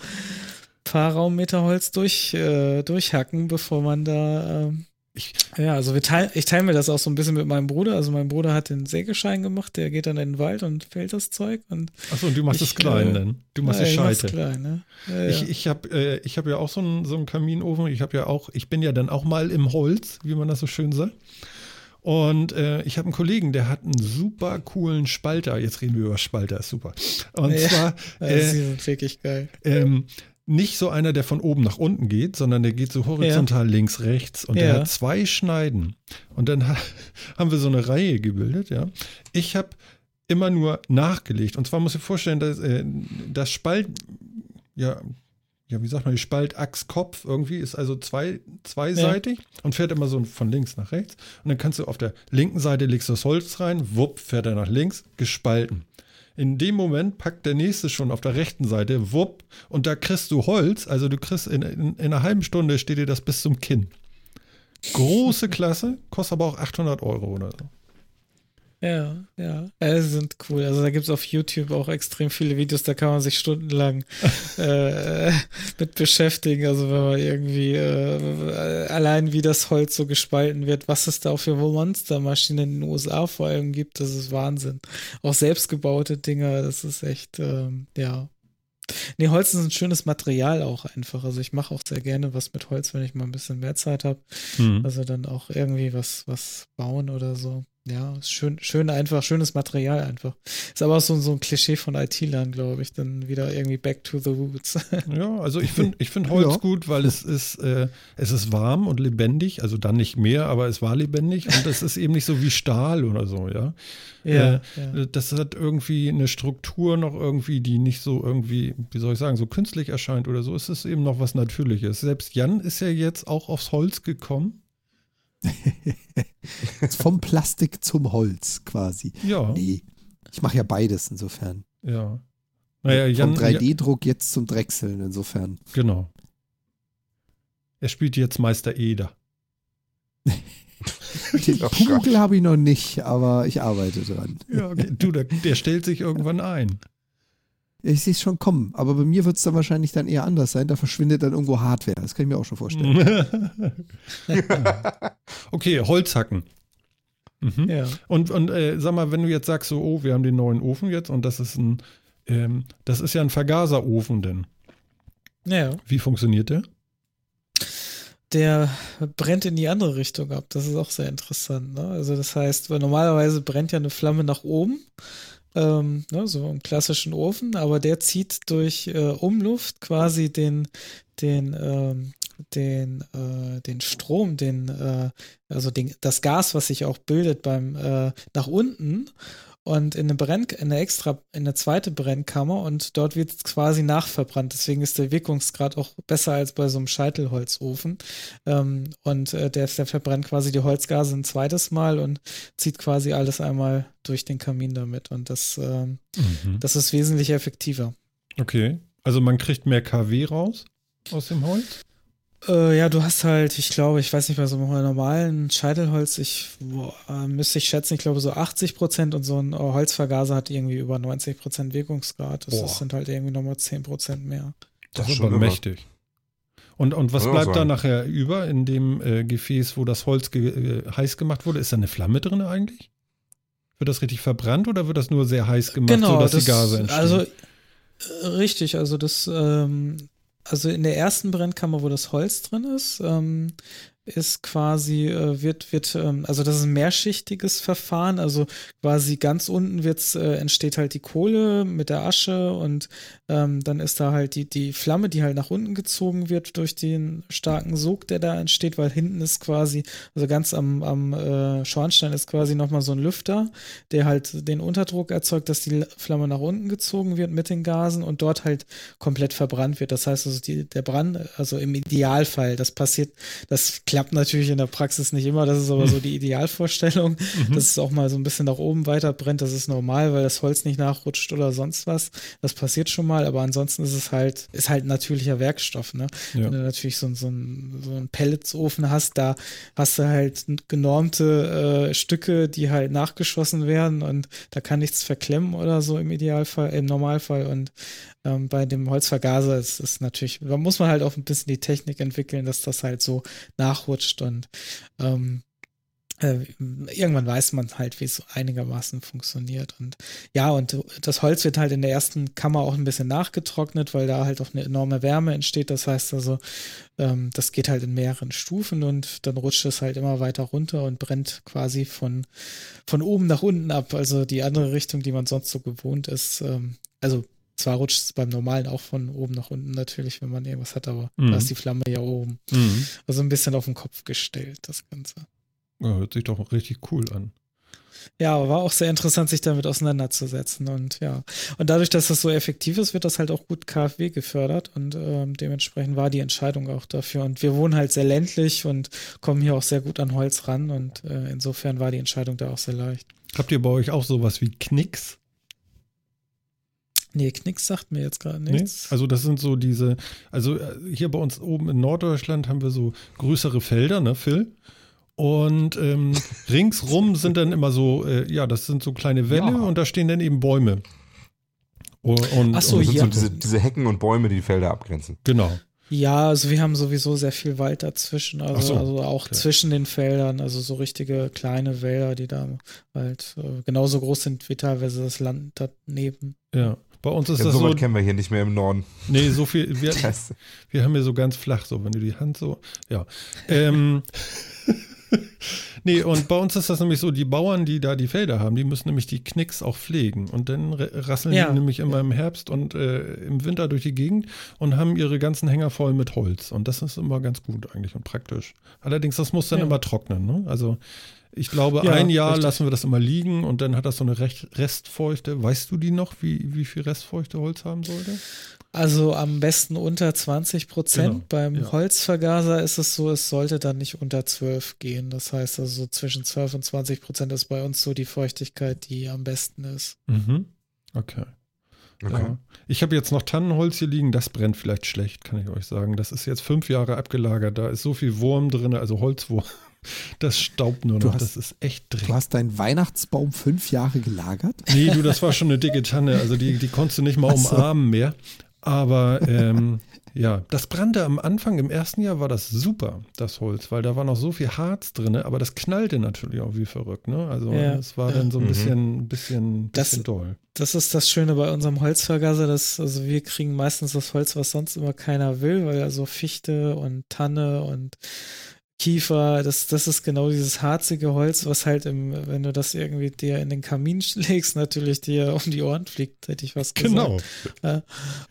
paar Raummeter Holz durch, äh, durchhacken, bevor man da, ähm, Ich- ja, also wir teil, ich teile mir das auch so ein bisschen mit meinem Bruder. Also mein Bruder hat den Sägeschein gemacht, der geht dann in den Wald und fällt das Zeug und Achso, und du machst Ich, es klein äh, dann. Du machst es Scheite. Klein, ne? ja, ja. Ich, ich habe äh, ich hab ja auch so einen, so einen Kaminofen. Ich habe ja auch, ich bin ja dann auch mal im Holz, wie man das so schön sagt. Und äh, ich habe einen Kollegen, der hat einen super coolen Spalter. Jetzt reden wir über Spalter, ist super. Und Ja. zwar äh, die sind wirklich geil. ähm, nicht so einer, der von oben nach unten geht, sondern der geht so horizontal links, rechts und der Ja. hat zwei Schneiden. Und dann ha [laughs] haben wir so eine Reihe gebildet, ja. Ich habe immer nur nachgelegt. Und zwar muss ich vorstellen, dass äh, das Spalt, ja, ja, wie sagt man, die Spaltachskopf irgendwie ist also zwei, zweiseitig und fährt immer so von links nach rechts. Und dann kannst du auf der linken Seite legst du das Holz rein, wupp, fährt er nach links, gespalten. In dem Moment packt der nächste schon auf der rechten Seite, wupp, und da kriegst du Holz, also du kriegst in, in, in einer halben Stunde steht dir das bis zum Kinn. Große Klasse, kostet aber auch 800 Euro oder so. Ja, ja. Sie sind cool. Also da gibt es auf YouTube auch extrem viele Videos, da kann man sich stundenlang [laughs] äh, mit beschäftigen. Also wenn man irgendwie äh, allein wie das Holz so gespalten wird, was es da auch für Monstermaschinen in den USA vor allem gibt, das ist Wahnsinn. Auch selbstgebaute Dinger, das ist echt, ähm, ja. Nee, Holz ist ein schönes Material auch einfach. Also ich mache auch sehr gerne was mit Holz, wenn ich mal ein bisschen mehr Zeit habe. Hm. Also dann auch irgendwie was, was bauen oder so. Ja, ist schön, schön einfach, schönes Material einfach. Ist aber auch so, so ein Klischee von IT-Lern, glaube ich. Dann wieder irgendwie back to the roots. [laughs] Ja, also ich finde ich find Holz Ja. gut, weil es ist, äh, es ist warm und lebendig, also dann nicht mehr, aber es war lebendig und es ist eben nicht so wie Stahl oder so, ja. ja, Äh, Das hat irgendwie eine Struktur noch irgendwie, die nicht so irgendwie, wie soll ich sagen, so künstlich erscheint oder so. Es ist eben noch was Natürliches. Selbst Jan ist ja jetzt auch aufs Holz gekommen. [laughs] Vom Plastik zum Holz quasi. Ja, Nee. Ich mache ja beides insofern. ja. Naja, Jan, Vom 3D-Druck jetzt zum Drechseln insofern. genau. Er spielt jetzt Meister Eder. [laughs] Den Oh habe ich noch nicht, aber ich arbeite dran. Ja, okay. du, der, der stellt sich irgendwann ein. Ich sehe es schon kommen, aber bei mir wird es dann wahrscheinlich dann eher anders sein. Da verschwindet dann irgendwo Hardware. Das kann ich mir auch schon vorstellen. [laughs] okay, Holzhacken. Mhm. ja. Und, und äh, sag mal, wenn du jetzt sagst, so, oh, wir haben den neuen Ofen jetzt und das ist ein, ähm, das ist ja ein Vergaserofen denn. Ja, Wie funktioniert der? der brennt in die andere Richtung ab. Das ist auch sehr interessant. Ne? Also das heißt, weil normalerweise brennt ja eine Flamme nach oben. Ähm, ne, so im klassischen Ofen, aber der zieht durch äh, Umluft quasi den, den, ähm, den, äh, den Strom, den, äh, also den, das Gas, was sich auch bildet beim äh, nach unten. Und in eine Brenn, in eine extra, in eine zweite Brennkammer und dort wird es quasi nachverbrannt. Deswegen ist der Wirkungsgrad auch besser als bei so einem Scheitelholzofen. Ähm, und äh, der, der verbrennt quasi die Holzgase ein zweites Mal und zieht quasi alles einmal durch den Kamin damit. Und das, ähm, mhm. das ist wesentlich effektiver. Okay. Also man kriegt mehr KW raus aus dem Holz? Äh, ja, du hast halt, ich glaube, ich weiß nicht, bei so einem normalen Scheitelholz, ich boah, äh, müsste ich schätzen, ich glaube so 80 Prozent und so ein äh, Holzvergaser hat irgendwie über 90 Prozent Wirkungsgrad. Das, das, sind halt irgendwie nochmal 10 Prozent mehr. Das, das ist aber mächtig. Und, und was bleibt da nachher über in dem äh, Gefäß, wo das Holz ge äh, heiß gemacht wurde? Ist da eine Flamme drin eigentlich? Wird das richtig verbrannt oder wird das nur sehr heiß gemacht, genau, sodass das, die Gase entstehen? Also äh, richtig, also das ähm, also in der ersten Brennkammer, wo das Holz drin ist, ähm, ist quasi, äh, wird, wird, ähm, also das ist ein mehrschichtiges Verfahren, also quasi ganz unten wird's, äh, entsteht halt die Kohle mit der Asche und ähm, dann ist da halt die, die Flamme, die halt nach unten gezogen wird durch den starken Sog, der da entsteht, weil hinten ist quasi, also ganz am, am äh, Schornstein ist quasi nochmal so ein Lüfter, der halt den Unterdruck erzeugt, dass die Flamme nach unten gezogen wird mit den Gasen und dort halt komplett verbrannt wird. Das heißt also, die, der Brand, also im Idealfall, das passiert, das klappt natürlich in der Praxis nicht immer, das ist aber so [laughs] die Idealvorstellung, mhm. dass es auch mal so ein bisschen nach oben weiter brennt, das ist normal, weil das Holz nicht nachrutscht oder sonst was. Das passiert schon mal, aber ansonsten ist es halt, ist halt natürlicher Werkstoff, ne? Ja. Wenn du natürlich so, so, ein, so einen Pelletsofen hast, da hast du halt genormte äh, Stücke, die halt nachgeschossen werden und da kann nichts verklemmen oder so im Idealfall, im Normalfall und ähm, bei dem Holzvergaser ist es natürlich, da muss man halt auch ein bisschen die Technik entwickeln, dass das halt so nachrutscht und ähm, äh, irgendwann weiß man halt, wie es einigermaßen funktioniert. Und ja, und das Holz wird halt in der ersten Kammer auch ein bisschen nachgetrocknet, weil da halt auch eine enorme Wärme entsteht. Das heißt also, ähm, das geht halt in mehreren Stufen und dann rutscht es halt immer weiter runter und brennt quasi von, von oben nach unten ab. Also die andere Richtung, die man sonst so gewohnt ist. Ähm, also zwar rutscht es beim Normalen auch von oben nach unten natürlich, wenn man irgendwas hat, aber mhm. da ist die Flamme ja oben. Mhm. Also ein bisschen auf den Kopf gestellt, das Ganze. Ja, hört sich doch richtig cool an. Ja, aber war auch sehr interessant, sich damit auseinanderzusetzen. Und ja, und dadurch, dass das so effektiv ist, wird das halt auch gut KfW gefördert und ähm, dementsprechend war die Entscheidung auch dafür. Und wir wohnen halt sehr ländlich und kommen hier auch sehr gut an Holz ran und äh, insofern war die Entscheidung da auch sehr leicht. Habt ihr bei euch auch sowas wie Knicks? Nee, Knicks sagt mir jetzt gerade nichts. Nee? Also das sind so diese, also äh, hier bei uns oben in Norddeutschland haben wir so größere Felder, ne, Phil? Und ähm, [laughs] ringsrum sind dann immer so, äh, ja, das sind so kleine Wälle ja. und da stehen dann eben Bäume. Und, und, Ach so, und ja. so diese, diese Hecken und Bäume, die die Felder abgrenzen. Genau. Ja, also wir haben sowieso sehr viel Wald dazwischen, also, so, also auch okay. zwischen den Feldern, also so richtige kleine Wälder, die da halt äh, genauso groß sind wie teilweise das Land daneben. Ja. Bei uns ist ja, das so. so kennen wir hier nicht mehr im Norden. Nee, so viel. Wir, [laughs] wir haben hier so ganz flach, so, wenn du die Hand so. Ja. Ähm, nee, und bei uns ist das nämlich so, die Bauern, die da die Felder haben, die müssen nämlich die Knicks auch pflegen. Und dann rasseln ja. die nämlich immer im Herbst und äh, im Winter durch die Gegend und haben ihre ganzen Hänger voll mit Holz. Und das ist immer ganz gut eigentlich und praktisch. Allerdings, das muss dann ja. immer trocknen. Ne? Also ich glaube, ja, ein Jahr richtig. lassen wir das immer liegen und dann hat das so eine Restfeuchte. Weißt du die noch, wie, wie viel Restfeuchte Holz haben sollte? Also am besten unter 20 Prozent. Genau, Beim ja. Holzvergaser ist es so, es sollte dann nicht unter 12 gehen. Das heißt also so zwischen 12 und 20 Prozent ist bei uns so die Feuchtigkeit, die am besten ist. Mhm. Okay. Okay. Ja. Ich habe jetzt noch Tannenholz hier liegen, das brennt vielleicht schlecht, kann ich euch sagen. Das ist jetzt fünf Jahre abgelagert, da ist so viel Wurm drin, also Holzwurm. Das staubt nur noch, hast, das ist echt dreckig. Du hast deinen Weihnachtsbaum fünf Jahre gelagert? Nee, du, das war schon eine dicke Tanne, also die, die konntest du nicht mal so. umarmen mehr. Aber ähm, ja, das brannte am Anfang, im ersten Jahr war das super, das Holz, weil da war noch so viel Harz drin, aber das knallte natürlich auch wie verrückt. Ne? Also es ja. war dann so ein mhm. bisschen, bisschen, bisschen das, doll. Das ist das Schöne bei unserem Holzvergaser, dass also wir kriegen meistens das Holz, was sonst immer keiner will, weil also Fichte und Tanne und Kiefer, das, das ist genau dieses harzige Holz, was halt im, wenn du das irgendwie dir in den Kamin [laughs] schlägst, natürlich dir um die Ohren fliegt, hätte ich was gesagt. Genau.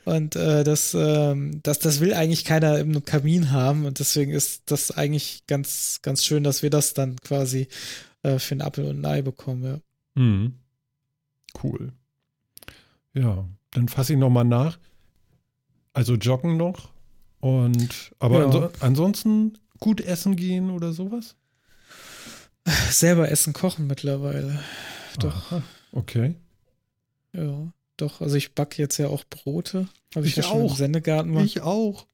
Und äh, das, ähm, das, das will eigentlich keiner im Kamin haben und deswegen ist das eigentlich ganz, ganz schön, dass wir das dann quasi äh, für ein Apfel und ein Ei bekommen, ja. Mhm. cool. Ja, dann fasse ich nochmal nach. Also joggen noch. Und aber Ja. anso ansonsten gut essen gehen oder sowas? Selber essen, kochen mittlerweile. Doch, Aha, okay. ja. Doch, also ich backe jetzt ja auch Brote. Habe ich, Ich ja schon auch. im Sendegarten gemacht. Ich auch.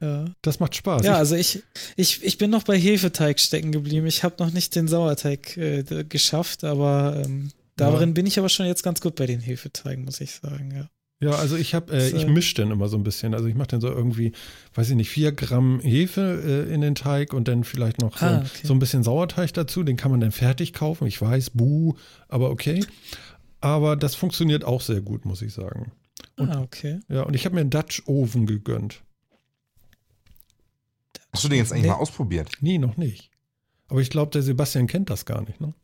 Ja. Das macht Spaß. Ja, ich, also ich, ich, ich bin noch bei Hefeteig stecken geblieben. Ich habe noch nicht den Sauerteig äh, geschafft, aber ähm, darin bin ich aber schon jetzt ganz gut bei den Hefeteigen, muss ich sagen, ja. Ja, also ich habe, äh, ich mische den immer so ein bisschen. Also ich mache dann so irgendwie, weiß ich nicht, vier Gramm Hefe äh, in den Teig und dann vielleicht noch so, Ah, ein- okay. so ein bisschen Sauerteig dazu. Den kann man dann fertig kaufen. Ich weiß, buh, aber okay. Aber das funktioniert auch sehr gut, muss ich sagen. Und- ah, okay. Ja, und ich habe mir einen Dutch Oven gegönnt. Hast du den jetzt eigentlich Nee. mal ausprobiert? Nee, noch nicht. Aber ich glaube, der Sebastian kennt das gar nicht, ne?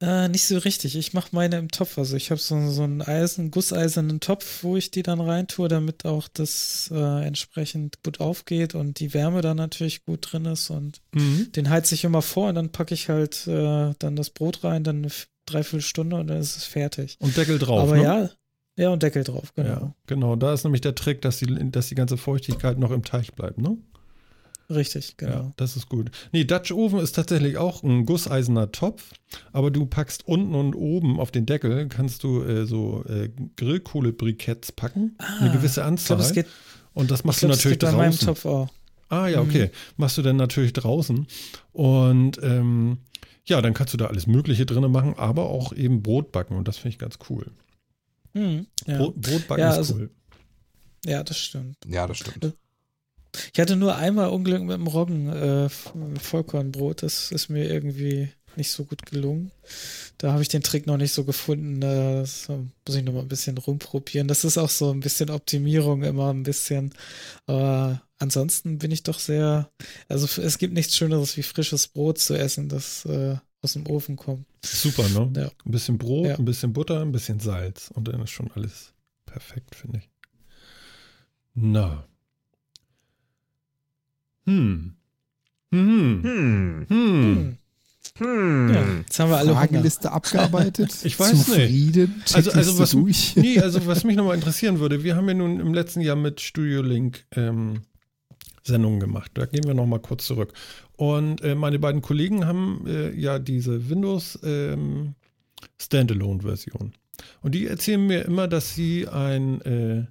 Äh, nicht so richtig. Ich mache meine im Topf. Also ich habe so, so einen Eisen, gusseisernen Topf, wo ich die dann reintue, damit auch das äh, entsprechend gut aufgeht und die Wärme dann natürlich gut drin ist. Und Mhm. den heize ich immer vor und dann packe ich halt äh, dann das Brot rein, dann eine Dreiviertelstunde und dann ist es fertig. Und Deckel drauf, Aber ne? ja, ja, und Deckel drauf, genau. Ja, genau. Da ist nämlich der Trick, dass die, dass die ganze Feuchtigkeit noch im Teig bleibt, ne? Richtig, genau. Ja, das ist gut. Nee, Dutch Oven ist tatsächlich auch ein gusseiserner Topf, aber du packst unten und oben auf den Deckel, kannst du äh, so äh, Grillkohlebriketts packen, eine Ah, gewisse Ich Anzahl. glaube, es geht, und das ich machst glaub, du natürlich geht bei meinem draußen. Topf auch. Ah ja, Mhm. okay. Machst du dann natürlich draußen. Und ähm, ja, dann kannst du da alles Mögliche drin machen, aber auch eben Brot backen und das finde ich ganz cool. Hm, ja. Brot, Brot backen Ja, ist also- cool. ja, das stimmt. Ja, das stimmt. Ich hatte nur einmal Unglück mit dem Roggen, äh, Vollkornbrot. Das ist mir irgendwie nicht so gut gelungen. Da habe ich den Trick noch nicht so gefunden. Das muss ich noch mal ein bisschen rumprobieren. Das ist auch so ein bisschen Optimierung immer ein bisschen. Aber ansonsten bin ich doch sehr, also es gibt nichts Schöneres wie frisches Brot zu essen, das äh, aus dem Ofen kommt. Super, ne? Ja. Ein bisschen Brot, Ja. ein bisschen Butter, ein bisschen Salz und dann ist schon alles perfekt, finde ich. Na. Hm. Hm. Hm. Hm. Hm. Ja, jetzt haben wir alle Hunger. Frageliste abgearbeitet. [laughs] Ich weiß nicht. Zufrieden. Also, also Checkliste was, durch. nee, also [laughs] was mich nochmal interessieren würde, wir haben ja nun im letzten Jahr mit Studio Link ähm, Sendungen gemacht. Da gehen wir nochmal kurz zurück. Und äh, meine beiden Kollegen haben äh, ja diese Windows ähm, Standalone-Version. Und die erzählen mir immer, dass sie ein, äh,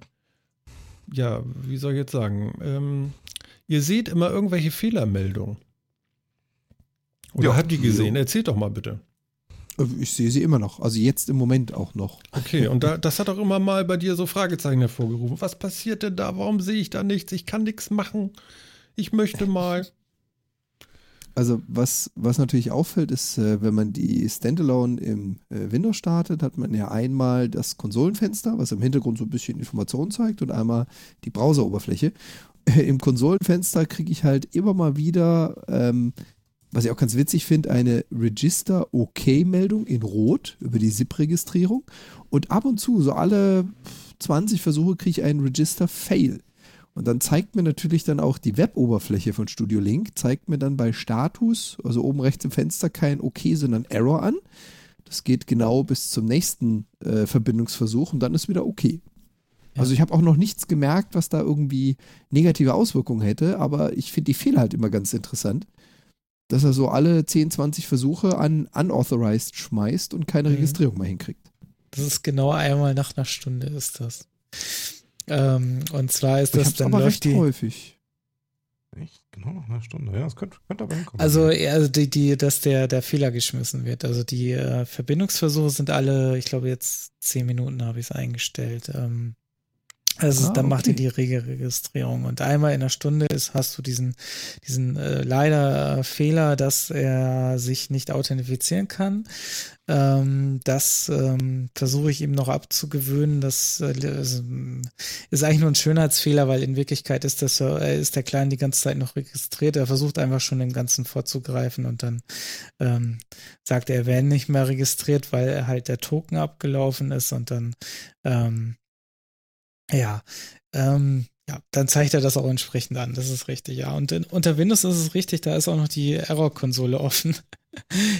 ja, wie soll ich jetzt sagen, ähm, ihr seht immer irgendwelche Fehlermeldungen. Oder Ja. habt ihr gesehen? Erzählt doch mal bitte. Ich sehe sie immer noch. Also jetzt im Moment auch noch. Okay, und da, [laughs] das hat auch immer mal bei dir so Fragezeichen hervorgerufen. Was passiert denn da? Warum sehe ich da nichts? Ich kann nichts machen. Ich möchte mal. Also was, was natürlich auffällt, ist, äh, wenn man die Standalone im äh, Windows startet, hat man ja einmal das Konsolenfenster, was im Hintergrund so ein bisschen Informationen zeigt und einmal die Browseroberfläche. [laughs] Im Konsolenfenster kriege ich halt immer mal wieder, ähm, was ich auch ganz witzig finde, eine Register-OK-Meldung in Rot über die SIP-Registrierung und ab und zu, so alle 20 Versuche, kriege ich einen Register-Fail. Und dann zeigt mir natürlich dann auch die Web-Oberfläche von Studio Link, zeigt mir dann bei Status, also oben rechts im Fenster, kein OK, sondern Error an. Das geht genau bis zum nächsten äh, Verbindungsversuch und dann ist wieder okay. Also ich habe auch noch nichts gemerkt, was da irgendwie negative Auswirkungen hätte, aber ich finde die Fehler halt immer ganz interessant, dass er so alle 10, 20 Versuche an unauthorized schmeißt und keine Mhm. Registrierung mehr hinkriegt. Das ist genau einmal nach einer Stunde ist das. Ähm, und zwar ist Ich das habe es dann aber recht die, häufig. Echt? Genau noch eine Stunde. Ja, das könnte, könnte aber hinkommen. Also, also die, die, dass der, der Fehler geschmissen wird. Also die äh, Verbindungsversuche sind alle, ich glaube jetzt zehn Minuten habe ich es eingestellt. Ähm, also Ah, dann macht okay. ihr die Regelregistrierung. Und einmal in der Stunde ist, hast du diesen, diesen äh, leider äh, Fehler, dass er sich nicht authentifizieren kann. Ähm, das ähm, versuche ich ihm noch abzugewöhnen. Das äh, ist, ähm, ist eigentlich nur ein Schönheitsfehler, weil in Wirklichkeit ist, das, äh, ist der Kleine die ganze Zeit noch registriert. Er versucht einfach schon dem Ganzen vorzugreifen und dann ähm, sagt er, er wäre nicht mehr registriert, weil halt der Token abgelaufen ist und dann ähm, ja, ähm, ja, dann zeigt er das auch entsprechend an. Das ist richtig, ja. Und in, unter Windows ist es richtig, da ist auch noch die Error-Konsole offen. [laughs]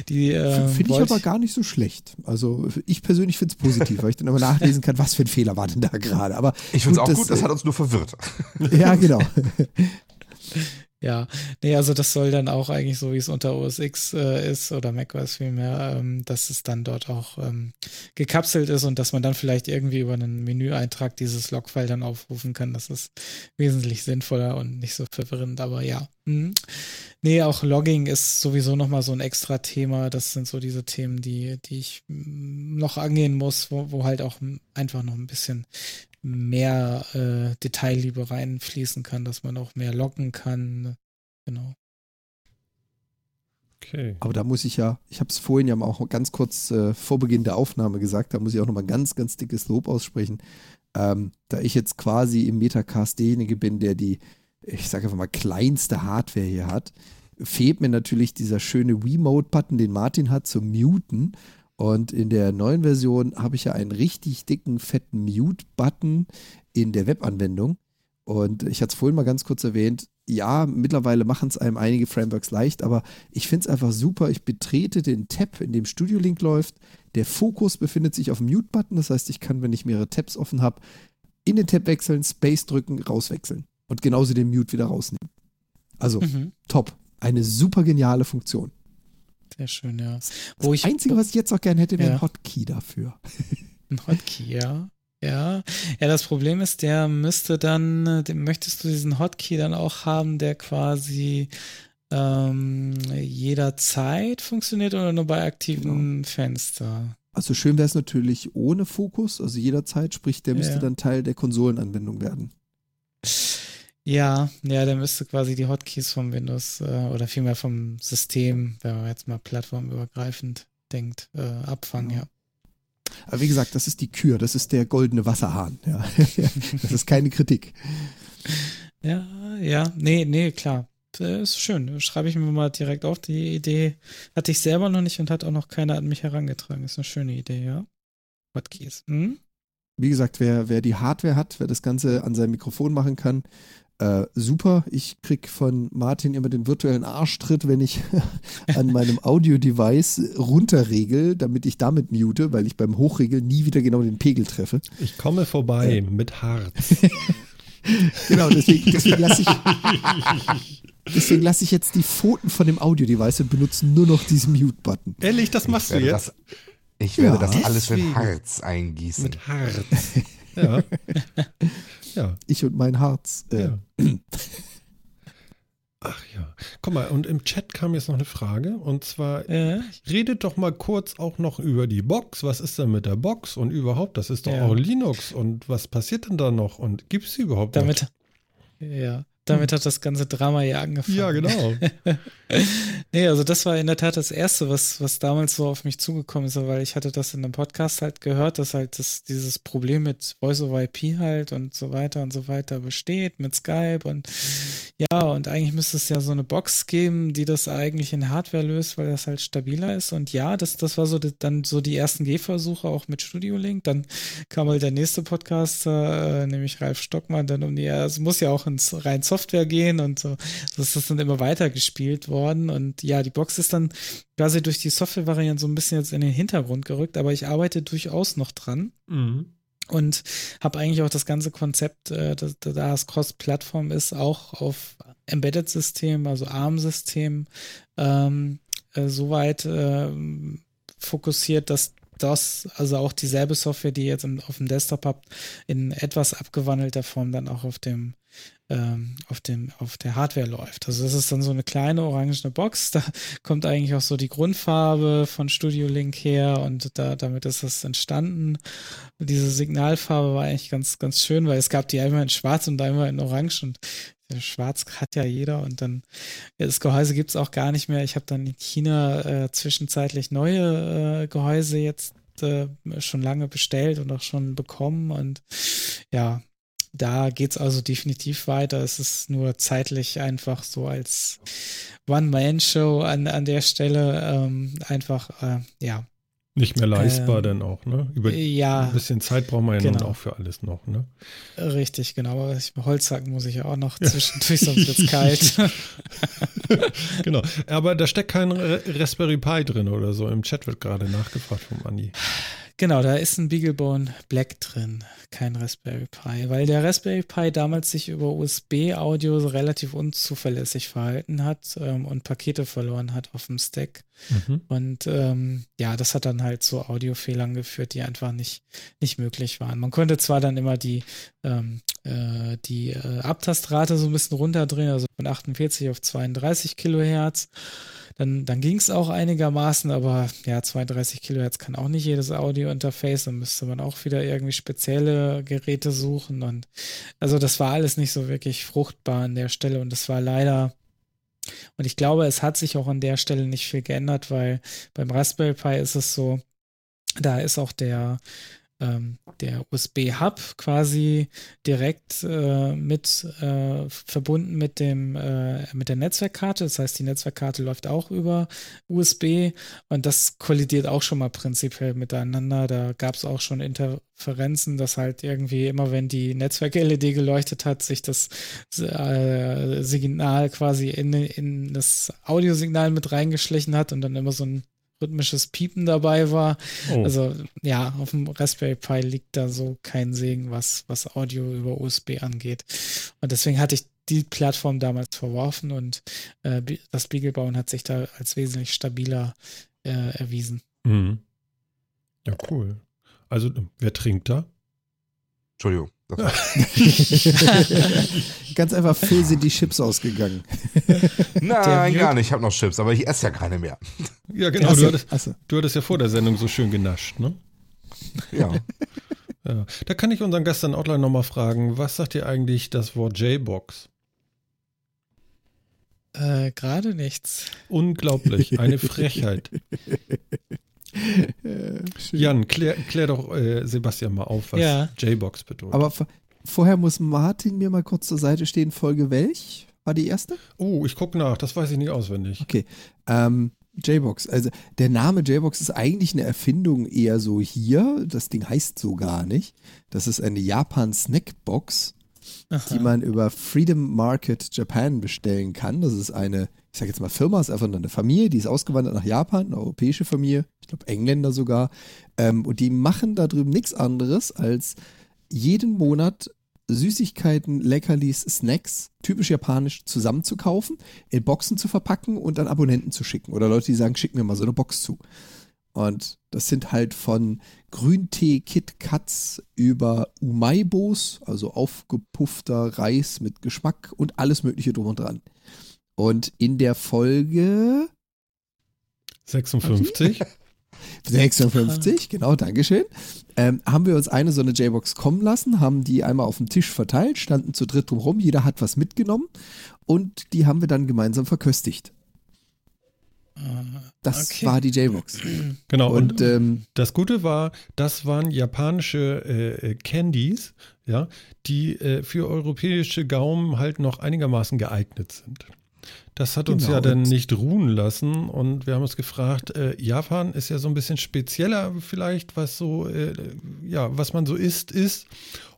Die, äh, finde ich aber gar nicht so schlecht. Also ich persönlich finde es positiv, weil ich dann immer nachlesen kann, was für ein Fehler war denn da gerade. Aber ich finde es auch das, gut, das hat uns nur verwirrt. Ja, genau. [laughs] [laughs] Ja, nee, also das soll dann auch eigentlich so, wie es unter OS X äh, ist oder macOS vielmehr, ähm, dass es dann dort auch ähm, gekapselt ist und dass man dann vielleicht irgendwie über einen Menüeintrag dieses Logfile dann aufrufen kann. Das ist wesentlich sinnvoller und nicht so verwirrend, aber ja. Mhm. Nee, auch Logging ist sowieso nochmal so ein extra Thema. Das sind so diese Themen, die, die ich noch angehen muss, wo, wo halt auch einfach noch ein bisschen mehr äh, Detailliebe reinfließen kann, dass man auch mehr locken kann. Genau. Okay. Aber da muss ich ja, ich habe es vorhin ja auch ganz kurz äh, vor Beginn der Aufnahme gesagt, da muss ich auch nochmal ganz, ganz dickes Lob aussprechen. Ähm, da ich jetzt quasi im Metacast derjenige bin, der die, ich sage einfach mal, kleinste Hardware hier hat, fehlt mir natürlich dieser schöne Wiimote-Button, den Martin hat, zum Muten. Und in der neuen Version habe ich ja einen richtig dicken, fetten Mute-Button in der Webanwendung. Und ich hatte es vorhin mal ganz kurz erwähnt, ja, mittlerweile machen es einem einige Frameworks leicht, aber ich finde es einfach super. Ich betrete den Tab, in dem Studio Link läuft. Der Fokus befindet sich auf dem Mute-Button. Das heißt, ich kann, wenn ich mehrere Tabs offen habe, in den Tab wechseln, Space drücken, rauswechseln. Und genauso den Mute wieder rausnehmen. Also, mhm. top. Eine super geniale Funktion. Sehr schön, ja. Wo das ich, Einzige, was ich jetzt auch gerne hätte, wäre ja. ein Hotkey dafür. Ein Hotkey, ja. Ja, ja, das Problem ist, der müsste dann, den möchtest du diesen Hotkey dann auch haben, der quasi ähm, jederzeit funktioniert oder nur bei aktiven genau. Fenster? Also schön wäre es natürlich ohne Fokus, also jederzeit, sprich, der müsste ja. dann Teil der Konsolenanwendung werden. Ja, ja, der müsste quasi die Hotkeys vom Windows äh, oder vielmehr vom System, wenn man jetzt mal plattformübergreifend denkt, äh, abfangen, ja. Aber wie gesagt, das ist die Kür, das ist der goldene Wasserhahn. Ja. [laughs] das ist keine Kritik. Ja, ja, nee, nee, klar. Das ist schön. Schreibe ich mir mal direkt auf. Die Idee hatte ich selber noch nicht und hat auch noch keiner an mich herangetragen. Ist eine schöne Idee, ja. Hotkeys. Hm? Wie gesagt, wer, wer die Hardware hat, wer das Ganze an seinem Mikrofon machen kann, äh, super. Ich krieg von Martin immer den virtuellen Arschtritt, wenn ich [laughs] an meinem Audio-Device runterregel, damit ich damit mute, weil ich beim Hochregeln nie wieder genau den Pegel treffe. Ich komme vorbei äh. mit Harz. [laughs] genau, deswegen, deswegen lasse ich. Deswegen lasse ich jetzt die Pfoten von dem Audio-Device und benutze nur noch diesen Mute-Button. Ehrlich, das machst du jetzt? Das, ich werde ja, das alles mit Harz eingießen. Mit Harz. Ja. [laughs] Ja. Ich und mein Harz. Äh. Ja. [clears throat] Ach ja. Guck mal, und im Chat kam jetzt noch eine Frage. Und zwar, äh? redet doch mal kurz auch noch über die Box. Was ist denn mit der Box? Und überhaupt, das ist doch ja. auch Linux. Und was passiert denn da noch? Und gibt es sie überhaupt Damit, noch? Ja, damit hat das ganze Drama ja angefangen. Ja, genau. [laughs] nee, also das war in der Tat das Erste, was, was damals so auf mich zugekommen ist, weil ich hatte das in einem Podcast halt gehört, dass halt das, dieses Problem mit Voice over IP halt und so weiter und so weiter besteht mit Skype und ja, und eigentlich müsste es ja so eine Box geben, die das eigentlich in Hardware löst, weil das halt stabiler ist und ja, das, das war so die, dann so die ersten Gehversuche auch mit Studio Link, dann kam halt der nächste Podcaster, äh, nämlich Ralf Stockmann, dann um die, es muss ja auch ins rein Software gehen und so. Das ist dann immer weiter gespielt worden. Und ja, die Box ist dann quasi durch die Software-Variante so ein bisschen jetzt in den Hintergrund gerückt, aber ich arbeite durchaus noch dran. Mhm. Und habe eigentlich auch das ganze Konzept, äh, da, da es Cross-Plattform ist, auch auf Embedded-System, also ARM-System, ähm, äh, soweit äh, fokussiert, dass das, also auch dieselbe Software, die ihr jetzt auf dem Desktop habt, in etwas abgewandelter Form dann auch auf dem ähm, auf, dem, auf der Hardware läuft. Also das ist dann so eine kleine orangene Box, da [laughs] kommt eigentlich auch so die Grundfarbe von Studio Link her und da, damit ist das entstanden. Diese Signalfarbe war eigentlich ganz, ganz schön, weil es gab die einmal in schwarz und einmal in orange und Schwarz hat ja jeder und dann das Gehäuse gibt es auch gar nicht mehr. Ich habe dann in China äh, zwischenzeitlich neue äh, Gehäuse jetzt äh, schon lange bestellt und auch schon bekommen und ja, da geht es also definitiv weiter. Es ist nur zeitlich einfach so als One-Man-Show an, an der Stelle ähm, einfach, äh, ja, Nicht mehr leistbar Ähm, dann auch, ne? Über ja. ein bisschen Zeit braucht man ja Genau. auch für alles noch, ne? Richtig, genau. Ich, Holzhacken muss ich ja auch noch zwischendurch, sonst wird's [laughs] kalt. [laughs] Genau. Aber da steckt kein Ra- Raspberry Pi drin oder so. Im Chat wird gerade nachgefragt vom Andi. Genau, da ist ein Beaglebone Black drin, kein Raspberry Pi, weil der Raspberry Pi damals sich über USB-Audio relativ unzuverlässig verhalten hat ähm, und Pakete verloren hat auf dem Stack. Mhm. Und ähm, ja, das hat dann halt zu Audiofehlern geführt, die einfach nicht, nicht möglich waren. Man konnte zwar dann immer die, ähm, äh, die äh, Abtastrate so ein bisschen runterdrehen, also von 48 auf 32 Kilohertz. Dann, dann ging es auch einigermaßen, aber ja, 32 Kilohertz kann auch nicht jedes Audio-Interface. Dann müsste man auch wieder irgendwie spezielle Geräte suchen. Und also das war alles nicht so wirklich fruchtbar an der Stelle. Und das war leider, und ich glaube, es hat sich auch an der Stelle nicht viel geändert, weil beim Raspberry Pi ist es so, da ist auch der, ähm, der USB-Hub quasi direkt äh, mit äh, verbunden mit dem äh, mit der Netzwerkkarte. Das heißt, die Netzwerkkarte läuft auch über USB und das kollidiert auch schon mal prinzipiell miteinander. Da gab es auch schon Interferenzen, dass halt irgendwie immer, wenn die Netzwerk-LED geleuchtet hat, sich das äh, Signal quasi in, in das Audiosignal mit reingeschlichen hat und dann immer so ein rhythmisches Piepen dabei war. Oh. Also ja, auf dem Raspberry Pi liegt da so kein Segen, was, was Audio über USB angeht. Und deswegen hatte ich die Plattform damals verworfen und äh, das Beaglebauen hat sich da als wesentlich stabiler äh, erwiesen. Mhm. Ja, cool. Also, wer trinkt da? Entschuldigung. [laughs] Ganz einfach, Phil sind die Chips ausgegangen. Nein, gar nicht. Ich habe noch Chips, aber ich esse ja keine mehr. Ja, genau. Du hattest, du hattest ja vor der Sendung so schön genascht, ne? Ja. [laughs] Ja. Da kann ich unseren Gast dann auch gleich nochmal fragen, was sagt dir eigentlich das Wort J-Box? Äh, Gerade nichts. Unglaublich, eine Frechheit. [laughs] Äh. Jan, klär, klär doch äh, Sebastian mal auf, was Ja. J-Box bedeutet. Aber vorher muss Martin mir mal kurz zur Seite stehen. Folge welch? War die erste? oh, ich gucke nach, das weiß ich nicht auswendig. Okay. Ähm, J-Box. Also der Name J-Box ist eigentlich eine Erfindung eher so hier. Das Ding heißt so gar nicht. Das ist eine Japan Snackbox, Aha. die man über Freedom Market Japan bestellen kann. Das ist eine, ich sage jetzt mal Firma, ist einfach eine Familie, die ist ausgewandert nach Japan, eine europäische Familie, ich glaube Engländer sogar. Ähm, und die machen da drüben nichts anderes, als jeden Monat Süßigkeiten, Leckerlis, Snacks, typisch japanisch, zusammenzukaufen, in Boxen zu verpacken und an Abonnenten zu schicken. Oder Leute, die sagen, schick mir mal so eine Box zu. Und das sind halt von Grüntee Kit Kats über Umaibos, also aufgepuffter Reis mit Geschmack und alles Mögliche drum und dran. Und in der Folge 56? 56, [laughs] genau, Dankeschön, ähm, haben wir uns eine so eine J-Box kommen lassen, haben die einmal auf dem Tisch verteilt, standen zu dritt drumherum, jeder hat was mitgenommen und die haben wir dann gemeinsam verköstigt. Das Okay. war die J-Box. [clears throat] Genau, und, Und ähm, das Gute war, das waren japanische äh, äh, Candies, ja, die äh, für europäische Gaumen halt noch einigermaßen geeignet sind. Das hat uns Genau, ja dann und- nicht ruhen lassen und wir haben uns gefragt, äh, Japan ist ja so ein bisschen spezieller vielleicht, was so, äh, ja, was man so isst, ist.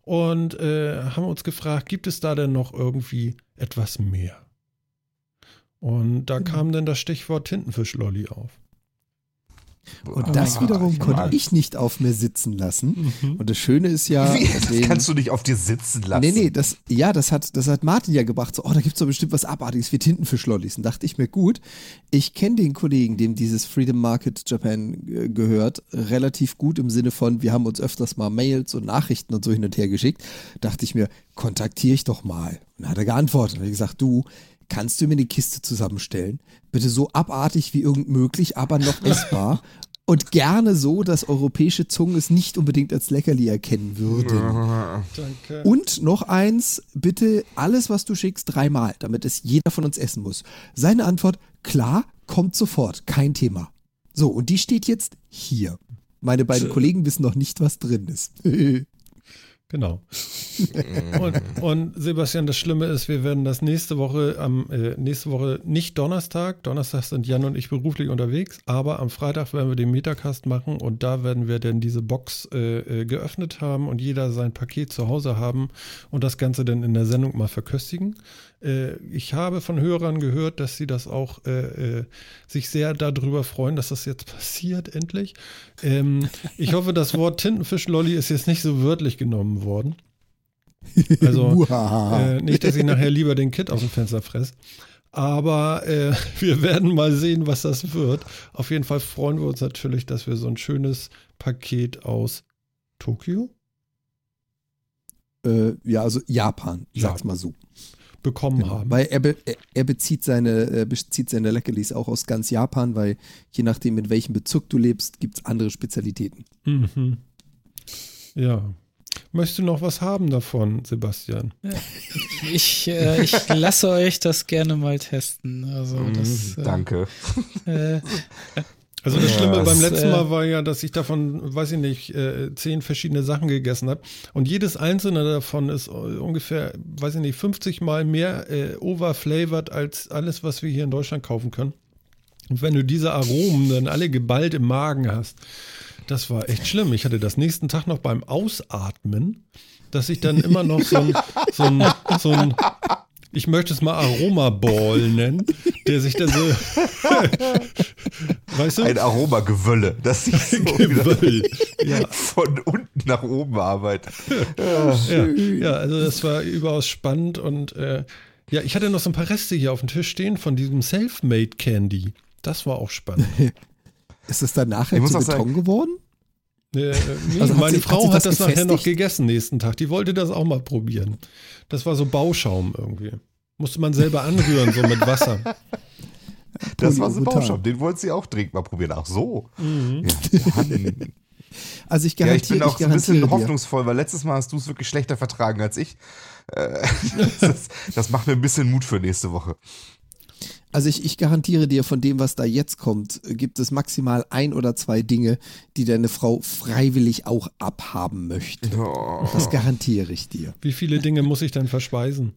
Und äh, haben uns gefragt, gibt es da denn noch irgendwie etwas mehr? Und da Genau. kam dann das Stichwort Tintenfischlolli auf. Und das Ah, wiederum ich konnte ich nicht auf mir sitzen lassen. Und das Schöne ist ja, Wie? Das den- kannst du nicht auf dir sitzen lassen. Nee, nee, das, ja, das hat, das hat Martin ja gebracht. So, oh, da gibt's doch bestimmt was Abartiges wie Tintenfischlollis. Und dachte ich mir, gut, ich kenne den Kollegen, dem dieses Freedom Market Japan äh, gehört, relativ gut im Sinne von, wir haben uns öfters mal Mails und Nachrichten und so hin und her geschickt. Dachte ich mir, kontaktiere ich doch mal. Und dann hat er geantwortet und hat gesagt, du, kannst du mir eine Kiste zusammenstellen? Bitte so abartig wie irgend möglich, aber noch [laughs] essbar. Und gerne so, dass europäische Zungen es nicht unbedingt als Leckerli erkennen würden. [laughs] Danke. Und noch eins, bitte alles, was du schickst, dreimal, damit es jeder von uns essen muss. Seine Antwort, klar, kommt sofort, kein Thema. So, und die steht jetzt hier. Meine beiden Kollegen wissen noch nicht, was drin ist. [laughs] Genau. und, und, Sebastian, das Schlimme ist, wir werden das nächste Woche am äh, nächste Woche nicht Donnerstag. Donnerstag sind Jan und ich beruflich unterwegs, aber am Freitag werden wir den Metacast machen und da werden wir dann diese Box äh, äh, geöffnet haben und jeder sein Paket zu Hause haben und das Ganze dann in der Sendung mal verköstigen. Äh, ich habe von Hörern gehört, dass sie das auch äh, äh, sich sehr darüber freuen, dass das jetzt [laughs] passiert endlich. Ähm, ich hoffe, das Wort Tintenfischlolli ist jetzt nicht so wörtlich genommen worden. Also [laughs] äh, nicht, dass ich nachher lieber den Kit aus dem Fenster fresse. Aber äh, [laughs] wir werden mal sehen, was das wird. Auf jeden Fall freuen wir uns natürlich, dass wir so ein schönes Paket aus Tokio. Äh, ja, also Japan, ja. sag's mal so. Bekommen genau, haben. Weil er, be er bezieht seine, bezieht seine Leckerlis auch aus ganz Japan, weil je nachdem, in welchem Bezug du lebst, gibt es andere Spezialitäten. Mhm. Ja, Möchtest du noch was haben davon, Sebastian? Ich, äh, ich lasse euch das gerne mal testen. Also mhm, das, äh, Danke. Äh, also das Schlimme ja, beim letzten Mal äh, war ja, dass ich davon, weiß ich nicht, äh, zehn verschiedene Sachen gegessen habe. Und jedes einzelne davon ist ungefähr, weiß ich nicht, 50 Mal mehr äh, overflavored als alles, was wir hier in Deutschland kaufen können. Und wenn du diese Aromen dann alle geballt im Magen hast, das war echt schlimm. Ich hatte das nächsten Tag noch beim Ausatmen, dass ich dann immer noch so ein, so ein, so ein ich möchte es mal Aromaball [laughs] nennen, der sich dann so, [laughs] weißt du? Ein Aromagewölle, das sich so [laughs] Gewöll, ja. von unten nach oben arbeitet. Ja, ja, ja, also das war überaus spannend und äh, ja, ich hatte noch so ein paar Reste hier auf dem Tisch stehen von diesem Self-Made Candy. Das war auch spannend. Ist es dann nachher zu Beton sagen, geworden? Äh, nee, also meine sie, Frau hat, hat das, das nachher noch gegessen nächsten Tag. Die wollte das auch mal probieren. Das war so Bauschaum irgendwie. Musste man selber anrühren, so mit Wasser. [laughs] Das war so Bauschaum. Den wollte sie auch dringend mal probieren. Ach so. Mhm. Ja, [laughs] also ich garantiere, ja, ich bin auch ich ein bisschen hoffnungsvoll, weil letztes Mal hast du es wirklich schlechter vertragen als ich. Äh, [laughs] das, das macht mir ein bisschen Mut für nächste Woche. Also ich, ich garantiere dir, von dem, was da jetzt kommt, gibt es maximal ein oder zwei Dinge, die deine Frau freiwillig auch abhaben möchte. Oh. Das garantiere ich dir. Wie viele Dinge muss ich denn verspeisen?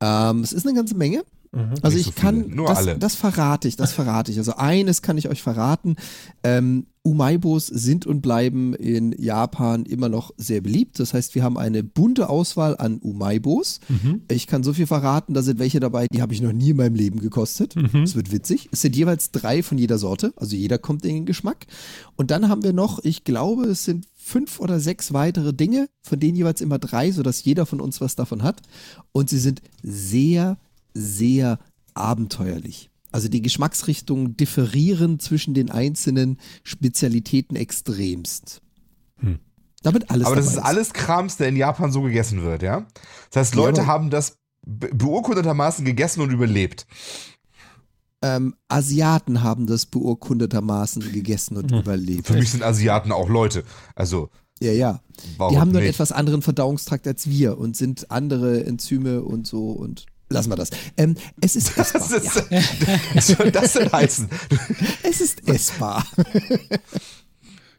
Ähm, es ist eine ganze Menge. Mhm. Also Nicht ich so kann, Nur das, alle. das verrate ich, das verrate ich. Also eines kann ich euch verraten. Ähm, Umaibos sind und bleiben in Japan immer noch sehr beliebt. Das heißt, wir haben eine bunte Auswahl an Umaibos. Mhm. Ich kann so viel verraten, da sind welche dabei, die habe ich noch nie in meinem Leben gekostet. Mhm. Es wird witzig. Es sind jeweils drei von jeder Sorte, also jeder kommt in den Geschmack. Und dann haben wir noch, ich glaube, es sind fünf oder sechs weitere Dinge, von denen jeweils immer drei, sodass jeder von uns was davon hat. Und sie sind sehr, sehr abenteuerlich. Also die Geschmacksrichtungen differieren zwischen den einzelnen Spezialitäten extremst. Hm. Damit alles. Aber das ist alles Krams, der in Japan so gegessen wird, ja? Das heißt, Leute ja, haben das beurkundetermaßen gegessen und überlebt. Ähm, Asiaten haben das beurkundetermaßen gegessen und hm. überlebt. Für mich sind Asiaten auch Leute. Also. Ja, ja. Die haben nur einen etwas anderen Verdauungstrakt als wir und sind andere Enzyme und so und Lassen wir das. Ähm, es ist [laughs] essbar. Das ist, ja. Was soll das denn heißen? [laughs] Es ist essbar.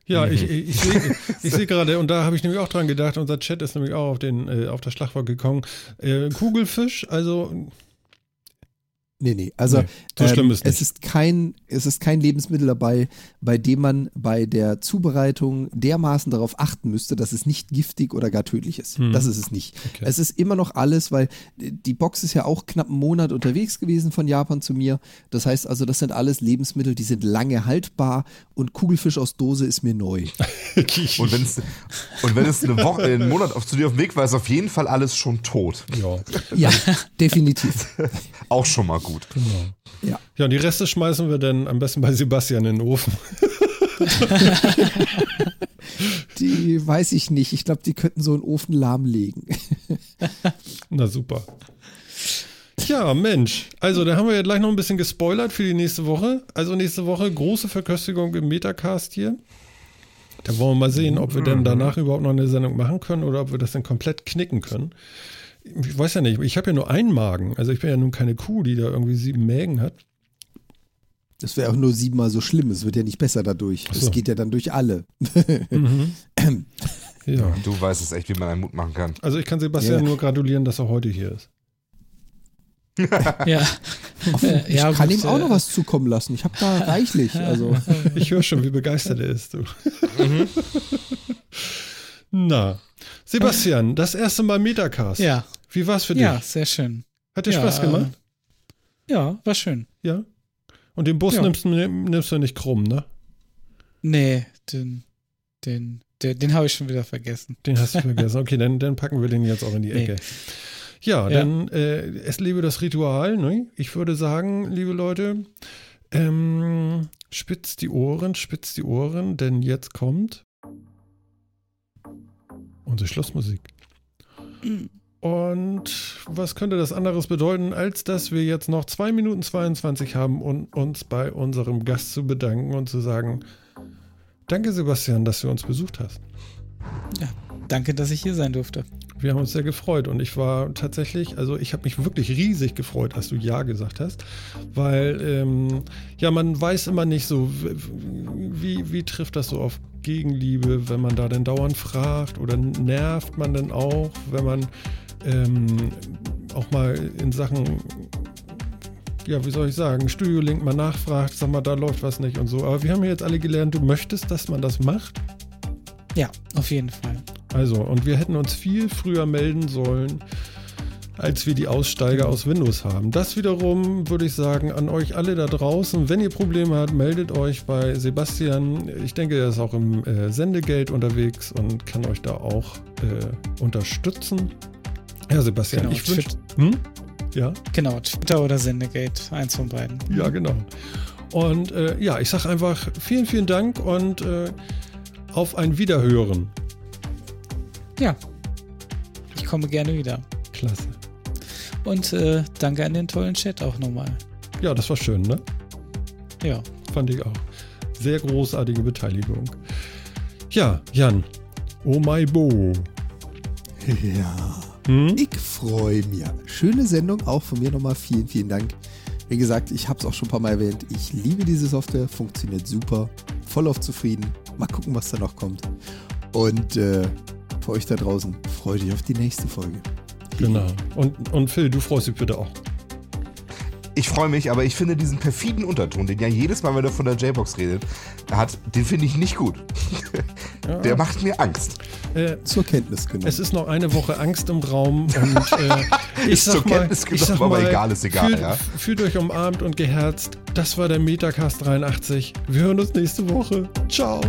Ja, ich, ich, ich sehe ich seh gerade, und da habe ich nämlich auch dran gedacht, unser Chat ist nämlich auch auf, den, äh, auf das Schlagwort gekommen. Äh, Kugelfisch, also Nee, nee. Also nee, so ähm, schlimm ist es ist kein, es ist kein Lebensmittel dabei, bei dem man bei der Zubereitung dermaßen darauf achten müsste, dass es nicht giftig oder gar tödlich ist. Hm. Das ist es nicht. Okay. Es ist immer noch alles, weil die Box ist ja auch knapp einen Monat unterwegs gewesen von Japan zu mir. Das heißt also, das sind alles Lebensmittel, die sind lange haltbar und Kugelfisch aus Dose ist mir neu. [laughs] und, wenn's, und wenn es eine Woche, einen Monat auf, zu dir auf dem Weg war, ist auf jeden Fall alles schon tot. Ja, ja definitiv. [laughs] auch schon mal gut gut. Genau. Ja. ja, und die Reste schmeißen wir dann am besten bei Sebastian in den Ofen. [laughs] die weiß ich nicht. Ich glaube, die könnten so einen Ofen lahmlegen. [laughs] Na super. Tja, Mensch. Also, da haben wir ja gleich noch ein bisschen gespoilert für die nächste Woche. Also, nächste Woche große Verköstigung im Metacast hier. Da wollen wir mal sehen, ob wir denn danach überhaupt noch eine Sendung machen können oder ob wir das dann komplett knicken können ich weiß ja nicht, ich habe ja nur einen Magen. Also ich bin ja nun keine Kuh, die da irgendwie sieben Mägen hat. Das wäre auch nur siebenmal so schlimm. Es wird ja nicht besser dadurch. Es so. geht ja dann durch alle. Mhm. [clears throat] Ja. Du weißt es echt, wie man einen Mut machen kann. Also ich kann Sebastian Ja. nur gratulieren, dass er heute hier ist. [laughs] Ja. Ich ja, kann gut, ihm auch äh, noch was zukommen lassen. Ich habe da reichlich. [laughs] Also, Ich höre schon, wie begeistert er ist. Du. Mhm. [laughs] Na, Sebastian, das erste Mal Metacast. Ja, Wie war's für dich? ja, sehr schön. Hat dir Ja, Spaß gemacht? Ja, war schön. Ja. Und den Bus Ja. nimmst, du- nimmst du nicht krumm, ne? Nee, den, den, den, den habe ich schon wieder vergessen. Den hast du [laughs] vergessen. Okay, dann, dann packen wir den jetzt auch in die Nee. Ecke. Ja, Ja. dann äh, es lebe das Ritual. Ne? Ich würde sagen, liebe Leute, ähm, spitzt die Ohren, spitzt die Ohren, denn jetzt kommt unsere Schlussmusik. Und was könnte das anderes bedeuten, als dass wir jetzt noch 2 Minuten 22 haben, um uns bei unserem Gast zu bedanken und zu sagen, danke Sebastian, dass du uns besucht hast. Danke, dass ich hier sein durfte. Wir haben uns sehr gefreut und ich war tatsächlich, also ich habe mich wirklich riesig gefreut, als du Ja gesagt hast, weil ähm, ja, man weiß immer nicht so, wie, wie trifft das so auf Gegenliebe, wenn man da denn dauernd fragt oder nervt man denn auch, wenn man ähm, auch mal in Sachen, ja, wie soll ich sagen, Studio Link mal nachfragt, sag mal, da läuft was nicht und so. Aber wir haben ja jetzt alle gelernt, du möchtest, dass man das macht. Ja, auf jeden Fall. Also, und wir hätten uns viel früher melden sollen, als wir die Aussteiger aus Windows haben. Das wiederum würde ich sagen an euch alle da draußen. Wenn ihr Probleme habt, meldet euch bei Sebastian. Ich denke, er ist auch im äh, Sendegeld unterwegs und kann euch da auch äh, unterstützen. Ja, Sebastian, Genau, ich wünsche. Hm? Ja? Genau, Twitter oder Sendegate, eins von beiden. Ja, genau. Und äh, ja, ich sage einfach vielen, vielen Dank und äh, auf ein Wiederhören. Ja. Ich komme gerne wieder. Klasse. Und äh, danke an den tollen Chat auch nochmal. Ja, das war schön, ne? Ja. Fand ich auch. Sehr großartige Beteiligung. Ja, Jan. Oh my Bo. ja. Hm? Ich freue mich. Schöne Sendung, auch von mir nochmal vielen, vielen Dank. Wie gesagt, ich habe es auch schon ein paar Mal erwähnt. Ich liebe diese Software, funktioniert super, voll auf zufrieden. Mal gucken, was da noch kommt. Und äh, für euch da draußen, freut euch auf die nächste Folge. Genau. Und, und Phil, du freust dich bitte auch. Ich freue mich, aber ich finde diesen perfiden Unterton, den ja jedes Mal, wenn er von der J-Box redet, hat, den finde ich nicht gut. Der macht mir Angst. Äh, Zur Kenntnis genommen. es ist noch eine Woche Angst im Raum und [laughs] äh, ich Ist sag zur mal, Kenntnis ich sag genommen, aber mal, egal, ist egal, Fühlt, ja. fühlt euch umarmt und geherzt. Das war der Metacast 83. Wir hören uns nächste Woche. Ciao.